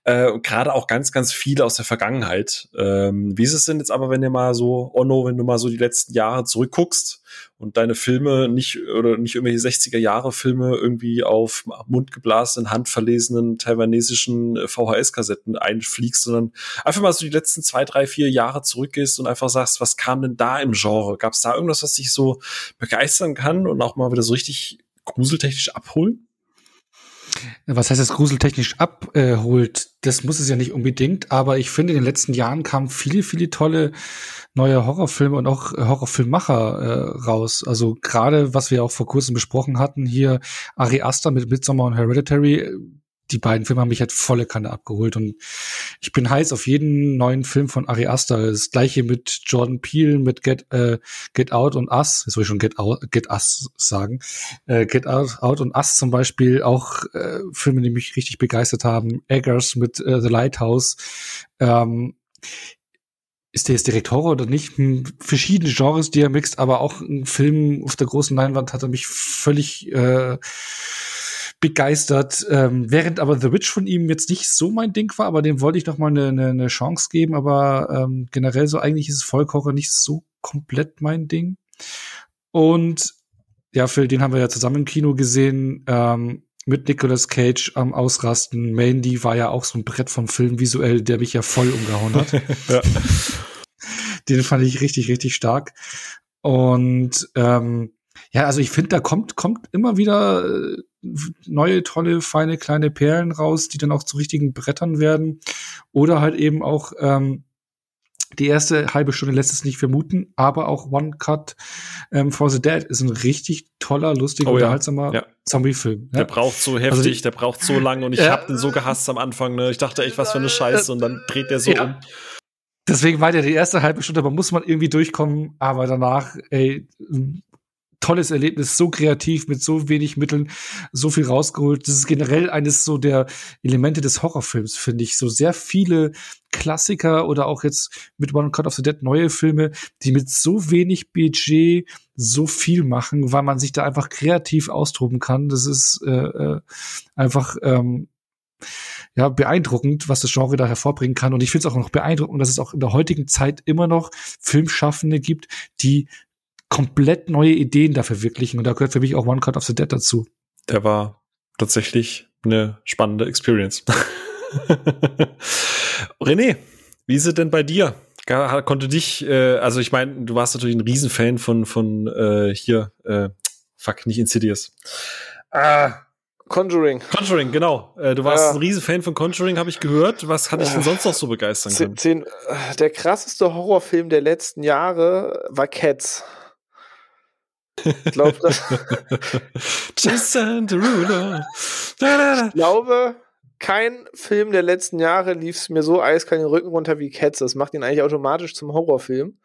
Äh, Gerade auch ganz, ganz viele aus der Vergangenheit. Ähm, wie ist es denn jetzt aber, wenn ihr mal so, Onno, wenn du mal so die letzten Jahre zurückguckst? Und deine Filme nicht oder nicht irgendwelche 60er Jahre Filme irgendwie auf mundgeblasenen, handverlesenen taiwanesischen äh, VHS-Kassetten einfliegst, sondern einfach mal so die letzten zwei, drei, vier Jahre zurückgehst und einfach sagst, was kam denn da im Genre? Gab es da irgendwas, was dich so begeistern kann und auch mal wieder so richtig gruseltechnisch abholen? Was heißt das gruseltechnisch abholt? Das muss es ja nicht unbedingt, aber ich finde, in den letzten Jahren kamen viele, viele tolle neue Horrorfilme und auch Horrorfilmmacher äh, raus. Also gerade, was wir auch vor kurzem besprochen hatten, hier Ari Aster mit Midsommar und Hereditary, die beiden Filme haben mich halt volle Kanne abgeholt und ich bin heiß auf jeden neuen Film von Ari Aster. Das gleiche mit Jordan Peele, mit Get, äh, Get Out und Us. Jetzt soll ich schon Get Out, Get Us sagen. Äh, Get Out, Out und Us zum Beispiel, auch äh, Filme, die mich richtig begeistert haben. Eggers mit äh, The Lighthouse. Ähm, ist der jetzt direkt Horror oder nicht? Hm, verschiedene Genres, die er mixt, aber auch ein Film auf der großen Leinwand hat er mich völlig äh, begeistert. Ähm, während aber The Witch von ihm jetzt nicht so mein Ding war, aber dem wollte ich noch mal eine, eine, eine Chance geben. Aber ähm, generell so eigentlich ist Volkhorror nicht so komplett mein Ding. Und ja, Phil, den haben wir ja zusammen im Kino gesehen. Ähm, mit Nicolas Cage am Ausrasten. Mandy war ja auch so ein Brett vom Film visuell, der mich ja voll umgehauen hat. ja. Den fand ich richtig, richtig stark. Und ähm, ja, also ich finde, da kommt, kommt immer wieder äh, neue, tolle, feine, kleine Perlen raus, die dann auch zu richtigen Brettern werden. Oder halt eben auch ähm, die erste halbe Stunde lässt es nicht vermuten, aber auch One Cut ähm, for the Dead ist ein richtig toller, lustiger, oh, unterhaltsamer ja. Zombie-Film. Ja? Der braucht so heftig, also die, der braucht so lang und ich ja. hab den so gehasst am Anfang. Ne? Ich dachte echt, was für eine Scheiße und dann dreht der so um. Deswegen war der die erste halbe Stunde, aber muss man irgendwie durchkommen, aber danach, ey, tolles Erlebnis, so kreativ, mit so wenig Mitteln, so viel rausgeholt. Das ist generell eines so der Elemente des Horrorfilms, finde ich. So sehr viele Klassiker oder auch jetzt mit One Cut of the Dead neue Filme, die mit so wenig Budget so viel machen, weil man sich da einfach kreativ austoben kann. Das ist äh, äh, einfach ähm, ja, beeindruckend, was das Genre da hervorbringen kann. Und ich finde es auch noch beeindruckend, dass es auch in der heutigen Zeit immer noch Filmschaffende gibt, die komplett neue Ideen da verwirklichen. Und da gehört für mich auch One Cut of the Dead dazu. Der war tatsächlich eine spannende Experience. René, wie ist es denn bei dir? Konnte dich, äh, also ich meine, du warst natürlich ein Riesenfan von, von äh, hier, äh, fuck, nicht Insidious. Ah, Conjuring. Conjuring, genau. Äh, du warst ja. ein Riesenfan von Conjuring, habe ich gehört. Was hat dich denn sonst noch so begeistern können? Zehn, äh, der krasseste Horrorfilm der letzten Jahre war Cats. Ich glaube, Jason Derulo. ich glaube, kein Film der letzten Jahre lief es mir so eiskalt den Rücken runter wie Cats. Das macht ihn eigentlich automatisch zum Horrorfilm.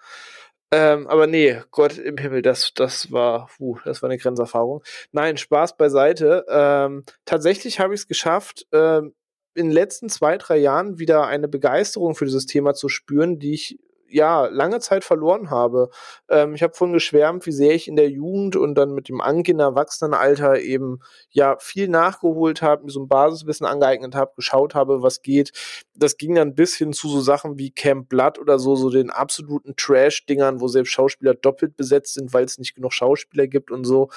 Ähm, aber nee, Gott im Himmel, das, das war, puh, das war eine Grenzerfahrung. Nein, Spaß beiseite. Ähm, tatsächlich habe ich es geschafft, ähm, in den letzten zwei, drei Jahren wieder eine Begeisterung für dieses Thema zu spüren, die ich ja, lange Zeit verloren habe. Ähm, ich habe von geschwärmt, wie sehr ich in der Jugend und dann mit dem angehenden Erwachsenenalter eben ja viel nachgeholt habe, mir so ein Basiswissen angeeignet habe, geschaut habe, was geht. Das ging dann bis hin zu so Sachen wie Camp Blood oder so, so den absoluten Trash-Dingern, wo selbst Schauspieler doppelt besetzt sind, weil es nicht genug Schauspieler gibt und so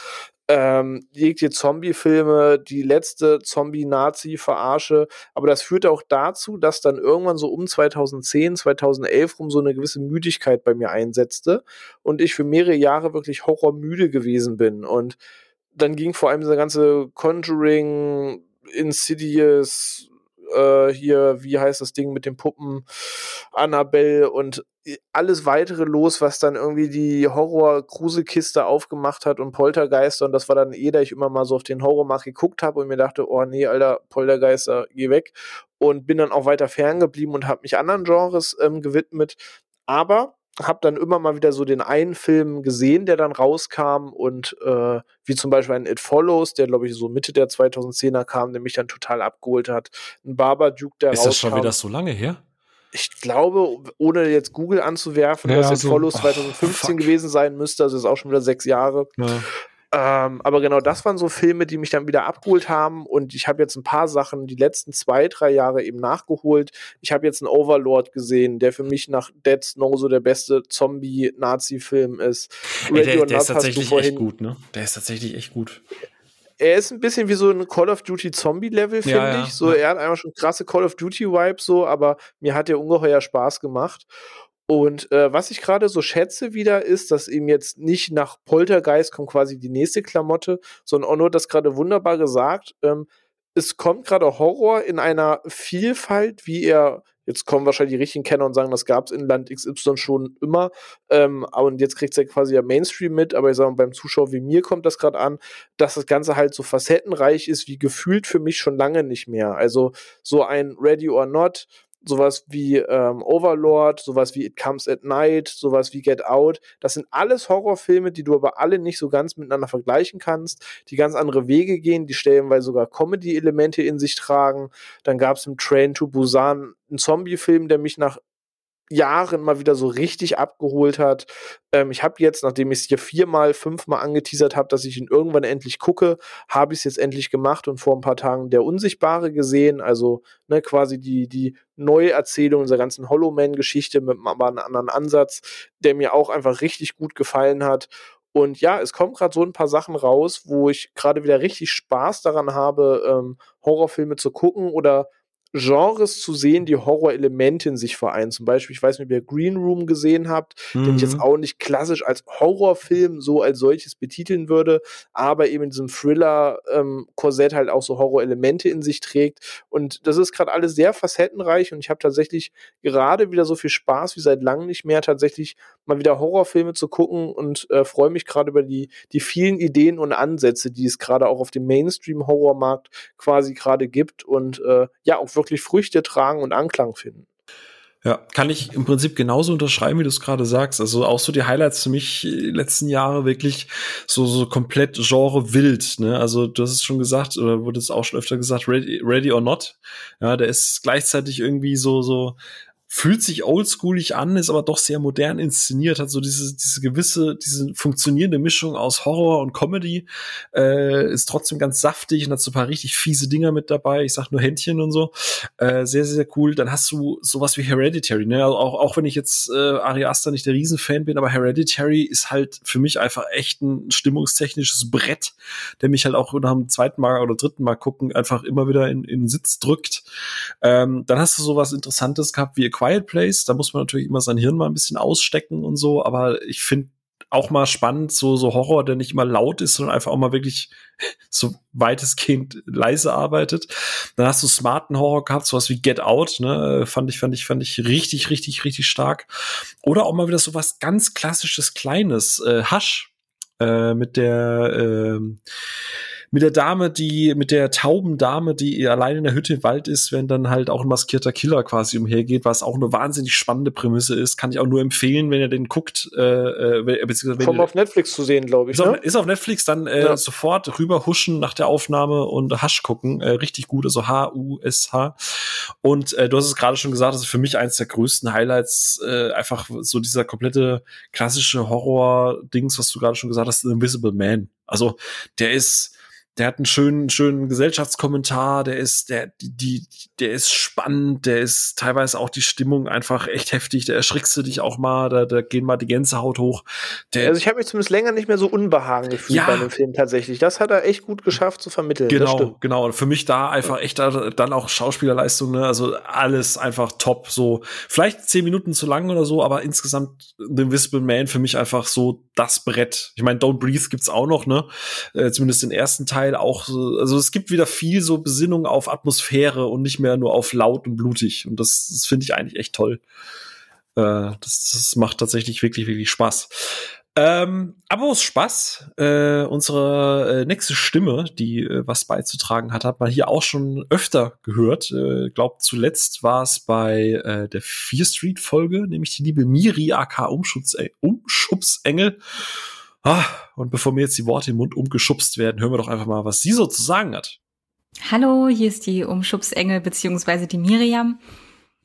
ähm, jegliche Zombie-Filme, die letzte Zombie-Nazi-Verarsche. Aber das führte auch dazu, dass dann irgendwann so um 2010, 2011 rum so eine gewisse Müdigkeit bei mir einsetzte und ich für mehrere Jahre wirklich horrormüde gewesen bin. Und dann ging vor allem dieser ganze Conjuring, Insidious, äh, hier, wie heißt das Ding mit den Puppen, Annabelle und alles weitere los, was dann irgendwie die Horror-Gruselkiste aufgemacht hat und Poltergeister. Und das war dann eh, da ich immer mal so auf den Horrormarkt geguckt habe und mir dachte, oh nee, alter, Poltergeister, geh weg. Und bin dann auch weiter ferngeblieben und habe mich anderen Genres ähm, gewidmet, aber habe dann immer mal wieder so den einen Film gesehen, der dann rauskam und äh, wie zum Beispiel ein It Follows, der glaube ich so Mitte der 2010er kam, der mich dann total abgeholt hat. Ein Babadook, der Ist rauskam. Ist das schon wieder so lange her? Ich glaube, ohne jetzt Google anzuwerfen, ja, dass It so, Follows 2015 oh, gewesen sein müsste, also ist auch schon wieder sechs Jahre. Ja. Ähm, aber genau das waren so Filme, die mich dann wieder abgeholt haben. Und ich habe jetzt ein paar Sachen die letzten zwei, drei Jahre eben nachgeholt. Ich habe jetzt einen Overlord gesehen, der für mich nach Dead Snow so der beste Zombie-Nazi-Film ist. Ey, der, der ist tatsächlich echt gut, ne? Der ist tatsächlich echt gut er ist ein bisschen wie so ein Call of Duty Zombie-Level, finde ja, ich. So, ja. er hat einfach schon krasse Call of Duty-Vibes, so, aber mir hat der ungeheuer Spaß gemacht. Und äh, was ich gerade so schätze wieder ist, dass eben jetzt nicht nach Poltergeist kommt quasi die nächste Klamotte, sondern auch nur das gerade wunderbar gesagt. Ähm, es kommt gerade Horror in einer Vielfalt, wie er Jetzt kommen wahrscheinlich die richtigen Kenner und sagen, das gab es in Land XY schon immer. Ähm, und jetzt kriegt es ja quasi ja Mainstream mit, aber ich sage mal, beim Zuschauer wie mir kommt das gerade an, dass das Ganze halt so facettenreich ist, wie gefühlt für mich schon lange nicht mehr. Also so ein Ready or Not, sowas wie ähm, Overlord, sowas wie It Comes at Night, sowas wie Get Out. Das sind alles Horrorfilme, die du aber alle nicht so ganz miteinander vergleichen kannst, die ganz andere Wege gehen, die stellenweise sogar Comedy-Elemente in sich tragen. Dann gab es im Train to Busan einen Zombie-Film, der mich nach Jahren mal wieder so richtig abgeholt hat. Ähm, ich habe jetzt, nachdem ich es hier viermal, fünfmal angeteasert habe, dass ich ihn irgendwann endlich gucke, habe ich es jetzt endlich gemacht und vor ein paar Tagen der Unsichtbare gesehen. Also ne, quasi die, die Neuerzählung dieser ganzen Hollow Man-Geschichte mit aber einem anderen Ansatz, der mir auch einfach richtig gut gefallen hat. Und ja, es kommen gerade so ein paar Sachen raus, wo ich gerade wieder richtig Spaß daran habe, ähm, Horrorfilme zu gucken oder Genres zu sehen, die Horrorelemente in sich vereinen. Zum Beispiel, ich weiß nicht, ob ihr Green Room gesehen habt, mhm. den ich jetzt mhm. auch nicht klassisch als Horrorfilm so als solches betiteln würde, aber eben in diesem Thriller-Korsett ähm, halt auch so Horrorelemente in sich trägt. Und das ist gerade alles sehr facettenreich und ich habe tatsächlich gerade wieder so viel Spaß wie seit langem nicht mehr, tatsächlich mal wieder Horrorfilme zu gucken und äh, freue mich gerade über die, die vielen Ideen und Ansätze, die es gerade auch auf dem Mainstream-Horrormarkt quasi gerade gibt und äh, ja, auch wirklich Früchte tragen und Anklang finden. Ja, kann ich im Prinzip genauso unterschreiben, wie du es gerade sagst. Also auch so die Highlights für mich die letzten Jahre wirklich so, so komplett Genre wild. Ne? Also du hast es schon gesagt, oder wurde es auch schon öfter gesagt, Ready, Ready or Not. Ja, der ist gleichzeitig irgendwie so, so fühlt sich oldschoolig an, ist aber doch sehr modern inszeniert, hat so diese, diese gewisse, diese funktionierende Mischung aus Horror und Comedy, äh, ist trotzdem ganz saftig und hat so ein paar richtig fiese Dinger mit dabei. Ich sag nur Händchen und so. Äh, sehr, sehr cool. Dann hast du sowas wie Hereditary, ne? Also auch, auch wenn ich jetzt äh, Ari Aster nicht der Riesenfan bin, aber Hereditary ist halt für mich einfach echt ein stimmungstechnisches Brett, der mich halt auch nach dem zweiten Mal oder dritten Mal gucken einfach immer wieder in, in Sitz drückt. Ähm, dann hast du sowas Interessantes gehabt wie Quiet Place. Da muss man natürlich immer sein Hirn mal ein bisschen ausstecken und so. Aber ich finde auch mal spannend, so, so Horror, der nicht immer laut ist, sondern einfach auch mal wirklich so weitestgehend leise arbeitet. Dann hast du smarten Horror gehabt, sowas wie Get Out, ne, fand ich, fand ich, fand ich richtig, richtig, richtig stark. Oder auch mal wieder sowas ganz klassisches, kleines, äh, Hush, äh, mit der, äh, mit der Dame, die, mit der tauben Dame, die allein in der Hütte im Wald ist, wenn dann halt auch ein maskierter Killer quasi umhergeht, was auch eine wahnsinnig spannende Prämisse ist, kann ich auch nur empfehlen, wenn ihr den guckt, äh, äh beziehungsweise Kommt auf Netflix zu sehen, glaube ich. Ist, ne? auf, ist, auf, Netflix, dann äh, ja. sofort rüber huschen nach der Aufnahme und Hasch gucken, äh, richtig gut, also H-U-S-H. Und äh, du hast es gerade schon gesagt, das ist für mich eins der größten Highlights, äh, einfach so dieser komplette klassische Horror-Dings, was du gerade schon gesagt hast, Invisible Man. Also der ist der hat einen schönen, schönen Gesellschaftskommentar, der ist, der, die, der ist spannend, der ist teilweise auch die Stimmung einfach echt heftig, da erschrickst du dich auch mal, da, da gehen mal die Gänsehaut hoch. Der, also ich habe mich zumindest länger nicht mehr so unbehagen gefühlt ja, bei dem Film tatsächlich. Das hat er echt gut geschafft zu vermitteln. Genau, genau. Und für mich da einfach echt dann auch Schauspielerleistung, ne? Also alles einfach top. So, vielleicht zehn Minuten zu lang oder so, aber insgesamt The Invisible Man für mich einfach so das Brett. Ich meine, Don't Breathe gibt's auch noch, ne? Äh, zumindest den ersten Teil Teil auch so, also es gibt wieder viel so Besinnung auf Atmosphäre und nicht mehr nur auf laut und blutig. Und das, das finde ich eigentlich echt toll. Äh, das, das macht tatsächlich wirklich, wirklich Spaß. Ähm, aber aus Spaß, äh, unsere äh, nächste Stimme, die äh, was beizutragen hat, hat man hier auch schon öfter gehört. Äh, glaubt zuletzt war es bei äh, der Fear Street Folge, nämlich die liebe Miri AK äh, Umschubsengel. Ah, und bevor mir jetzt die Worte im Mund umgeschubst werden, hören wir doch einfach mal, was sie so zu sagen hat. Hallo, hier ist die Umschubsengel beziehungsweise die Miriam.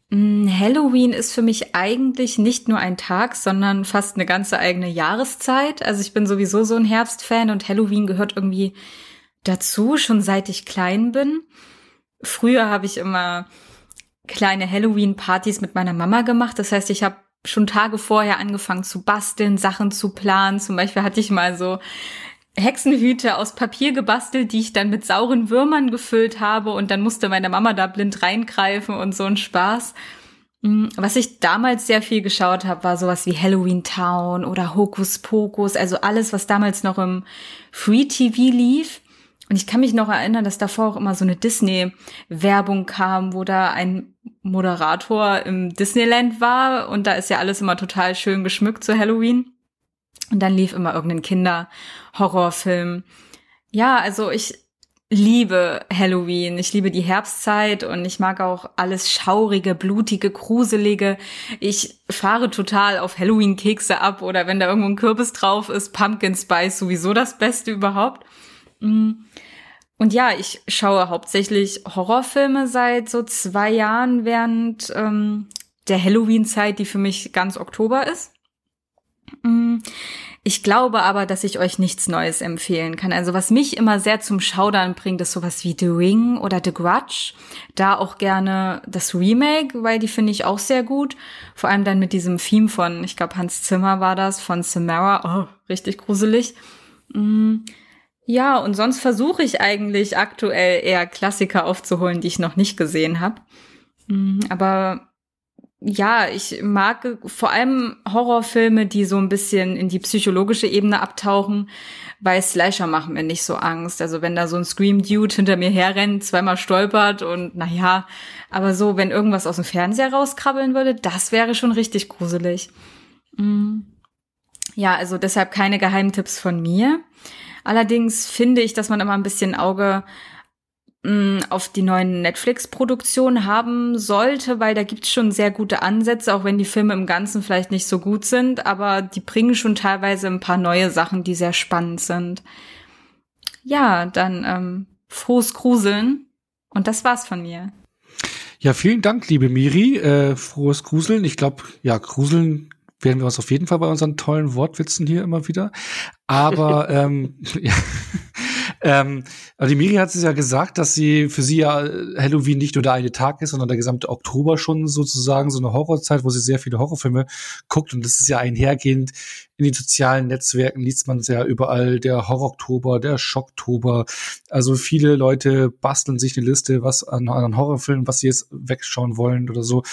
Mm, Halloween ist für mich eigentlich nicht nur ein Tag, sondern fast eine ganze eigene Jahreszeit. Also ich bin sowieso so ein Herbstfan und Halloween gehört irgendwie dazu, schon seit ich klein bin. Früher habe ich immer kleine Halloween-Partys mit meiner Mama gemacht. Das heißt, ich habe schon Tage vorher angefangen zu basteln, Sachen zu planen. Zum Beispiel hatte ich mal so Hexenhüte aus Papier gebastelt, die ich dann mit sauren Würmern gefüllt habe und dann musste meine Mama da blind reingreifen und so ein Spaß. Mm, was ich damals sehr viel geschaut habe, war sowas wie Halloween Town oder Hokus Pokus, also alles, was damals noch im Free TV lief. Und ich kann mich noch erinnern, dass davor auch immer so eine Disney-Werbung kam, wo da ein Moderator im Disneyland war und da ist ja alles immer total schön geschmückt zu Halloween. Und dann lief immer irgendein Kinder-Horrorfilm. Ja, also ich liebe Halloween. Ich liebe die Herbstzeit und ich mag auch alles schaurige, blutige, gruselige. Ich fahre total auf Halloween-Kekse ab oder wenn da irgendwo ein Kürbis drauf ist, Pumpkin Spice sowieso das Beste überhaupt. Mm. Und ja, ich schaue hauptsächlich Horrorfilme seit so zwei Jahren, während ähm, der Halloween-Zeit, die für mich ganz Oktober ist. Mm, ich glaube aber, dass ich euch nichts Neues empfehlen kann. Also was mich immer sehr zum Schaudern bringt, ist sowas wie The Ring oder The Grudge. Da auch gerne das Remake, weil die finde ich auch sehr gut. Vor allem dann mit diesem Theme von, ich glaube Hans Zimmer war das, von Samara. Oh, richtig gruselig. Mm, ja, und sonst versuche ich eigentlich aktuell eher Klassiker aufzuholen, die ich noch nicht gesehen habe. Mm, aber ja, ich mag vor allem Horrorfilme, die so ein bisschen in die psychologische Ebene abtauchen, weil Slasher machen mir nicht so Angst. Also wenn da so ein Scream-Dude hinter mir herrennt, zweimal stolpert und naja, aber so, wenn irgendwas aus dem Fernseher rauskrabbeln würde, das wäre schon richtig gruselig. Mm. Ja, also deshalb keine Geheimtipps von mir. Allerdings finde ich, dass man immer ein bisschen Auge mh, auf die neuen Netflix-Produktionen haben sollte, weil da gibt's schon sehr gute Ansätze, auch wenn die Filme im Ganzen vielleicht nicht so gut sind, aber die bringen schon teilweise ein paar neue Sachen, die sehr spannend sind. Ja, dann ähm, frohes Gruseln und das war's von mir. Ja, vielen Dank, liebe Miri. Äh, frohes Gruseln. Ich glaube, ja, Gruseln werden wir uns auf jeden Fall bei unseren tollen Wortwitzen hier immer wieder. Aber ähm, ja, ähm, also die Miri hat es ja gesagt, dass sie für sie ja Halloween nicht nur der eine Tag ist, sondern der gesamte Oktober schon sozusagen so eine Horrorzeit, wo sie sehr viele Horrorfilme guckt. Und das ist ja einhergehend in den sozialen Netzwerken liest man es ja überall, der Horror-Oktober, der Schocktober. Also viele Leute basteln sich eine Liste, was an, an Horrorfilmen, was sie jetzt wegschauen wollen oder so.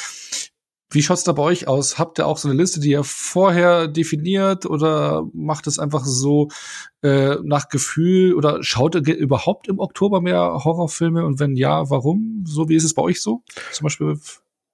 Wie schaut's da bei euch aus? Habt ihr auch so eine Liste, die ihr vorher definiert oder macht es einfach so äh, nach Gefühl oder schaut ihr überhaupt im Oktober mehr Horrorfilme und wenn ja, warum? So wie ist es bei euch so? Zum Beispiel,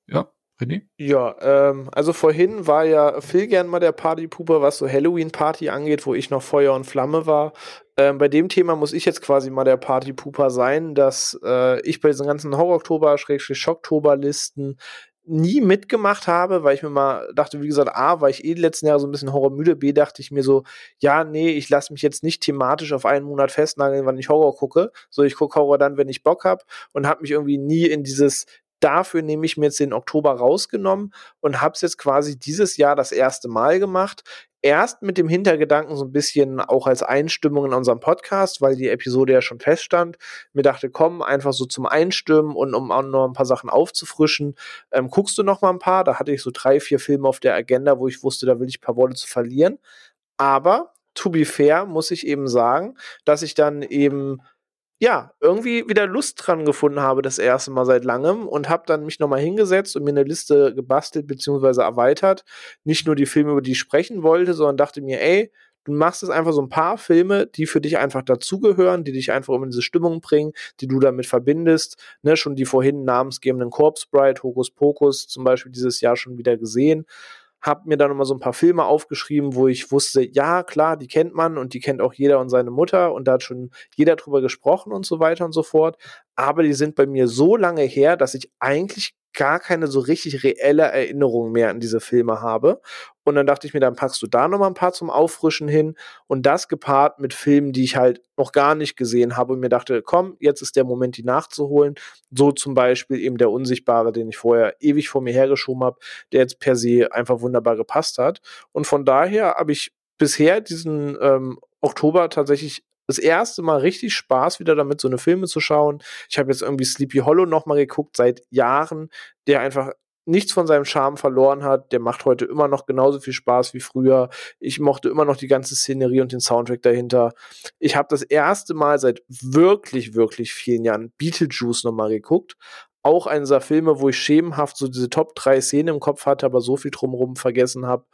ja. René? Ja, ähm, also vorhin war ja Phil gern mal der Partypuper, was so Halloween-Party angeht, wo ich noch Feuer und Flamme war. Ähm, bei dem Thema muss ich jetzt quasi mal der Partypuper sein, dass äh, ich bei diesen ganzen Horror-Oktober-Schocktober-Listen nie mitgemacht habe, weil ich mir mal dachte, wie gesagt, A, war ich eh die letzten Jahre so ein bisschen horrormüde, B, dachte ich mir so, ja, nee, ich lasse mich jetzt nicht thematisch auf einen Monat festnageln, wann ich Horror gucke, so ich gucke Horror dann, wenn ich Bock hab und habe mich irgendwie nie in dieses dafür nehme ich mir jetzt den Oktober rausgenommen und habe es jetzt quasi dieses Jahr das erste Mal gemacht erst mit dem Hintergedanken so ein bisschen auch als Einstimmung in unserem Podcast, weil die Episode ja schon feststand. Mir dachte, komm, einfach so zum Einstimmen und um auch noch ein paar Sachen aufzufrischen, ähm, guckst du noch mal ein paar. Da hatte ich so drei, vier Filme auf der Agenda, wo ich wusste, da will ich ein paar Worte zu verlieren. Aber to be fair muss ich eben sagen, dass ich dann eben ja, irgendwie wieder Lust dran gefunden habe, das erste Mal seit langem und habe dann mich nochmal hingesetzt und mir eine Liste gebastelt bzw. erweitert. Nicht nur die Filme, über die ich sprechen wollte, sondern dachte mir, ey, du machst jetzt einfach so ein paar Filme, die für dich einfach dazugehören, die dich einfach um diese Stimmung bringen, die du damit verbindest. Ne, schon die vorhin namensgebenden Corpse Bride, Hokus Pokus zum Beispiel dieses Jahr schon wieder gesehen habe mir dann nochmal so ein paar Filme aufgeschrieben, wo ich wusste, ja, klar, die kennt man und die kennt auch jeder und seine Mutter und da hat schon jeder drüber gesprochen und so weiter und so fort. Aber die sind bei mir so lange her, dass ich eigentlich gar keine so richtig reelle Erinnerung mehr an diese Filme habe. Und dann dachte ich mir, dann packst du da nochmal ein paar zum Auffrischen hin und das gepaart mit Filmen, die ich halt noch gar nicht gesehen habe und mir dachte, komm, jetzt ist der Moment, die nachzuholen. So zum Beispiel eben der Unsichtbare, den ich vorher ewig vor mir hergeschoben habe, der jetzt per se einfach wunderbar gepasst hat. Und von daher habe ich bisher diesen ähm, Oktober tatsächlich das erste Mal richtig Spaß, wieder damit so eine Filme zu schauen. Ich habe jetzt irgendwie Sleepy Hollow nochmal geguckt, seit Jahren, der einfach nichts von seinem Charme verloren hat. Der macht heute immer noch genauso viel Spaß wie früher. Ich mochte immer noch die ganze Szenerie und den Soundtrack dahinter. Ich habe das erste Mal seit wirklich, wirklich vielen Jahren Beetlejuice nochmal geguckt. Auch einer dieser Filme, wo ich schemenhaft so diese Top 3 Szenen im Kopf hatte, aber so viel drumherum vergessen habe.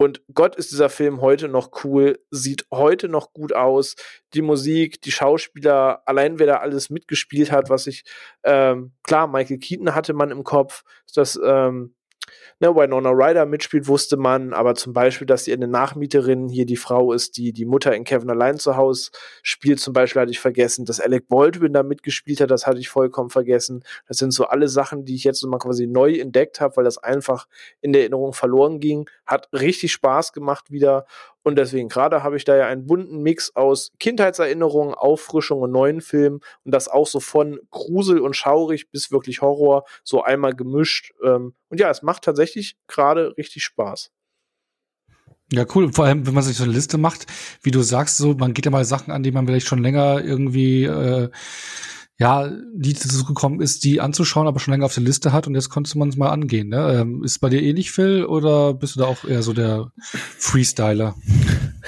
Und Gott ist dieser Film heute noch cool, sieht heute noch gut aus. Die Musik, die Schauspieler, allein wer da alles mitgespielt hat, was ich, ähm, klar, Michael Keaton hatte man im Kopf, das ähm, ne, Winona Ryder mitspielt, wusste man, aber zum Beispiel, dass sie eine Nachmieterin hier die Frau ist, die die Mutter in Kevin allein zu Hause spielt, zum Beispiel hatte ich vergessen, dass Alec Baldwin da mitgespielt hat, das hatte ich vollkommen vergessen. Das sind so alle Sachen, die ich jetzt mal quasi neu entdeckt habe, weil das einfach in der Erinnerung verloren ging. Hat richtig Spaß gemacht wieder Und deswegen gerade habe ich da ja einen bunten Mix aus Kindheitserinnerungen, Auffrischung und neuen Filmen und das auch so von Grusel und schaurig bis wirklich Horror so einmal gemischt. Ähm, und ja, es macht tatsächlich gerade richtig Spaß. Ja, cool. Vor allem, wenn man sich so eine Liste macht, wie du sagst, so, man geht ja mal Sachen an, die man vielleicht schon länger irgendwie, äh, ja, die dazu gekommen ist, die anzuschauen, aber schon länger auf der Liste hat und jetzt konntest man es mal angehen. Ne? Ähm, ist bei dir ähnlich, Phil, oder bist du da auch eher so der Freestyler?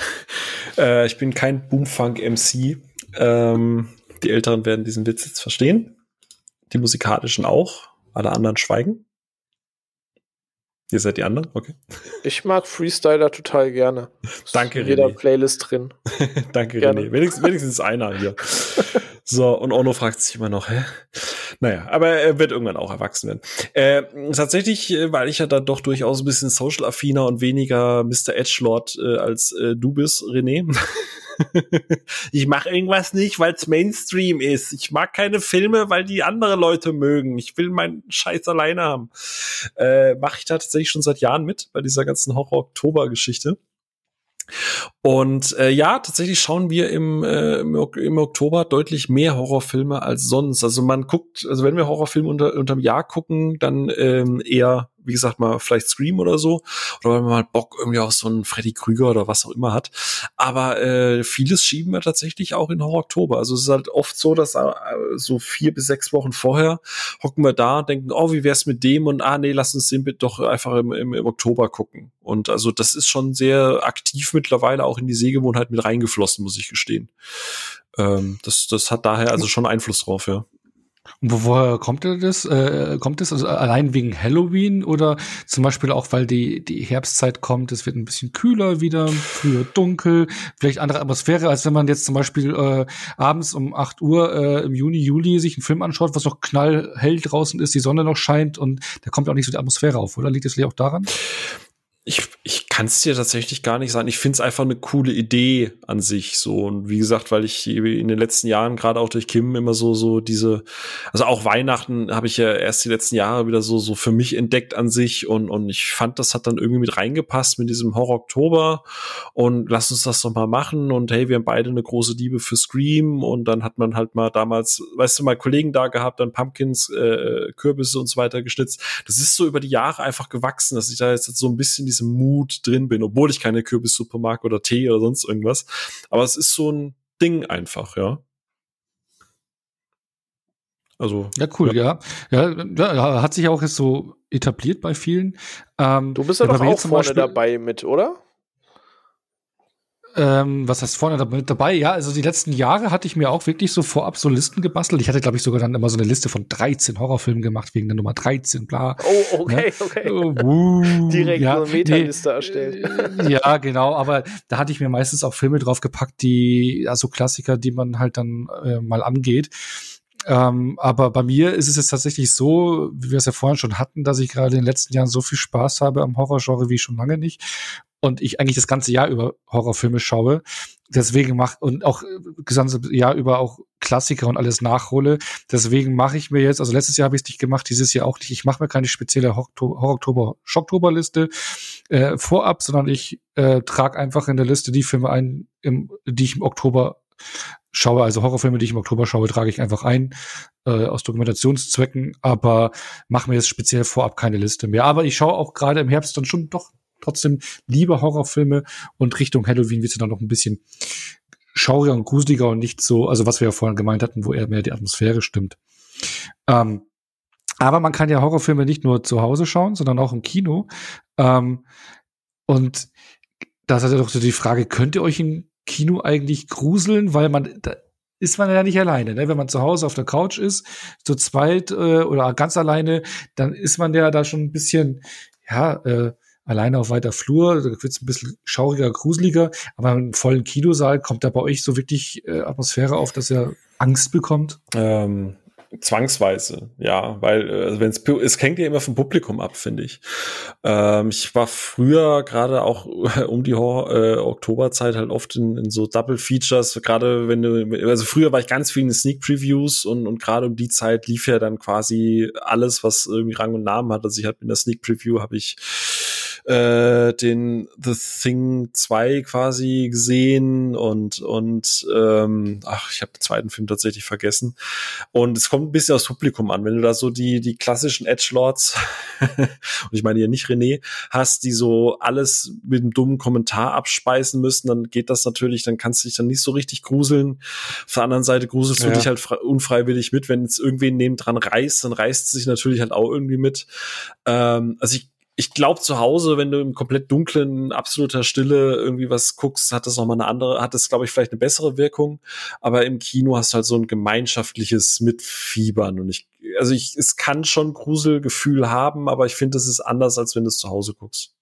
äh, ich bin kein Boomfunk-MC. Ähm, die Älteren werden diesen Witz jetzt verstehen. Die musikalischen auch. Alle anderen schweigen. Ihr seid die anderen? Okay. Ich mag Freestyler total gerne. Danke, in jeder René. Playlist drin. Danke, Gerne. René. Wenigstens, wenigstens einer hier. So, und Ono fragt sich immer noch, hä? Naja, aber er wird irgendwann auch erwachsen werden. Äh, tatsächlich, äh, weil ich ja dann doch durchaus ein bisschen social-affiner und weniger Mr. Edgelord äh, als äh, du bist, René. ich mache irgendwas nicht, weil es Mainstream ist. Ich mag keine Filme, weil die andere Leute mögen. Ich will meinen Scheiß alleine haben. Äh, mache ich da tatsächlich schon seit Jahren mit bei dieser ganzen Horror-Oktober-Geschichte. Und äh, ja, tatsächlich schauen wir im, äh, im, Ok- im Oktober deutlich mehr Horrorfilme als sonst. Also man guckt, also wenn wir Horrorfilme unter, unterm Jahr gucken, dann ähm, eher, wie gesagt, mal vielleicht Scream oder so. Oder wenn man mal Bock irgendwie auf so einen Freddy Krüger oder was auch immer hat. Aber äh, vieles schieben wir tatsächlich auch in Horror Oktober. Also es ist halt oft so, dass äh, so vier bis sechs Wochen vorher hocken wir da und denken, oh, wie wär's mit dem? Und ah, nee, lass uns den doch einfach im, im, im Oktober gucken. Und also das ist schon sehr aktiv mittlerweile auch in die Sehgewohnheit mit reingeflossen, muss ich gestehen. Ähm, das, das hat daher also schon Einfluss drauf, ja. Und wo, woher kommt das? Äh, kommt das also allein wegen Halloween oder zum Beispiel auch, weil die, die Herbstzeit kommt, es wird ein bisschen kühler wieder, früher dunkel, vielleicht andere Atmosphäre, als wenn man jetzt zum Beispiel äh, abends um 8 Uhr äh, im Juni, Juli sich einen Film anschaut, was noch knallhell draußen ist, die Sonne noch scheint und da kommt auch nicht so die Atmosphäre auf, oder? Liegt das vielleicht auch daran? Ich, ich kann es dir tatsächlich gar nicht sagen. Ich finde es einfach eine coole Idee an sich so. Und wie gesagt, weil ich in den letzten Jahren, gerade auch durch Kim, immer so, so diese, also auch Weihnachten habe ich ja erst die letzten Jahre wieder so, so für mich entdeckt an sich. Und, und ich fand, das hat dann irgendwie mit reingepasst mit diesem Horror Oktober. Und lass uns das doch mal machen. Und hey, wir haben beide eine große Liebe für Scream. Und dann hat man halt mal damals, weißt du, mal Kollegen da gehabt, dann Pumpkins, äh, Kürbisse und so weiter geschnitzt. Das ist so über die Jahre einfach gewachsen, dass ich da jetzt so ein bisschen diesem Mut drin bin, obwohl ich keine Kürbissuppe mag oder Tee oder sonst irgendwas. Aber es ist so ein Ding einfach, ja. Also. Ja, cool, ja. Ja, ja hat sich auch jetzt so etabliert bei vielen. Ähm, Du bist ja, doch auch zum vorne Beispiel- dabei mit, oder? Ähm, was heißt vorne mit dabei? Ja, also die letzten Jahre hatte ich mir auch wirklich so vorab so Listen gebastelt. Ich hatte, glaube ich, sogar dann immer so eine Liste von 13 Horrorfilmen gemacht, wegen der Nummer 13, bla. Oh, okay, okay. Oh, wuh, Direkt ja, so eine Metaliste erstellt. äh, Ja, genau, aber da hatte ich mir meistens auch Filme draufgepackt, die, also Klassiker, die man halt dann äh, mal angeht. Ähm, aber bei mir ist es jetzt tatsächlich so, wie wir es ja vorhin schon hatten, dass ich gerade in den letzten Jahren so viel Spaß habe am Horrorgenre wie schon lange nicht. Und ich eigentlich das ganze Jahr über Horrorfilme schaue. Deswegen mach und auch äh, das ganze Jahr über auch Klassiker und alles nachhole. Deswegen mache ich mir jetzt, also letztes Jahr habe ich es nicht gemacht, dieses Jahr auch nicht. Ich mache mir keine spezielle Horror-Oktober-Schocktober-Liste äh, vorab, sondern ich äh, trage einfach in der Liste die Filme ein, im, die ich im Oktober schaue, also Horrorfilme, die ich im Oktober schaue, trage ich einfach ein äh, aus Dokumentationszwecken, aber mache mir jetzt speziell vorab keine Liste mehr. Aber ich schaue auch gerade im Herbst dann schon doch trotzdem lieber Horrorfilme und Richtung Halloween wird es dann noch ein bisschen schauriger und gruseliger und nicht so, also was wir ja vorhin gemeint hatten, wo eher mehr die Atmosphäre stimmt. Ähm, aber man kann ja Horrorfilme nicht nur zu Hause schauen, sondern auch im Kino. Ähm, und da ist ja doch so die Frage, könnt ihr euch im Kino eigentlich gruseln? Weil man, da ist man ja nicht alleine. Ne? Wenn man zu Hause auf der Couch ist, zu zweit äh, oder ganz alleine, dann ist man ja da schon ein bisschen, ja, äh, alleine auf weiter Flur, da wird es ein bisschen schauriger, gruseliger, aber im vollen Kinosaal kommt da bei euch so wirklich äh, Atmosphäre auf, dass ihr Angst bekommt? Ähm, zwangsweise, ja, weil äh, wenn es hängt ja immer vom Publikum ab, finde ich. Ähm, ich war früher gerade auch um die Hor äh, Oktoberzeit halt oft in, in so Double Features, gerade wenn du also früher war ich ganz viel in Sneak Previews und und gerade um die Zeit lief ja dann quasi alles, was irgendwie Rang und Namen hat. Also ich habe in der Sneak Preview habe ich äh, den The Thing 2 quasi gesehen und und ähm, ach, ich habe den zweiten Film tatsächlich vergessen. Und es kommt ein bisschen aufs Publikum an, wenn du da so die die klassischen Edgelords und ich meine ja nicht René hast, die so alles mit einem dummen Kommentar abspeisen müssen, dann geht das natürlich, dann kannst du dich dann nicht so richtig gruseln. Auf der anderen Seite gruselst Ja. du dich halt fre- unfreiwillig mit, wenn es irgendwen nebendran reißt, dann reißt es sich natürlich halt auch irgendwie mit. Ähm, also ich ich glaube zu Hause, wenn du im komplett dunklen, absoluter Stille irgendwie was guckst, hat das noch mal eine andere, hat das glaube ich vielleicht eine bessere Wirkung. Aber im Kino hast du halt so ein gemeinschaftliches Mitfiebern und ich, also ich, es kann schon Gruselgefühl haben, aber ich finde, es ist anders, als wenn du es zu Hause guckst.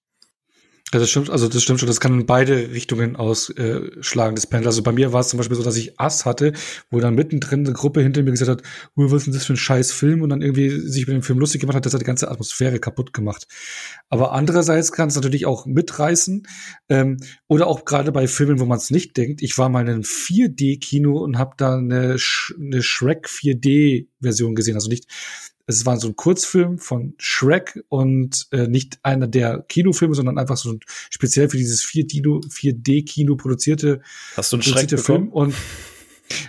Ja, das stimmt, also das stimmt schon, das kann in beide Richtungen ausschlagen, das Pendel. Also bei mir war es zum Beispiel so, dass ich Ass hatte, wo dann mittendrin eine Gruppe hinter mir gesagt hat, "Ui, was ist denn das für ein scheiß Film? Und dann irgendwie sich mit dem Film lustig gemacht hat, das hat die ganze Atmosphäre kaputt gemacht. Aber andererseits kann es natürlich auch mitreißen. Ähm, oder auch gerade bei Filmen, wo man es nicht denkt. Ich war mal in einem 4D-Kino und habe da eine, Sh eine Shrek 4D-Version gesehen. Also nicht es war so ein Kurzfilm von Shrek und äh, nicht einer der Kinofilme, sondern einfach so ein speziell für dieses 4D-Kino 4D-Kino produzierte, Hast du einen Schreck produzierte bekommen? Film.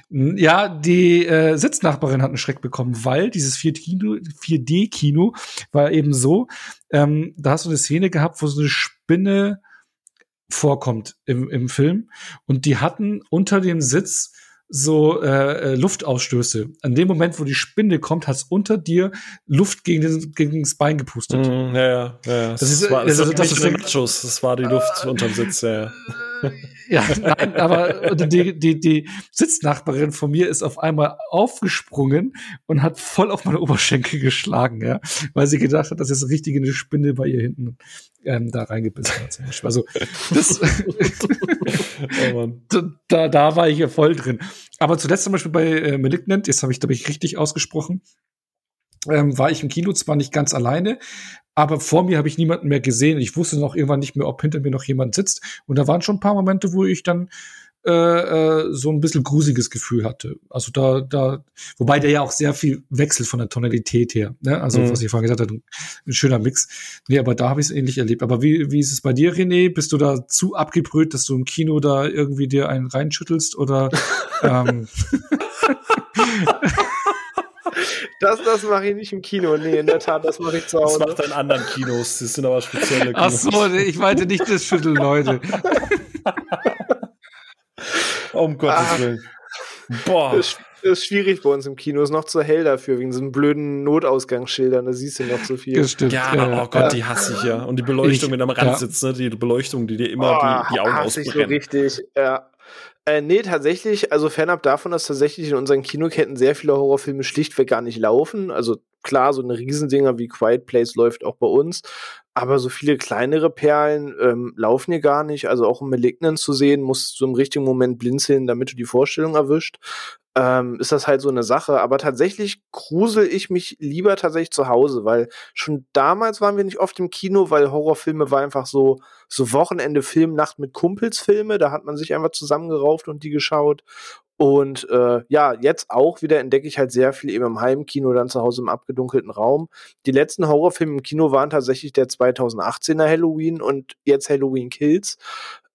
Und ja, die äh, Sitznachbarin hat einen Schreck bekommen, weil dieses 4D-Kino 4D-Kino war eben so, ähm, da hast du eine Szene gehabt, wo so eine Spinne vorkommt im, im Film und die hatten unter dem Sitz so äh, äh, Luftausstöße. An dem Moment, wo die Spinne kommt, hat's unter dir Luft gegen, den, gegen das Bein gepustet. Mhm, ja, ja, ja. Das, Das ist- war, das, das ist- nur Nachos, das war die Luft unterm Sitz, ja. ja. Ja, nein, aber die, die, die Sitznachbarin von mir ist auf einmal aufgesprungen und hat voll auf meine Oberschenkel geschlagen, ja, weil sie gedacht hat, dass jetzt richtig eine Spinne bei ihr hinten ähm, da reingebissen hat. Zum Beispiel. Also das, Oh da, da war ich ja voll drin. Aber zuletzt zum Beispiel bei äh, Malignant, jetzt habe ich, glaube ich, richtig ausgesprochen, ähm, war ich im Kino zwar nicht ganz alleine, aber vor mir habe ich niemanden mehr gesehen. Ich wusste noch irgendwann nicht mehr, ob hinter mir noch jemand sitzt. Und da waren schon ein paar Momente, wo ich dann äh, äh, so ein bisschen gruseliges Gefühl hatte. Also da, da, wobei der ja auch sehr viel wechselt von der Tonalität her. Ne? Also Mhm. was ich vorhin gesagt habe, ein, ein schöner Mix. Nee, aber da habe ich es ähnlich erlebt. Aber wie, wie ist es bei dir, René? Bist du da zu abgebrüht, dass du im Kino da irgendwie dir einen reinschüttelst oder ähm, Das, das mache ich nicht im Kino. Nee, in der Tat, das mache ich zu Das Hause. macht er in anderen Kinos, das sind aber spezielle Ach Kinos. so, nee, ich meinte nicht das Schütteln, Leute. Um Gottes Ah. Willen. Boah. Das ist, schwierig bei uns im Kino. Ist noch zu hell dafür, wegen so blöden Notausgangsschildern. Da siehst du noch so viel. Das stimmt. Ja, äh, oh Gott, die hasse ich ja. Und die Beleuchtung, Ich- wenn du am Rand ja. sitzt, ne? Die Beleuchtung, die dir immer Oh, die, die Augen hasse ich so richtig, ja. Äh, nee, tatsächlich, also fernab davon, dass tatsächlich in unseren Kinoketten sehr viele Horrorfilme schlichtweg gar nicht laufen. Also klar, so eine Riesendinger wie Quiet Place läuft auch bei uns. Aber so viele kleinere Perlen ähm, laufen hier gar nicht. Also auch um Malignant zu sehen, musst du im richtigen Moment blinzeln, damit du die Vorstellung erwischt. Ähm, ist das halt so eine Sache. Aber tatsächlich grusel ich mich lieber tatsächlich zu Hause, weil schon damals waren wir nicht oft im Kino, weil Horrorfilme war einfach so, so Wochenende Filmnacht mit Kumpels Filme. Da hat man sich einfach zusammengerauft und die geschaut. Und äh, ja, jetzt auch wieder entdecke ich halt sehr viel eben im Heimkino, dann zu Hause im abgedunkelten Raum. Die letzten Horrorfilme im Kino waren tatsächlich der 2018er Halloween und jetzt Halloween Kills.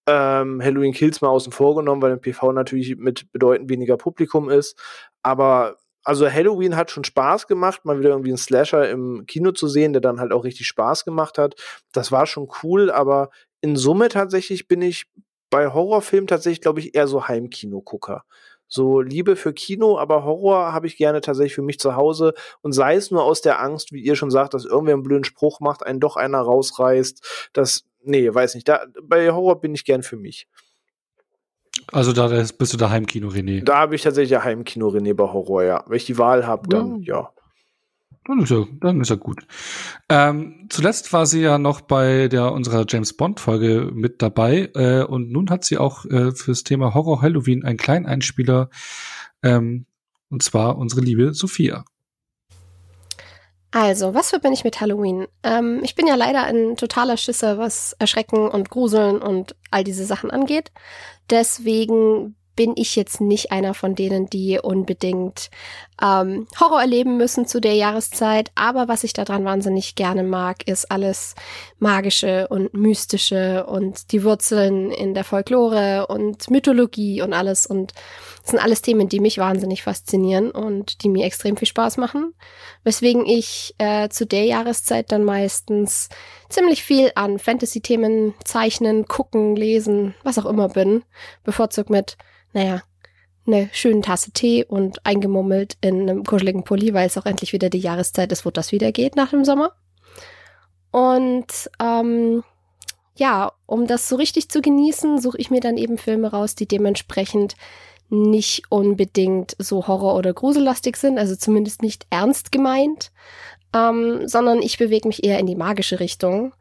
Ähm, Halloween Kills mal außen vor genommen, weil im PV natürlich mit bedeutend weniger Publikum ist. Aber also Halloween hat schon Spaß gemacht, mal wieder irgendwie einen Slasher im Kino zu sehen, der dann halt auch richtig Spaß gemacht hat. Das war schon cool, aber in Summe tatsächlich bin ich bei Horrorfilmen tatsächlich, glaube ich, eher so Heimkino-Gucker. So Liebe für Kino, aber Horror habe ich gerne tatsächlich für mich zu Hause und sei es nur aus der Angst, wie ihr schon sagt, dass irgendwer einen blöden Spruch macht, einen doch einer rausreißt, das, nee, weiß nicht, da, bei Horror bin ich gern für mich. Also da bist du daheim Kino, René. Da habe ich tatsächlich Heimkino René bei Horror, ja. Wenn ich die Wahl habe, dann ja. Dann ist er, dann ist er gut. Ähm, zuletzt war sie ja noch bei der unserer James Bond Folge mit dabei äh, und nun hat sie auch äh, fürs Thema Horror Halloween einen kleinen Einspieler ähm, und zwar unsere liebe Sophia. Also, was verbinde ich mit Halloween? Ähm, ich bin ja leider ein totaler Schisser, was Erschrecken und Gruseln und all diese Sachen angeht. Deswegen bin ich jetzt nicht einer von denen, die unbedingt ähm, Horror erleben müssen zu der Jahreszeit. Aber was ich daran wahnsinnig gerne mag, ist alles Magische und Mystische und die Wurzeln in der Folklore und Mythologie und alles. Und das sind alles Themen, die mich wahnsinnig faszinieren und die mir extrem viel Spaß machen. Weswegen ich äh, zu der Jahreszeit dann meistens ziemlich viel an Fantasy-Themen zeichnen, gucken, lesen, was auch immer bin. Bevorzugt mit naja, eine schöne Tasse Tee und eingemummelt in einem kuscheligen Pulli, weil es auch endlich wieder die Jahreszeit ist, wo das wieder geht nach dem Sommer. Und ähm, ja, um das so richtig zu genießen, suche ich mir dann eben Filme raus, die dementsprechend nicht unbedingt so horror- oder grusellastig sind, also zumindest nicht ernst gemeint, ähm, sondern ich bewege mich eher in die magische Richtung.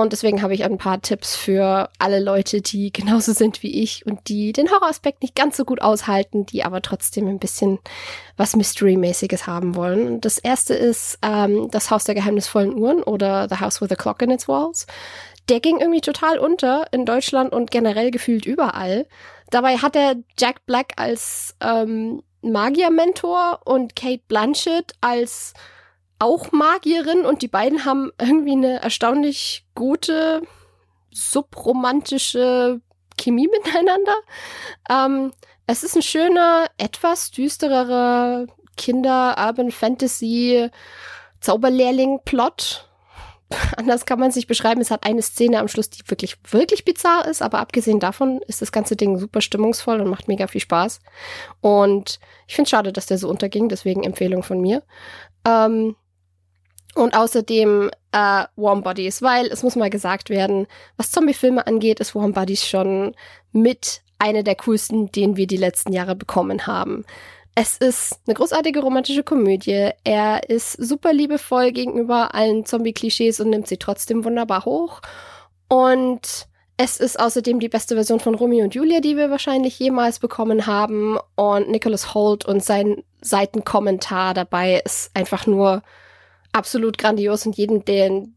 Und deswegen habe ich ein paar Tipps für alle Leute, die genauso sind wie ich und die den Horroraspekt nicht ganz so gut aushalten, die aber trotzdem ein bisschen was Mystery-mäßiges haben wollen. Und das erste ist ähm, das Haus der geheimnisvollen Uhren oder The House with a Clock in its Walls. Der ging irgendwie total unter in Deutschland und generell gefühlt überall. Dabei hat er Jack Black als ähm, Magier-Mentor und Kate Blanchett als auch Magierin und die beiden haben irgendwie eine erstaunlich gute, subromantische Chemie miteinander. Ähm, es ist ein schöner, etwas düstererer Kinder-Urban-Fantasy- Zauberlehrling-Plot. Anders kann man sich beschreiben. Es hat eine Szene am Schluss, die wirklich, wirklich bizarr ist, aber abgesehen davon ist das ganze Ding super stimmungsvoll und macht mega viel Spaß. Und ich finde es schade, dass der so unterging, deswegen Empfehlung von mir. Ähm, und außerdem äh, Warm Bodies, weil es muss mal gesagt werden, was Zombie-Filme angeht, ist Warm Bodies schon mit einer der coolsten, den wir die letzten Jahre bekommen haben. Es ist eine großartige romantische Komödie. Er ist super liebevoll gegenüber allen Zombie-Klischees und nimmt sie trotzdem wunderbar hoch. Und es ist außerdem die beste Version von Romeo und Julia, die wir wahrscheinlich jemals bekommen haben. Und Nicholas Holt und sein Seitenkommentar dabei ist einfach nur absolut grandios und jeden, den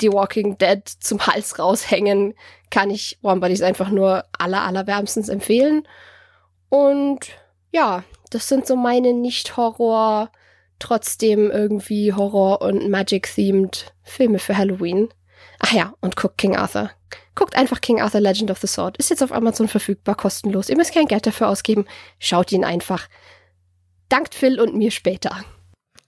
die Walking Dead zum Hals raushängen, kann ich Warm Bodies einfach nur aller, allerwärmstens empfehlen. Und ja, das sind so meine Nicht-Horror, trotzdem irgendwie Horror- und Magic-themed Filme für Halloween. Ach ja, und guckt King Arthur. Guckt einfach King Arthur Legend of the Sword. Ist jetzt auf Amazon verfügbar, kostenlos. Ihr müsst kein Geld dafür ausgeben. Schaut ihn einfach. Dankt Phil und mir später.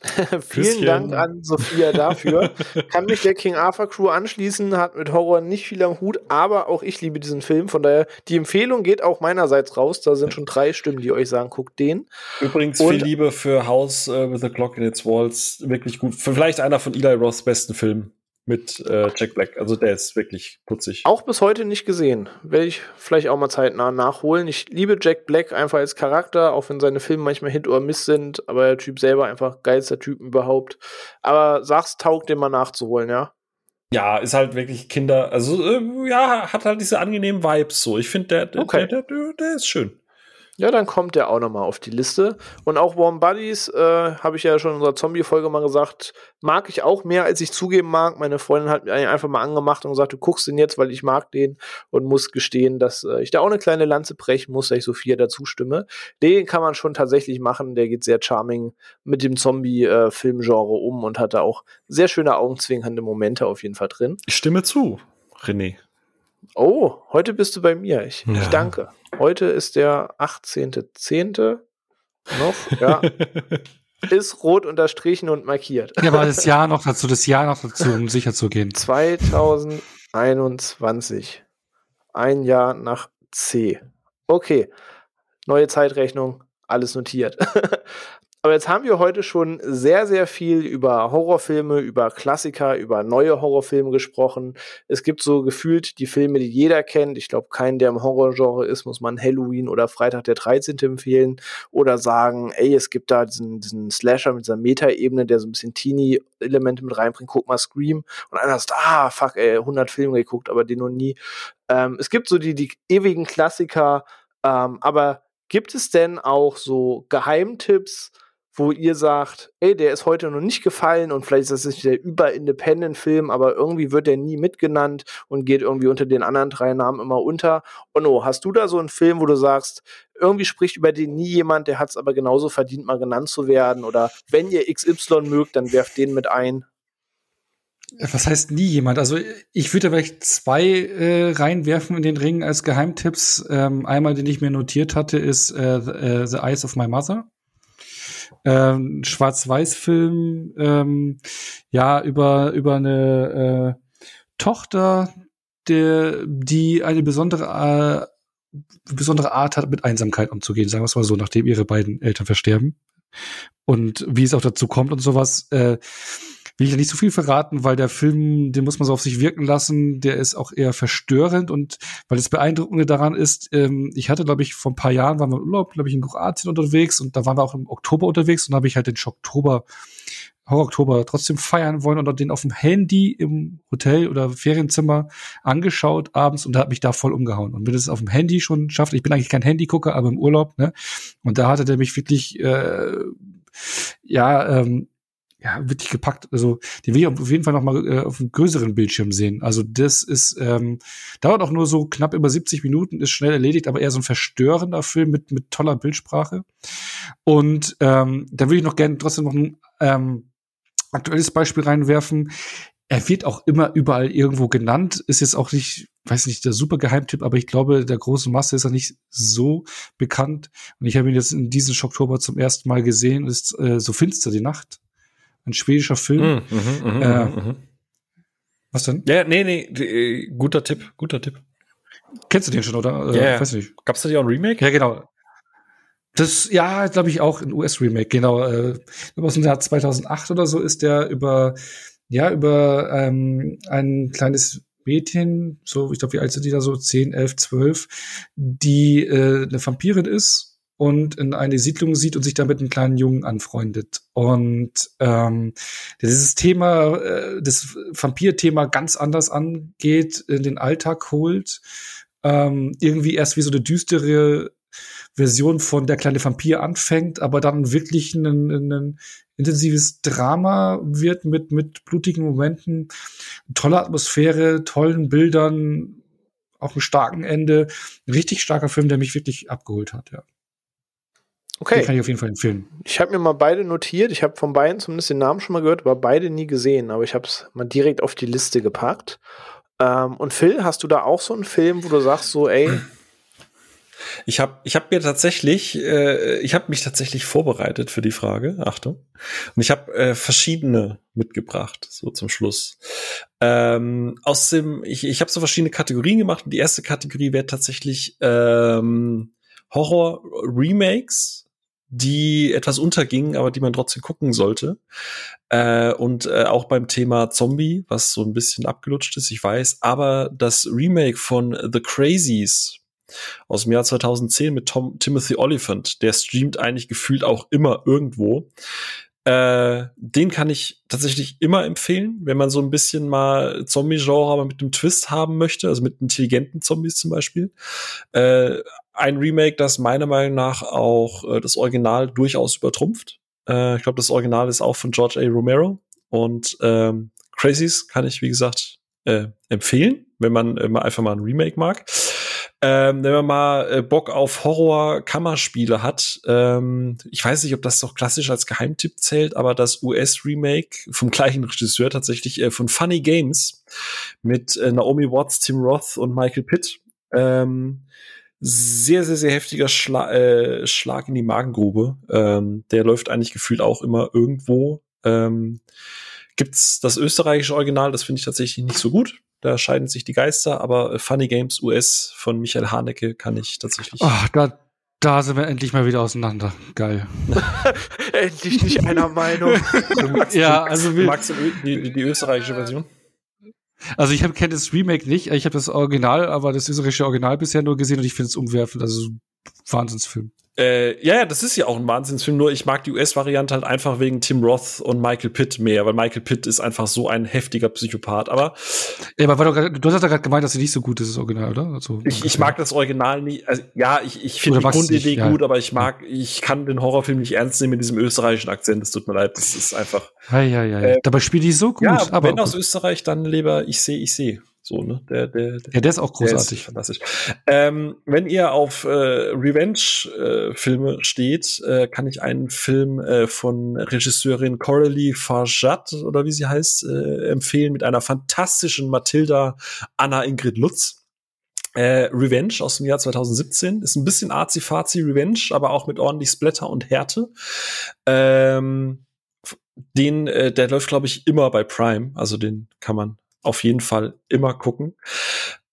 Vielen. Dank an Sophia dafür. Kann mich der King Arthur Crew anschließen, hat mit Horror nicht viel am Hut, aber auch ich liebe diesen Film. Von daher, die Empfehlung geht auch meinerseits raus. Da sind schon drei Stimmen, die euch sagen, guckt den. Übrigens Und- viel Liebe für House äh, with a Clock in its Walls. Wirklich gut. Vielleicht einer von Eli Roths besten Filmen mit äh, Jack Black. Also der ist wirklich putzig. Auch bis heute nicht gesehen. Werde ich vielleicht auch mal zeitnah nachholen. Ich liebe Jack Black einfach als Charakter, auch wenn seine Filme manchmal Hit oder Miss sind, aber der Typ selber einfach geilster Typ überhaupt. Aber sag's, taugt den mal nachzuholen, ja. Ja, ist halt wirklich Kinder. Also äh, ja, hat halt diese angenehmen Vibes so. Ich finde, der, der, Okay. der, der, der ist schön. Ja, dann kommt der auch nochmal auf die Liste. Und auch Warm Buddies, äh, habe ich ja schon in unserer Zombie-Folge mal gesagt, mag ich auch mehr, als ich zugeben mag. Meine Freundin hat mir einfach mal angemacht und gesagt, du guckst den jetzt, weil ich mag den und muss gestehen, dass äh, ich da auch eine kleine Lanze brechen muss, dass ich Sophia dazu stimme. Den kann man schon tatsächlich machen. Der geht sehr charming mit dem Zombie-Filmgenre um und hat da auch sehr schöne augenzwinkernde Momente auf jeden Fall drin. Ich stimme zu, René. Oh, heute bist du bei mir. Ich, ich Ja. danke. Heute ist der 18.10. noch, ja. ist rot unterstrichen und markiert. Ja, aber das Jahr noch dazu, das Jahr noch dazu, um sicher zu gehen. 2021. Ein Jahr nach C. Okay. Neue Zeitrechnung, alles notiert. Aber jetzt haben wir heute schon sehr, sehr viel über Horrorfilme, über Klassiker, über neue Horrorfilme gesprochen. Es gibt so gefühlt die Filme, die jeder kennt. Ich glaube, keinen, der im Horrorgenre ist, muss man Halloween oder Freitag der 13. empfehlen. Oder sagen, ey, es gibt da diesen, diesen Slasher mit dieser Meta-Ebene, der so ein bisschen Teenie-Elemente mit reinbringt. Guck mal Scream. Und einer sagt, ah, fuck, ey, 100 Filme geguckt, aber den noch nie. Ähm, es gibt so die, die ewigen Klassiker. Ähm, aber gibt es denn auch so Geheimtipps, wo ihr sagt, ey, der ist heute noch nicht gefallen und vielleicht ist das nicht der über-Independent-Film, aber irgendwie wird der nie mitgenannt und geht irgendwie unter den anderen drei Namen immer unter. Onno, hast du da so einen Film, wo du sagst, irgendwie spricht über den nie jemand, der hat es aber genauso verdient, mal genannt zu werden? Oder wenn ihr XY mögt, dann werft den mit ein. Was heißt nie jemand? Also ich würde vielleicht zwei äh, reinwerfen in den Ring als Geheimtipps. Ähm, einmal, den ich mir notiert hatte, ist äh, äh, The Eyes of My Mother. Ähm, Schwarz-Weiß-Film, ähm, ja, über, über eine äh, Tochter, der, die eine besondere, äh, besondere Art hat, mit Einsamkeit umzugehen, sagen wir es mal so, nachdem ihre beiden Eltern versterben. Und wie es auch dazu kommt und sowas. Äh, will ich ja nicht so viel verraten, weil der Film, den muss man so auf sich wirken lassen, der ist auch eher verstörend und weil das Beeindruckende daran ist, ähm, ich hatte, glaube ich, vor ein paar Jahren waren wir im Urlaub, glaube ich, in Kroatien unterwegs und da waren wir auch im Oktober unterwegs und da habe ich halt den Schocktober Horror-Oktober trotzdem feiern wollen und den auf dem Handy im Hotel oder Ferienzimmer angeschaut abends und da hat mich da voll umgehauen. Und wenn es auf dem Handy schon schafft, ich bin eigentlich kein Handygucker, aber im Urlaub, ne? Und da hatte der mich wirklich äh, ja, ähm, ja, wirklich gepackt. Also, den will ich auf jeden Fall noch mal äh, auf einem größeren Bildschirm sehen. Also, das ist, ähm, dauert auch nur so knapp über 70 Minuten, ist schnell erledigt, aber eher so ein verstörender Film mit, mit toller Bildsprache. Und ähm, da würde ich noch gerne trotzdem noch ein ähm, aktuelles Beispiel reinwerfen. Er wird auch immer überall irgendwo genannt, ist jetzt auch nicht, weiß nicht, der super Geheimtipp, aber ich glaube, der großen Masse ist er nicht so bekannt. Und ich habe ihn jetzt in diesem Schocktober zum ersten Mal gesehen, ist äh, so finster die Nacht ein schwedischer Film. Mm, mm, mm, äh, was denn? Ja, nee, nee, äh, guter Tipp, guter Tipp. Kennst du den schon, oder? Äh, ja, äh, weiß nicht. Gab's da ja auch ein Remake? Ja, genau. Das, ja, glaube ich auch ein US-Remake, genau. Äh, aus dem Jahr 2008 oder so ist der über, ja, über ähm, ein kleines Mädchen, so, ich glaube, wie alt sind die da so? 10, 11, 12, die äh, eine Vampirin ist und in eine Siedlung sieht und sich da mit einem kleinen Jungen anfreundet. Und ähm, dieses Thema, äh, das Vampir-Thema ganz anders angeht, in den Alltag holt, ähm, irgendwie erst wie so eine düstere Version von der kleine Vampir anfängt, aber dann wirklich ein, ein intensives Drama wird mit, mit blutigen Momenten, tolle Atmosphäre, tollen Bildern, auch einem starken Ende. Ein richtig starker Film, der mich wirklich abgeholt hat, ja. Okay. Den kann ich auf jeden Fall empfehlen. Ich habe mir mal beide notiert. Ich habe von beiden zumindest den Namen schon mal gehört, aber beide nie gesehen. Aber ich habe es mal direkt auf die Liste gepackt. Ähm, und Phil, hast du da auch so einen Film, wo du sagst so, ey, ich habe ich hab mir tatsächlich, äh, ich habe mich tatsächlich vorbereitet für die Frage. Achtung. Und ich habe äh, verschiedene mitgebracht, so zum Schluss. Ähm, aus dem, ich, ich habe so verschiedene Kategorien gemacht und die erste Kategorie wäre tatsächlich ähm, Horror-Remakes die etwas untergingen, aber die man trotzdem gucken sollte. Äh, und äh, auch beim Thema Zombie, was so ein bisschen abgelutscht ist, ich weiß, aber das Remake von The Crazies aus dem Jahr 2010 mit Tom, Timothy Oliphant, der streamt eigentlich gefühlt auch immer irgendwo. Äh, den kann ich tatsächlich immer empfehlen, wenn man so ein bisschen mal Zombie-Genre aber mit einem Twist haben möchte, also mit intelligenten Zombies zum Beispiel. Äh, ein Remake, das meiner Meinung nach auch äh, das Original durchaus übertrumpft. Äh, ich glaube, das Original ist auch von George A. Romero. Und ähm, Crazies kann ich, wie gesagt, äh, empfehlen, wenn man äh, einfach mal ein Remake mag. Ähm, wenn man mal äh, Bock auf Horror-Kammerspiele hat, ähm, ich weiß nicht, ob das doch klassisch als Geheimtipp zählt, aber das US-Remake vom gleichen Regisseur tatsächlich äh, von Funny Games mit äh, Naomi Watts, Tim Roth und Michael Pitt. Ähm, sehr, sehr, sehr heftiger Schla äh, Schlag in die Magengrube. Ähm, der läuft eigentlich gefühlt auch immer irgendwo. Ähm, gibt's das österreichische Original, das finde ich tatsächlich nicht so gut. Da scheiden sich die Geister, aber Funny Games US von Michael Haneke kann ich tatsächlich. Ach, da, da sind wir endlich mal wieder auseinander. Geil. endlich nicht einer Meinung. ja, also wir. Magst du die, die, die österreichische Version? Also ich kenne das Remake nicht, ich habe das Original, aber das österreichische Original bisher nur gesehen und ich finde es umwerfend. Also Wahnsinnsfilm. Äh, ja, ja, das ist ja auch ein Wahnsinnsfilm, nur ich mag die US-Variante halt einfach wegen Tim Roth und Michael Pitt mehr, weil Michael Pitt ist einfach so ein heftiger Psychopath. Aber Ja, aber du, grad- du hast ja gerade gemeint, dass sie nicht so gut ist, das Original, oder? Also, ich, ich mag das Original nie. Also, ja, ich, ich finde die Grundidee nicht, ja. gut, aber ich mag, ich kann den Horrorfilm nicht ernst nehmen mit diesem österreichischen Akzent. Es tut mir leid, das ist einfach. Ja, ja, ja. Äh, Dabei spielt die so gut. ja, aber wenn aus gut. Österreich, dann lieber ich sehe, ich sehe. So, ne? Der, der, der, ja, der ist auch Der ist großartig. fantastisch. Ähm, wenn ihr auf äh, Revenge-Filme steht, äh, kann ich einen Film äh, von Regisseurin Coralie Farjat oder wie sie heißt, äh, empfehlen mit einer fantastischen Mathilda Anna Ingrid Lutz. Äh, Revenge aus dem Jahr 2017 ist ein bisschen arzi-fazi Revenge, aber auch mit ordentlich Splatter und Härte. Ähm, den, äh, der läuft, glaube ich, immer bei Prime. Also den kann man auf jeden Fall immer gucken.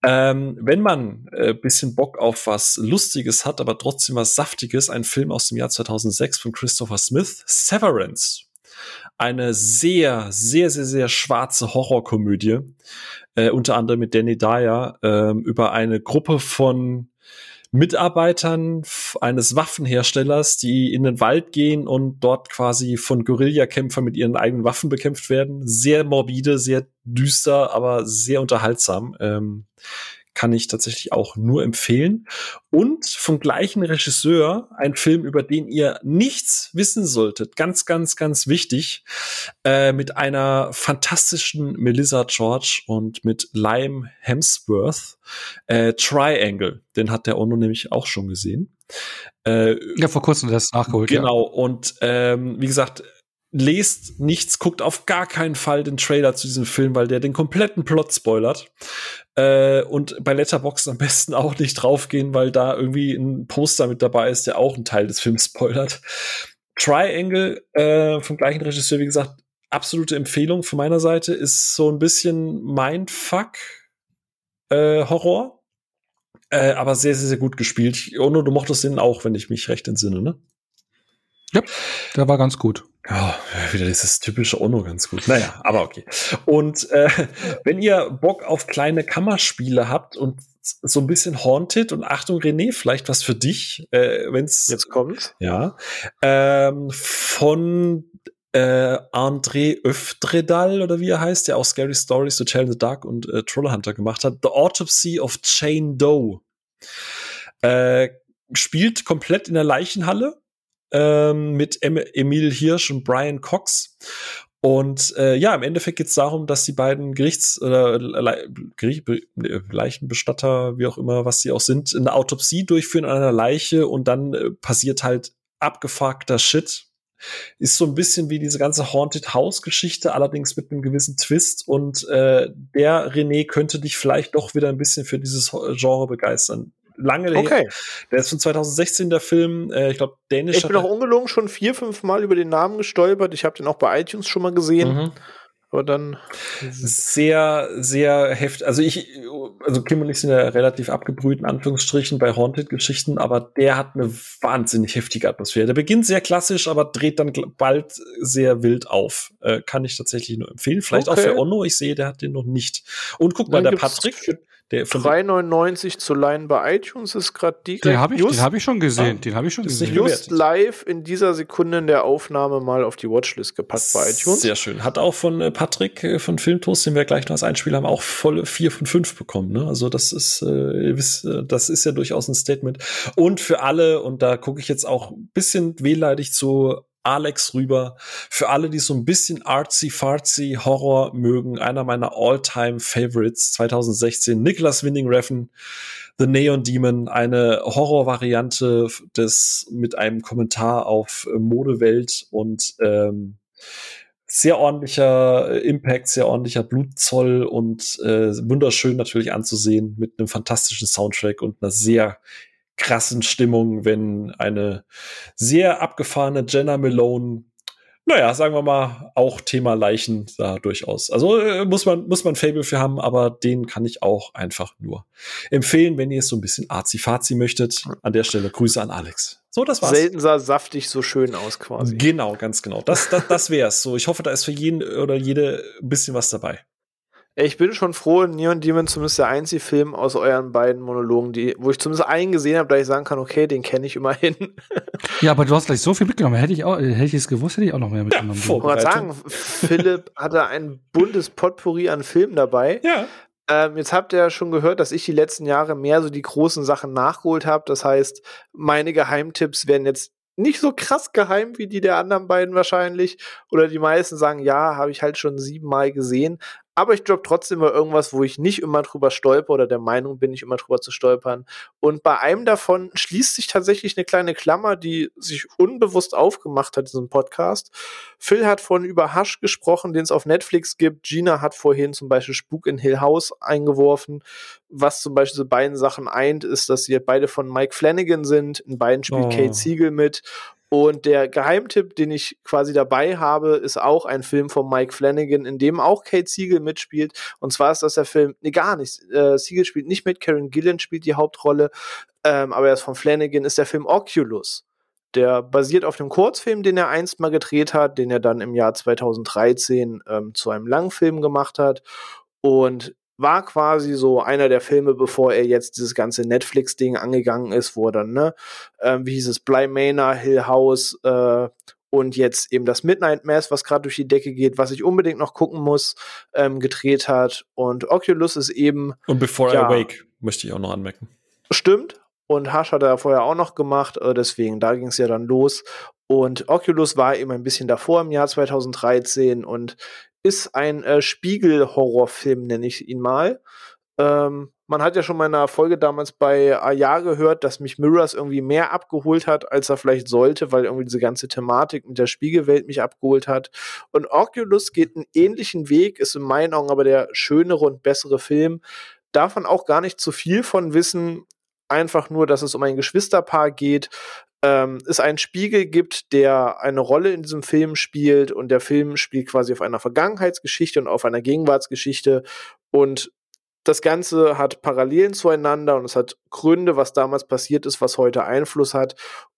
Ähm, wenn man äh, bisschen Bock auf was Lustiges hat, aber trotzdem was Saftiges, ein Film aus dem Jahr 2006 von Christopher Smith, Severance. Eine sehr, sehr, sehr, sehr schwarze Horrorkomödie, äh, unter anderem mit Danny Dyer, ähm, über eine Gruppe von Mitarbeitern eines Waffenherstellers, die in den Wald gehen und dort quasi von Guerillakämpfern mit ihren eigenen Waffen bekämpft werden. Sehr morbide, sehr düster, aber sehr unterhaltsam. Ähm, kann ich tatsächlich auch nur empfehlen. Und vom gleichen Regisseur ein Film, über den ihr nichts wissen solltet. Ganz, ganz, ganz wichtig. Äh, mit einer fantastischen Melissa George und mit Lime Hemsworth. Äh, Triangle. Den hat der Ono nämlich auch schon gesehen. Äh, Ja, vor kurzem das nachgeholt. Genau, und ähm, wie gesagt, lest nichts, guckt auf gar keinen Fall den Trailer zu diesem Film, weil der den kompletten Plot spoilert. Äh, und bei Letterboxd am besten auch nicht draufgehen, weil da irgendwie ein Poster mit dabei ist, der auch einen Teil des Films spoilert. Triangle äh, vom gleichen Regisseur, wie gesagt, absolute Empfehlung von meiner Seite, ist so ein bisschen Mindfuck äh, Horror. Äh, aber sehr, sehr, sehr gut gespielt. Ono, du mochtest den auch, wenn ich mich recht entsinne, ne? Ja, der war ganz gut. Ja, wieder dieses typische Ono ganz gut. Naja, aber okay. Und äh, wenn ihr Bock auf kleine Kammerspiele habt und so ein bisschen Haunted und Achtung René, vielleicht was für dich, äh, wenn's Jetzt kommt's. ja ähm, von äh, André Öftredal oder wie er heißt, der auch Scary Stories to Tell in the Dark und äh, Trollhunter gemacht hat. The Autopsy of Jane Doe. Äh, spielt komplett in der Leichenhalle ähm, mit em Emil Hirsch und Brian Cox. Und äh, ja, im Endeffekt geht es darum, dass die beiden Gerichts- oder Le Gericht Be Leichenbestatter, wie auch immer, was sie auch sind, eine Autopsie durchführen an einer Leiche und dann äh, passiert halt abgefuckter Shit. Ist so ein bisschen wie diese ganze Haunted House Geschichte, allerdings mit einem gewissen Twist. Und äh, der René könnte dich vielleicht doch wieder ein bisschen für dieses Genre begeistern. Lange her. Okay. Der ist von 2016 der Film. Äh, ich glaube, Dänisch. Ich bin auch ungelogen schon vier, fünf Mal über den Namen gestolpert. Ich habe den auch bei iTunes schon mal gesehen. Mhm. Aber dann. sehr, sehr heftig. Also ich, also Kim und ich sind ja relativ abgebrüht in Anführungsstrichen bei Haunted-Geschichten, aber der hat eine wahnsinnig heftige Atmosphäre. Der beginnt sehr klassisch, aber dreht dann bald sehr wild auf. Äh, kann ich tatsächlich nur empfehlen. Vielleicht auch Okay. für Onno. Ich sehe, der hat den noch nicht. Und guck mal, der Patrick, der von 3,99 zu leihen bei iTunes ist gerade die. Den habe ich, just, den hab ich schon gesehen. Ah, den habe ich schon ist gesehen. nicht just live in dieser Sekunde in der Aufnahme mal auf die Watchlist gepackt bei iTunes. Sehr schön. Hat auch von äh, Patrick äh, von Filmtoast, den wir gleich noch als Einspieler haben, auch volle vier von fünf bekommen. Ne? Also das ist, äh, ihr wisst, äh, das ist ja durchaus ein Statement. Und für alle, und da gucke ich jetzt auch ein bisschen wehleidig zu Alex rüber, für alle, die so ein bisschen artsy-fartsy Horror mögen, einer meiner all-time Favorites 2016, Nicholas Winding Refn, The Neon Demon, eine Horrorvariante des mit einem Kommentar auf äh, Modewelt und ähm, sehr ordentlicher äh, Impact, sehr ordentlicher Blutzoll und äh, wunderschön natürlich anzusehen mit einem fantastischen Soundtrack und einer sehr krassen Stimmung, wenn eine sehr abgefahrene Jenna Malone naja, sagen wir mal, auch Thema Leichen da durchaus. Also äh, muss man, muss man Fable für haben, aber den kann ich auch einfach nur empfehlen, wenn ihr es so ein bisschen arzi-fazi möchtet. An der Stelle Grüße an Alex. So, das war's. Selten sah saftig so schön aus quasi. Genau, ganz genau. Das, das, das wär's. So, ich hoffe, da ist für jeden oder jede ein bisschen was dabei. Ja, ich bin schon froh, Neon Demon zumindest der einzige Film aus euren beiden Monologen, die, wo ich zumindest einen gesehen habe, da ich sagen kann, okay, den kenne ich immerhin. Ja, aber du hast gleich so viel mitgenommen. Hätte ich auch, hätte ich es gewusst, hätte ich auch noch mehr mitgenommen. Ich wollte sagen, Philipp hatte ein buntes Potpourri an Filmen dabei. Ja. Ähm, jetzt habt ihr ja schon gehört, dass ich die letzten Jahre mehr so die großen Sachen nachgeholt habe. Das heißt, meine Geheimtipps werden jetzt nicht so krass geheim wie die der anderen beiden wahrscheinlich. Oder die meisten sagen, ja, habe ich halt schon siebenmal gesehen. Aber ich droppe trotzdem mal irgendwas, wo ich nicht immer drüber stolper oder der Meinung bin, nicht immer drüber zu stolpern. Und bei einem davon schließt sich tatsächlich eine kleine Klammer, die sich unbewusst aufgemacht hat, diesen Podcast. Phil hat vorhin über Hush gesprochen, den es auf Netflix gibt. Gina hat vorhin zum Beispiel Spuk in Hill House eingeworfen. Was zum Beispiel so beiden Sachen eint, ist, dass sie beide von Mike Flanagan sind. In beiden spielt Oh. Kate Siegel mit. Und der Geheimtipp, den ich quasi dabei habe, ist auch ein Film von Mike Flanagan, in dem auch Kate Siegel mitspielt. Und zwar ist das der Film, nee, gar nicht. Äh, Siegel spielt nicht mit, Karen Gillan spielt die Hauptrolle, ähm, aber er ist von Flanagan, ist der Film Oculus. Der basiert auf dem Kurzfilm, den er einst mal gedreht hat, den er dann im Jahr 2013 ähm, zu einem Langfilm gemacht hat. Und war quasi so einer der Filme, bevor er jetzt dieses ganze Netflix-Ding angegangen ist, wo er dann, ne, ähm, wie hieß es, Bly Manor, Hill House äh, und jetzt eben das Midnight Mass, was gerade durch die Decke geht, was ich unbedingt noch gucken muss, ähm, gedreht hat. Und Oculus ist eben Und Before Ja. I Awake möchte ich auch noch anmerken. Stimmt. Und Hush hat er vorher auch noch gemacht, äh, deswegen, da ging es ja dann los. Und Oculus war eben ein bisschen davor im Jahr 2013 und ist ein äh, Spiegel-Horrorfilm, nenne ich ihn mal. Ähm, man hat ja schon mal in einer Folge damals bei Aya gehört, dass mich Mirrors irgendwie mehr abgeholt hat, als er vielleicht sollte, weil irgendwie diese ganze Thematik mit der Spiegelwelt mich abgeholt hat. Und Oculus geht einen ähnlichen Weg, ist in meinen Augen aber der schönere und bessere Film. Davon auch gar nicht zu viel von wissen, einfach nur, dass es um ein Geschwisterpaar geht, ähm, es einen Spiegel gibt, der eine Rolle in diesem Film spielt und der Film spielt quasi auf einer Vergangenheitsgeschichte und auf einer Gegenwartsgeschichte und das Ganze hat Parallelen zueinander und es hat Gründe, was damals passiert ist, was heute Einfluss hat.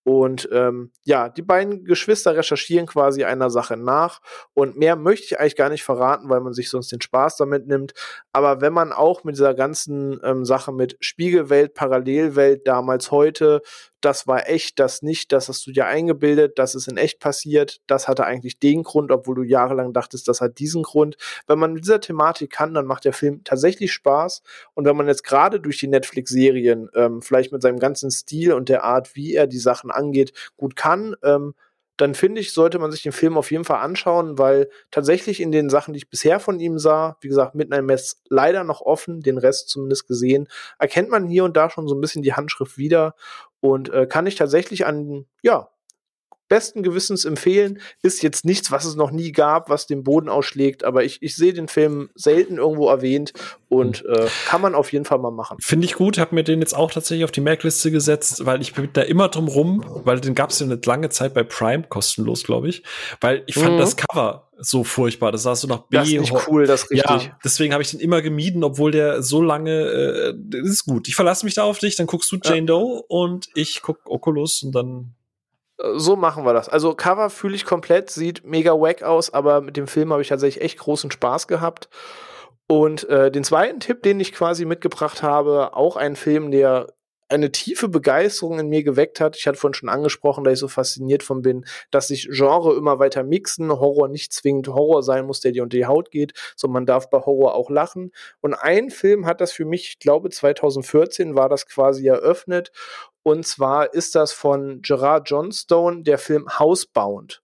Und ähm, ja, die beiden Geschwister recherchieren quasi einer Sache nach. Und mehr möchte ich eigentlich gar nicht verraten, weil man sich sonst den Spaß damit nimmt. Aber wenn man auch mit dieser ganzen ähm, Sache mit Spiegelwelt, Parallelwelt, damals heute, das war echt, das nicht, das hast du dir eingebildet, das ist in echt passiert, das hatte eigentlich den Grund, obwohl du jahrelang dachtest, das hat diesen Grund. Wenn man mit dieser Thematik kann, dann macht der Film tatsächlich Spaß. Und wenn man jetzt gerade durch die Netflix-Serien ähm, vielleicht mit seinem ganzen Stil und der Art, wie er die Sachen angeht, gut kann, ähm, dann finde ich, sollte man sich den Film auf jeden Fall anschauen, weil tatsächlich in den Sachen, die ich bisher von ihm sah, wie gesagt, Midnight Mass leider noch offen, den Rest zumindest gesehen, erkennt man hier und da schon so ein bisschen die Handschrift wieder und äh, kann ich tatsächlich an, ja, besten Gewissens empfehlen. Ist jetzt nichts, was es noch nie gab, was den Boden ausschlägt, aber ich, ich sehe den Film selten irgendwo erwähnt und äh, kann man auf jeden Fall mal machen. Finde ich gut, habe mir den jetzt auch tatsächlich auf die Merkliste gesetzt, weil ich bin da immer drum rum, weil den gab es ja eine lange Zeit bei Prime kostenlos, glaube ich, weil ich fand Mhm. das Cover so furchtbar. Das sah so nach B. Das ist nicht cool, das richtig. Ja, deswegen habe ich den immer gemieden, obwohl der so lange, äh, das ist gut. Ich verlasse mich da auf dich, dann guckst du Jane Doe und ich guck Oculus und dann So machen wir das. Also Cover fühle ich komplett, sieht mega wack aus, aber mit dem Film habe ich tatsächlich echt großen Spaß gehabt. Und äh, den zweiten Tipp, den ich quasi mitgebracht habe, auch ein Film, der eine tiefe Begeisterung in mir geweckt hat. Ich hatte vorhin schon angesprochen, dass ich so fasziniert von bin, dass sich Genre immer weiter mixen. Horror nicht zwingend Horror sein muss, der dir unter die Haut geht, sondern man darf bei Horror auch lachen. Und ein Film hat das für mich, ich glaube 2014 war das quasi eröffnet. Und zwar ist das von Gerard Johnstone, der Film Housebound.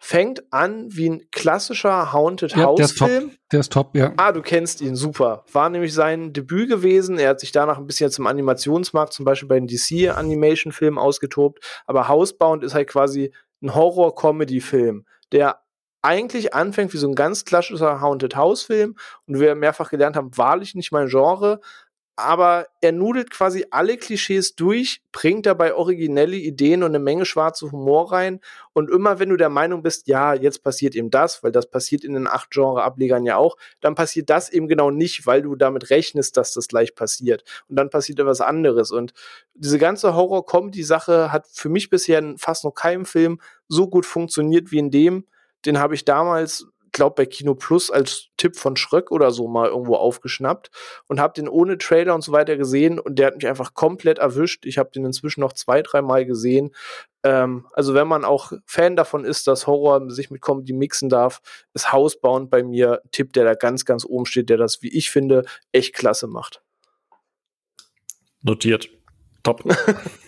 Fängt an wie ein klassischer Haunted Ja, der House ist top. Film. Der ist top, ja. Ah, du kennst ihn, super. War nämlich sein Debüt gewesen. Er hat sich danach ein bisschen zum Animationsmarkt, zum Beispiel bei den DC-Animation-Filmen ausgetobt. Aber Housebound ist halt quasi ein Horror-Comedy-Film, der eigentlich anfängt wie so ein ganz klassischer Haunted House-Film. Und wir mehrfach gelernt haben, wahrlich nicht mein Genre. Aber er nudelt quasi alle Klischees durch, bringt dabei originelle Ideen und eine Menge schwarze Humor rein. Und immer wenn du der Meinung bist, ja, jetzt passiert eben das, weil das passiert in den acht Genre-Ablegern ja auch, dann passiert das eben genau nicht, weil du damit rechnest, dass das gleich passiert. Und dann passiert etwas anderes. Und diese ganze Horror-Comedy-Sache hat für mich bisher in fast noch keinem Film so gut funktioniert wie in dem. Den habe ich damals, glaube, bei Kino Plus als Tipp von Schröck oder so mal irgendwo aufgeschnappt und habe den ohne Trailer und so weiter gesehen und der hat mich einfach komplett erwischt. Ich habe den inzwischen noch zwei, dreimal gesehen. Ähm, also wenn man auch Fan davon ist, dass Horror sich mit Comedy mixen darf, ist Housebound bei mir ein Tipp, der da ganz, ganz oben steht, der das, wie ich finde, echt klasse macht. Notiert. Top.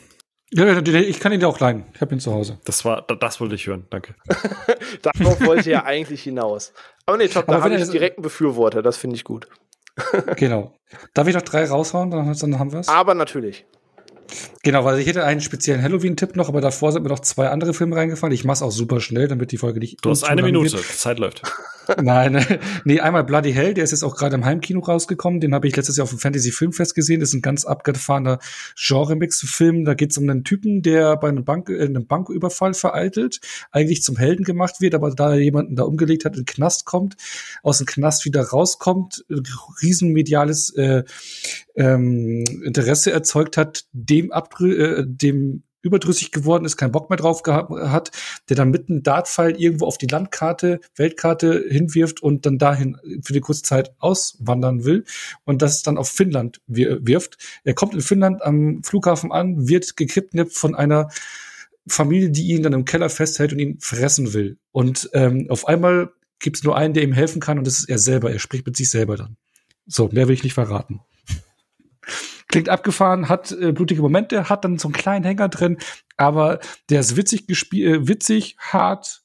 Ja, ich kann ihn dir auch leihen. Ich habe ihn zu Hause. Das war, das wollte ich hören. Danke. Darauf wollte er eigentlich hinaus. Aber nee, top, Aber da habe ich direkt einen Befürworter. Das finde ich gut. Genau. Darf ich noch drei raushauen? Dann, dann haben wir es. Aber natürlich. Genau, weil ich hätte einen speziellen Halloween-Tipp noch, aber davor sind mir noch zwei andere Filme reingefallen. Ich mach's auch super schnell, damit die Folge nicht. Du hast eine Minute. Die Zeit läuft. Nein, nee, einmal Bloody Hell, der ist jetzt auch gerade im Heimkino rausgekommen. Den habe ich letztes Jahr auf dem Fantasy Filmfest gesehen. Das ist ein ganz abgefahrener Genre-Mix-Film. Da geht es um einen Typen, der bei einem, Bank, äh, einem Banküberfall vereitelt, eigentlich zum Helden gemacht wird, aber da er jemanden da umgelegt hat, in den Knast kommt, aus dem Knast wieder rauskommt, riesenmediales äh, ähm, Interesse erzeugt hat, dem, abrü äh, dem überdrüssig geworden ist, keinen Bock mehr drauf gehabt hat, der dann mit einem Dartpfeil irgendwo auf die Landkarte, Weltkarte hinwirft und dann dahin für eine kurze Zeit auswandern will und das dann auf Finnland wir- wirft. Er kommt in Finnland am Flughafen an, wird gekidnappt von einer Familie, die ihn dann im Keller festhält und ihn fressen will. Und ähm, auf einmal gibt es nur einen, der ihm helfen kann und das ist er selber. Er spricht mit sich selber dann. So, mehr will ich nicht verraten. Klingt abgefahren, hat äh, blutige Momente, hat dann so einen kleinen Hänger drin, aber der ist witzig gespielt, äh, witzig, hart,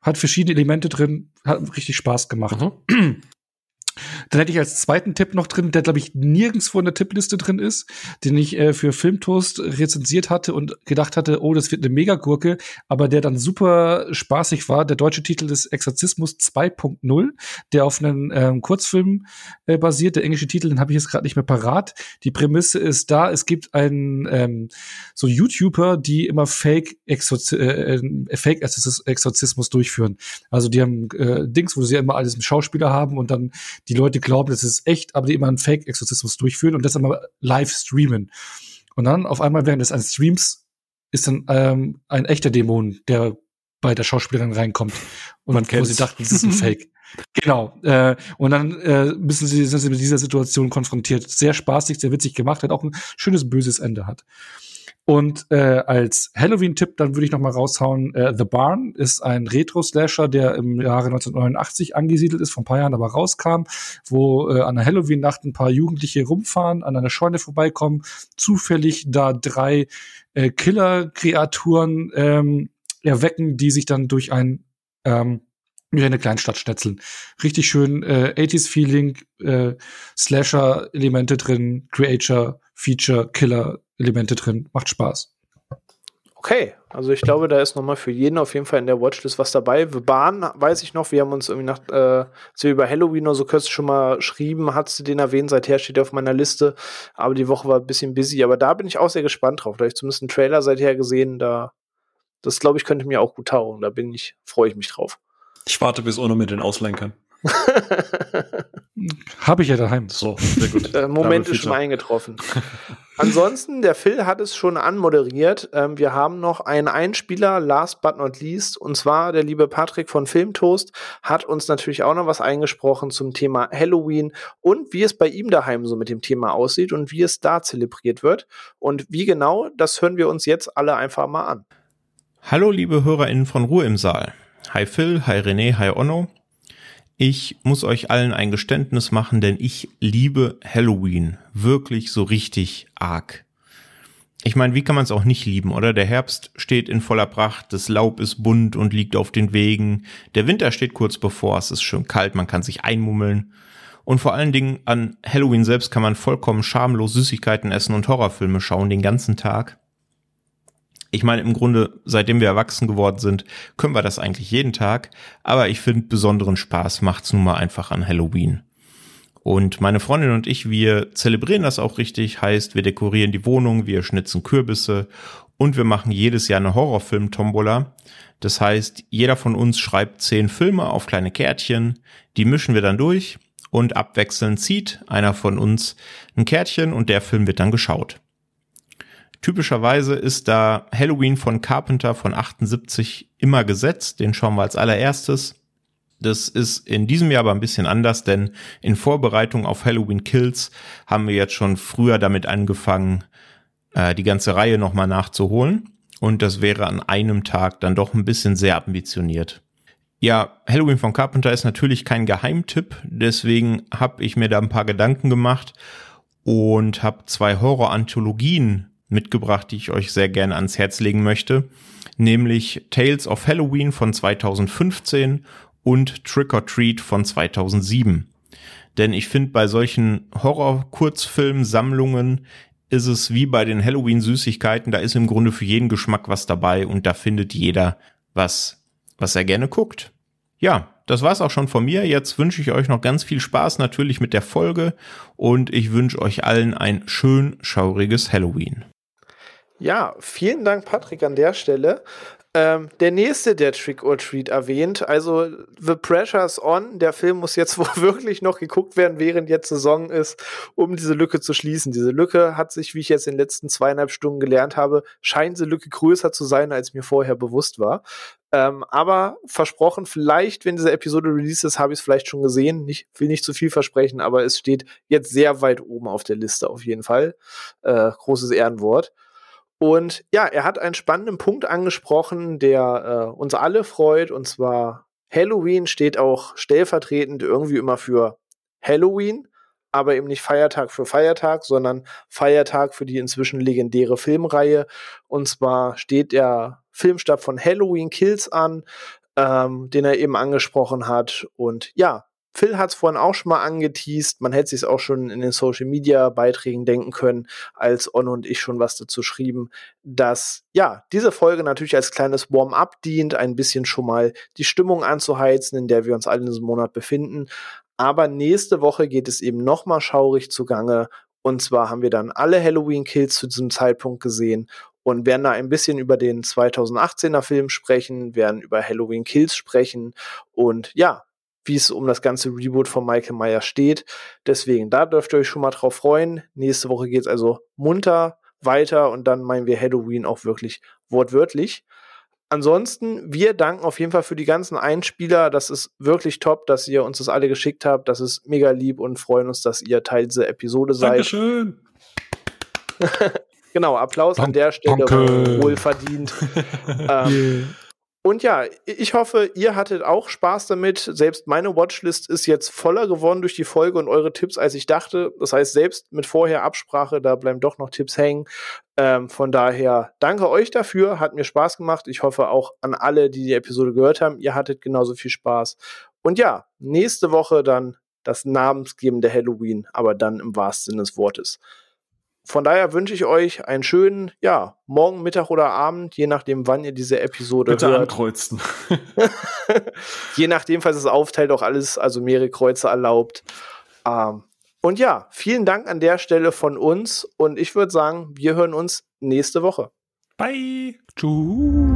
hat verschiedene Elemente drin, hat richtig Spaß gemacht. Dann hätte ich als zweiten Tipp noch drin, der glaube ich nirgendswo in der Tippliste drin ist, den ich äh, für Filmtoast rezensiert hatte und gedacht hatte, oh, das wird eine Megagurke, aber der dann super spaßig war. Der deutsche Titel ist Exorzismus 2.0, der auf einem ähm, Kurzfilm äh, basiert. Der englische Titel, den habe ich jetzt gerade nicht mehr parat. Die Prämisse ist da, es gibt einen ähm, so YouTuber, die immer Fake Exorzi äh, äh, Fake Exorz- Exorzismus durchführen. Also die haben äh, Dings, wo sie immer alles mit Schauspieler haben und dann die Leute glauben, das ist echt, aber die immer einen Fake-Exorzismus durchführen und das immer live streamen. Und dann auf einmal während des eines Streams ist dann ähm, ein echter Dämon, der bei der Schauspielerin reinkommt und Man wo sie dachten, das ist ein Fake. Genau. Äh, und dann äh, müssen sie, sind sie mit dieser Situation konfrontiert. Sehr spaßig, sehr witzig gemacht, hat auch ein schönes böses Ende hat. Und äh, als Halloween-Tipp, dann würde ich noch mal raushauen, äh, The Barn ist ein Retro-Slasher, der im Jahre 1989 angesiedelt ist, vor ein paar Jahren aber rauskam, wo äh, an einer Halloween-Nacht ein paar Jugendliche rumfahren, an einer Scheune vorbeikommen, zufällig da drei äh, Killer-Kreaturen ähm, erwecken, die sich dann durch ein ähm, durch eine Kleinstadt schnetzeln. Richtig schön äh, 80s-Feeling, äh, Slasher-Elemente drin, Creature, Feature, Killer-Elemente drin. Macht Spaß. Okay, also ich glaube, da ist nochmal für jeden auf jeden Fall in der Watchlist was dabei. The Bahn weiß ich noch, wir haben uns irgendwie nach, äh, als wir über Halloween oder so kürzlich schon mal schrieben, hast du den erwähnt, seither steht er auf meiner Liste, aber die Woche war ein bisschen busy, aber da bin ich auch sehr gespannt drauf. Da habe ich zumindest einen Trailer seither gesehen, da, das glaube ich, könnte mir auch gut taugen, da bin ich, freue ich mich drauf. Ich warte bis Ono mit den Auslenkern. Habe ich ja daheim. So, sehr gut. Der Moment ist schon eingetroffen. Ansonsten, der Phil hat es schon anmoderiert. Ähm, wir haben noch einen Einspieler, last but not least, und zwar der liebe Patrick von Filmtoast hat uns natürlich auch noch was eingesprochen zum Thema Halloween und wie es bei ihm daheim so mit dem Thema aussieht und wie es da zelebriert wird. Und wie genau, das hören wir uns jetzt alle einfach mal an. Hallo liebe HörerInnen von Ruhe im Saal. Hi Phil, hi René, hi Onno. Ich muss euch allen ein Geständnis machen, denn ich liebe Halloween wirklich so richtig arg. Ich meine, wie kann man es auch nicht lieben, oder? Der Herbst steht in voller Pracht, das Laub ist bunt und liegt auf den Wegen. Der Winter steht kurz bevor, es ist schön kalt, man kann sich einmummeln. Und vor allen Dingen an Halloween selbst kann man vollkommen schamlos Süßigkeiten essen und Horrorfilme schauen den ganzen Tag. Ich meine, im Grunde, seitdem wir erwachsen geworden sind, können wir das eigentlich jeden Tag. Aber ich finde, besonderen Spaß macht's nun mal einfach an Halloween. Und meine Freundin und ich, wir zelebrieren das auch richtig. Heißt, wir dekorieren die Wohnung, wir schnitzen Kürbisse und wir machen jedes Jahr eine Horrorfilm-Tombola. Das heißt, jeder von uns schreibt zehn Filme auf kleine Kärtchen. Die mischen wir dann durch und abwechselnd zieht einer von uns ein Kärtchen und der Film wird dann geschaut. Typischerweise ist da Halloween von Carpenter von 78 immer gesetzt. Den schauen wir als allererstes. Das ist in diesem Jahr aber ein bisschen anders, denn in Vorbereitung auf Halloween Kills haben wir jetzt schon früher damit angefangen, äh, die ganze Reihe nochmal nachzuholen. Und das wäre an einem Tag dann doch ein bisschen sehr ambitioniert. Ja, Halloween von Carpenter ist natürlich kein Geheimtipp, deswegen habe ich mir da ein paar Gedanken gemacht und habe zwei Horror-Anthologien mitgebracht, die ich euch sehr gerne ans Herz legen möchte, nämlich Tales of Halloween von 2015 und Trick or Treat von 2007. Denn ich finde, bei solchen Horror-Kurzfilm-Sammlungen ist es wie bei den Halloween-Süßigkeiten, da ist im Grunde für jeden Geschmack was dabei und da findet jeder was, was er gerne guckt. Ja, das war's auch schon von mir. Jetzt wünsche ich euch noch ganz viel Spaß natürlich mit der Folge und ich wünsche euch allen ein schön schauriges Halloween. Ja, vielen Dank, Patrick, an der Stelle. Ähm, der nächste, der Trick or Treat erwähnt, also The Pressure's On, der Film muss jetzt wohl wirklich noch geguckt werden, während jetzt Saison ist, um diese Lücke zu schließen. Diese Lücke hat sich, wie ich jetzt in den letzten zweieinhalb Stunden gelernt habe, scheint diese Lücke größer zu sein, als mir vorher bewusst war. Ähm, aber versprochen, vielleicht, wenn diese Episode released ist, habe ich es vielleicht schon gesehen. Ich will nicht zu viel versprechen, aber es steht jetzt sehr weit oben auf der Liste auf jeden Fall. Äh, großes Ehrenwort. Und ja, er hat einen spannenden Punkt angesprochen, der äh, uns alle freut. Und zwar Halloween steht auch stellvertretend irgendwie immer für Halloween, aber eben nicht Feiertag für Feiertag, sondern Feiertag für die inzwischen legendäre Filmreihe. Und zwar steht der Filmstab von Halloween Kills an, ähm, den er eben angesprochen hat. Und ja, Phil hat es vorhin auch schon mal angeteased. Man hätte sich auch schon in den Social Media Beiträgen denken können, als On und ich schon was dazu schrieben, dass ja diese Folge natürlich als kleines Warm-up dient, ein bisschen schon mal die Stimmung anzuheizen, in der wir uns alle in diesem Monat befinden. Aber nächste Woche geht es eben noch mal schaurig zugange. Und zwar haben wir dann alle Halloween-Kills zu diesem Zeitpunkt gesehen und werden da ein bisschen über den 2018er Film sprechen, werden über Halloween Kills sprechen und ja, wie es um das ganze Reboot von Michael Myers steht. Deswegen, da dürft ihr euch schon mal drauf freuen. Nächste Woche geht es also munter weiter und dann meinen wir Halloween auch wirklich wortwörtlich. Ansonsten, wir danken auf jeden Fall für die ganzen Einspieler. Das ist wirklich top, dass ihr uns das alle geschickt habt. Das ist mega lieb und freuen uns, dass ihr Teil dieser Episode seid. Dankeschön. genau, Applaus Dank- an der Stelle. danke. Wohlverdient. ähm, und ja, ich hoffe, ihr hattet auch Spaß damit. Selbst meine Watchlist ist jetzt voller geworden durch die Folge und eure Tipps, als ich dachte. Das heißt, selbst mit vorher Absprache, da bleiben doch noch Tipps hängen. Ähm, von daher danke euch dafür, hat mir Spaß gemacht. Ich hoffe auch an alle, die die Episode gehört haben, ihr hattet genauso viel Spaß. Und ja, nächste Woche dann das namensgebende Halloween, aber dann im wahrsten Sinne des Wortes. Von daher wünsche ich euch einen schönen, ja, Morgen, Mittag oder Abend, je nachdem, wann ihr diese Episode Bitte hört. ankreuzen. je nachdem, falls es aufteilt, auch alles, also mehrere Kreuze erlaubt. Ähm, und ja, vielen Dank an der Stelle von uns und ich würde sagen, wir hören uns nächste Woche. Bye. Tschüss.